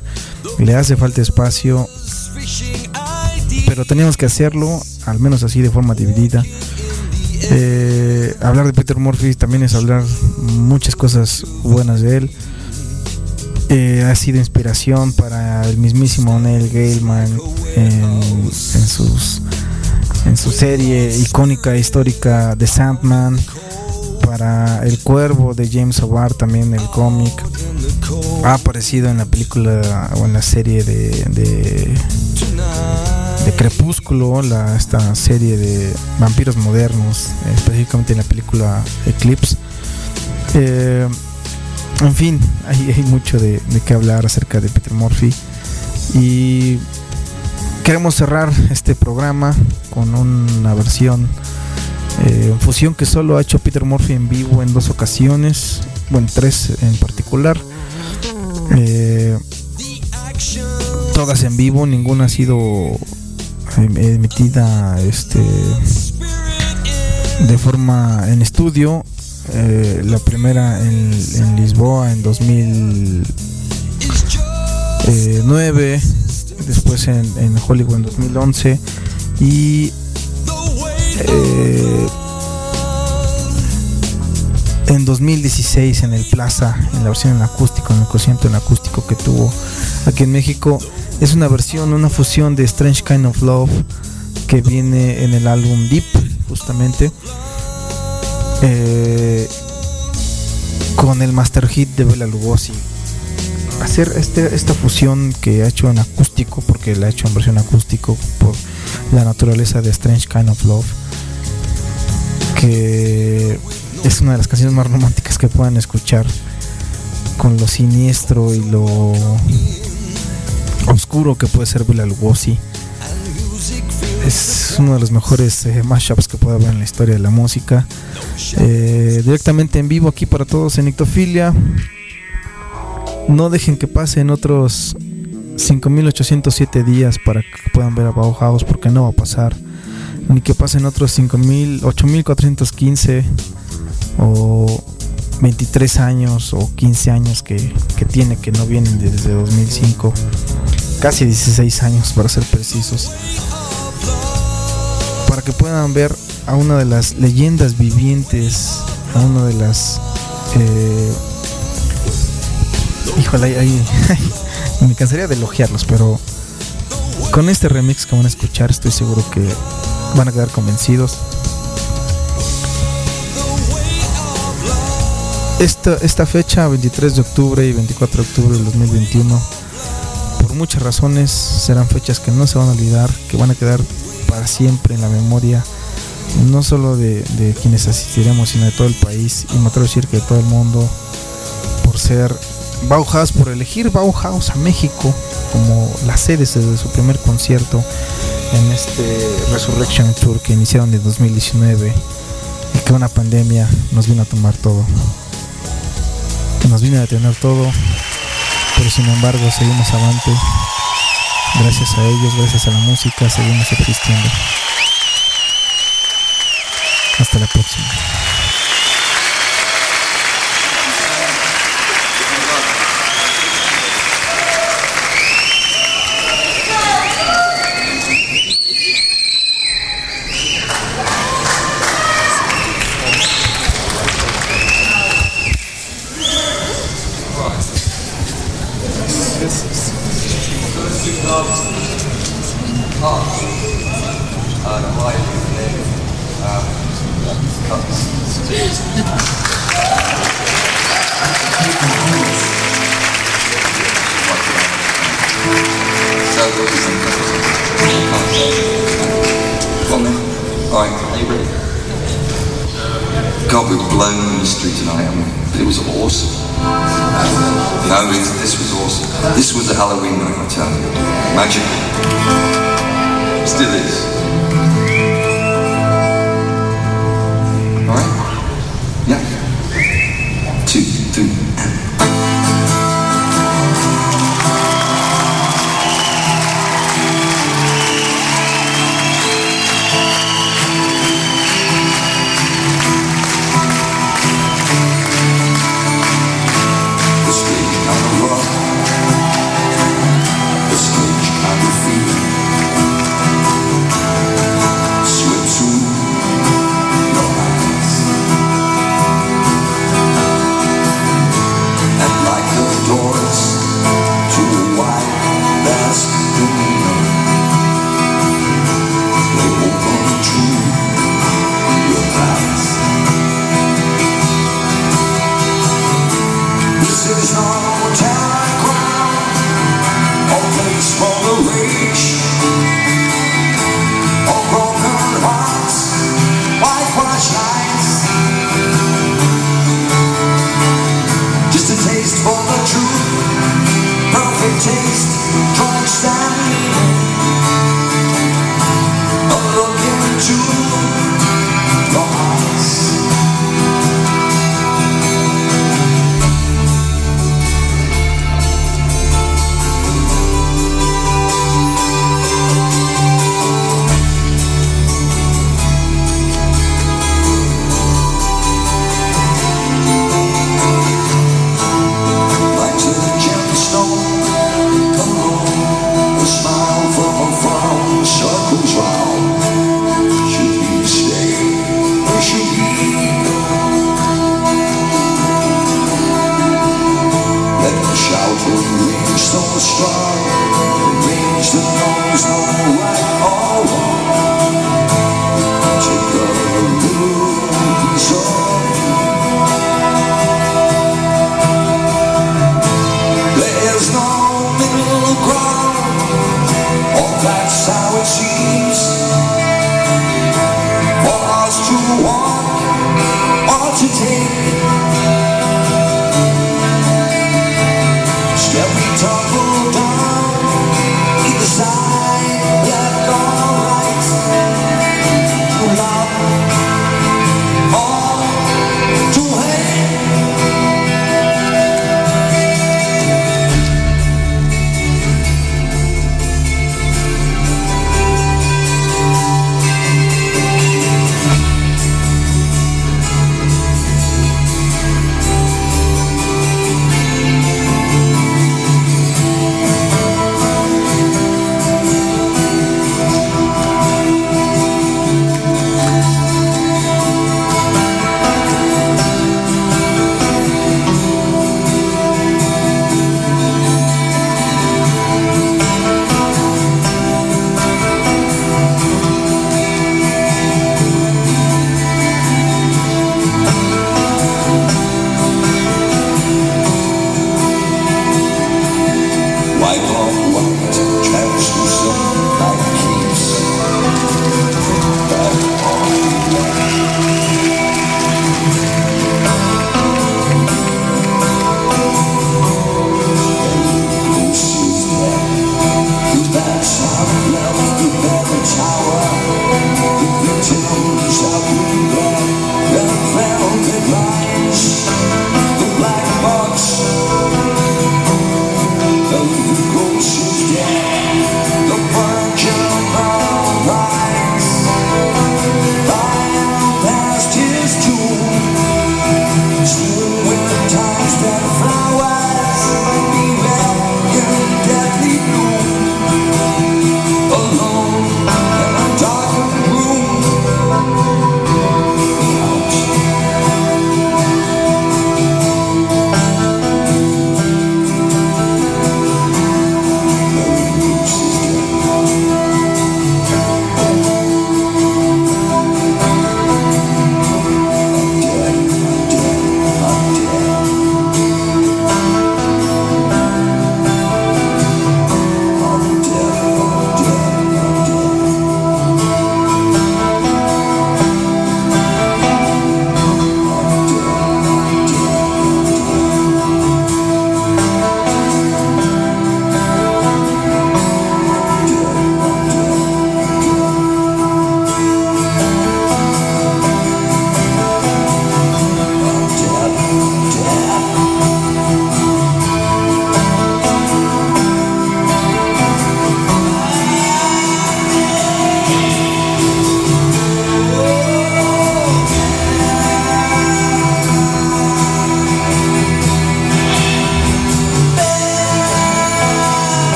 le hace falta espacio. Pero teníamos que hacerlo, al menos así de forma dividida. Eh, hablar de Peter Murphy también es hablar muchas cosas buenas de él. Eh, ha sido inspiración para el mismísimo Neil Gaiman en, su serie icónica histórica The Sandman para El Cuervo de James O'Barr también el cómic ha aparecido en la película o en la serie de, de, de Crepúsculo, la, esta serie de vampiros modernos, específicamente en la película Eclipse. Eh, en fin, hay, mucho de, de qué hablar acerca de Peter Murphy. Y queremos cerrar este programa con una versión Eh, fusión que solo ha hecho Peter Murphy en vivo en dos ocasiones, bueno, tres en particular. Eh, todas en vivo, ninguna ha sido emitida este de forma en estudio. Eh, la primera en, Lisboa en 2009, después en, en Hollywood en 2011 y eh, en 2016 en el Plaza, en la versión en acústico, en el concierto en acústico que tuvo aquí en México. Es una versión, una fusión de Strange Kind of Love que viene en el álbum Deep, justamente. eh, con el master hit de Bela Lugosi. Hacer este, esta fusión que ha hecho en acústico, porque la ha hecho en versión acústico por la naturaleza de Strange Kind of Love, que es una de las canciones más románticas que puedan escuchar, con lo siniestro y lo oscuro que puede ser Bela Lugosi. Es uno de los mejores eh, mashups que puede haber en la historia de la música. Eh, directamente en vivo aquí para todos en Ictofilia. No dejen que pasen otros 5807 días para que puedan ver a Bauhaus porque no va a pasar. Ni que pasen otros 5000, 8415 o 23 años o 15 años que, que tiene que no vienen desde 2005. Casi 16 años para ser precisos. Para que puedan ver a una de las leyendas vivientes, a una de las... Eh, híjole, ahí, me cansaría de elogiarlos, pero con este remix que van a escuchar estoy seguro que van a quedar convencidos. Esta, esta fecha, 23 de octubre y 24 de octubre del 2021, por muchas razones serán fechas que no se van a olvidar, que van a quedar para siempre en la memoria, no solo de, de quienes asistiremos, sino de todo el país, y me atrevo a decir que de todo el mundo, por ser Bauhaus, por elegir Bauhaus a México como la sede desde su primer concierto en este Resurrection Tour que iniciaron en 2019 y que una pandemia nos vino a tomar todo. Nos vino a detener todo, pero sin embargo seguimos avante. Gracias a ellos, gracias a la música, seguimos existiendo. Hasta la próxima.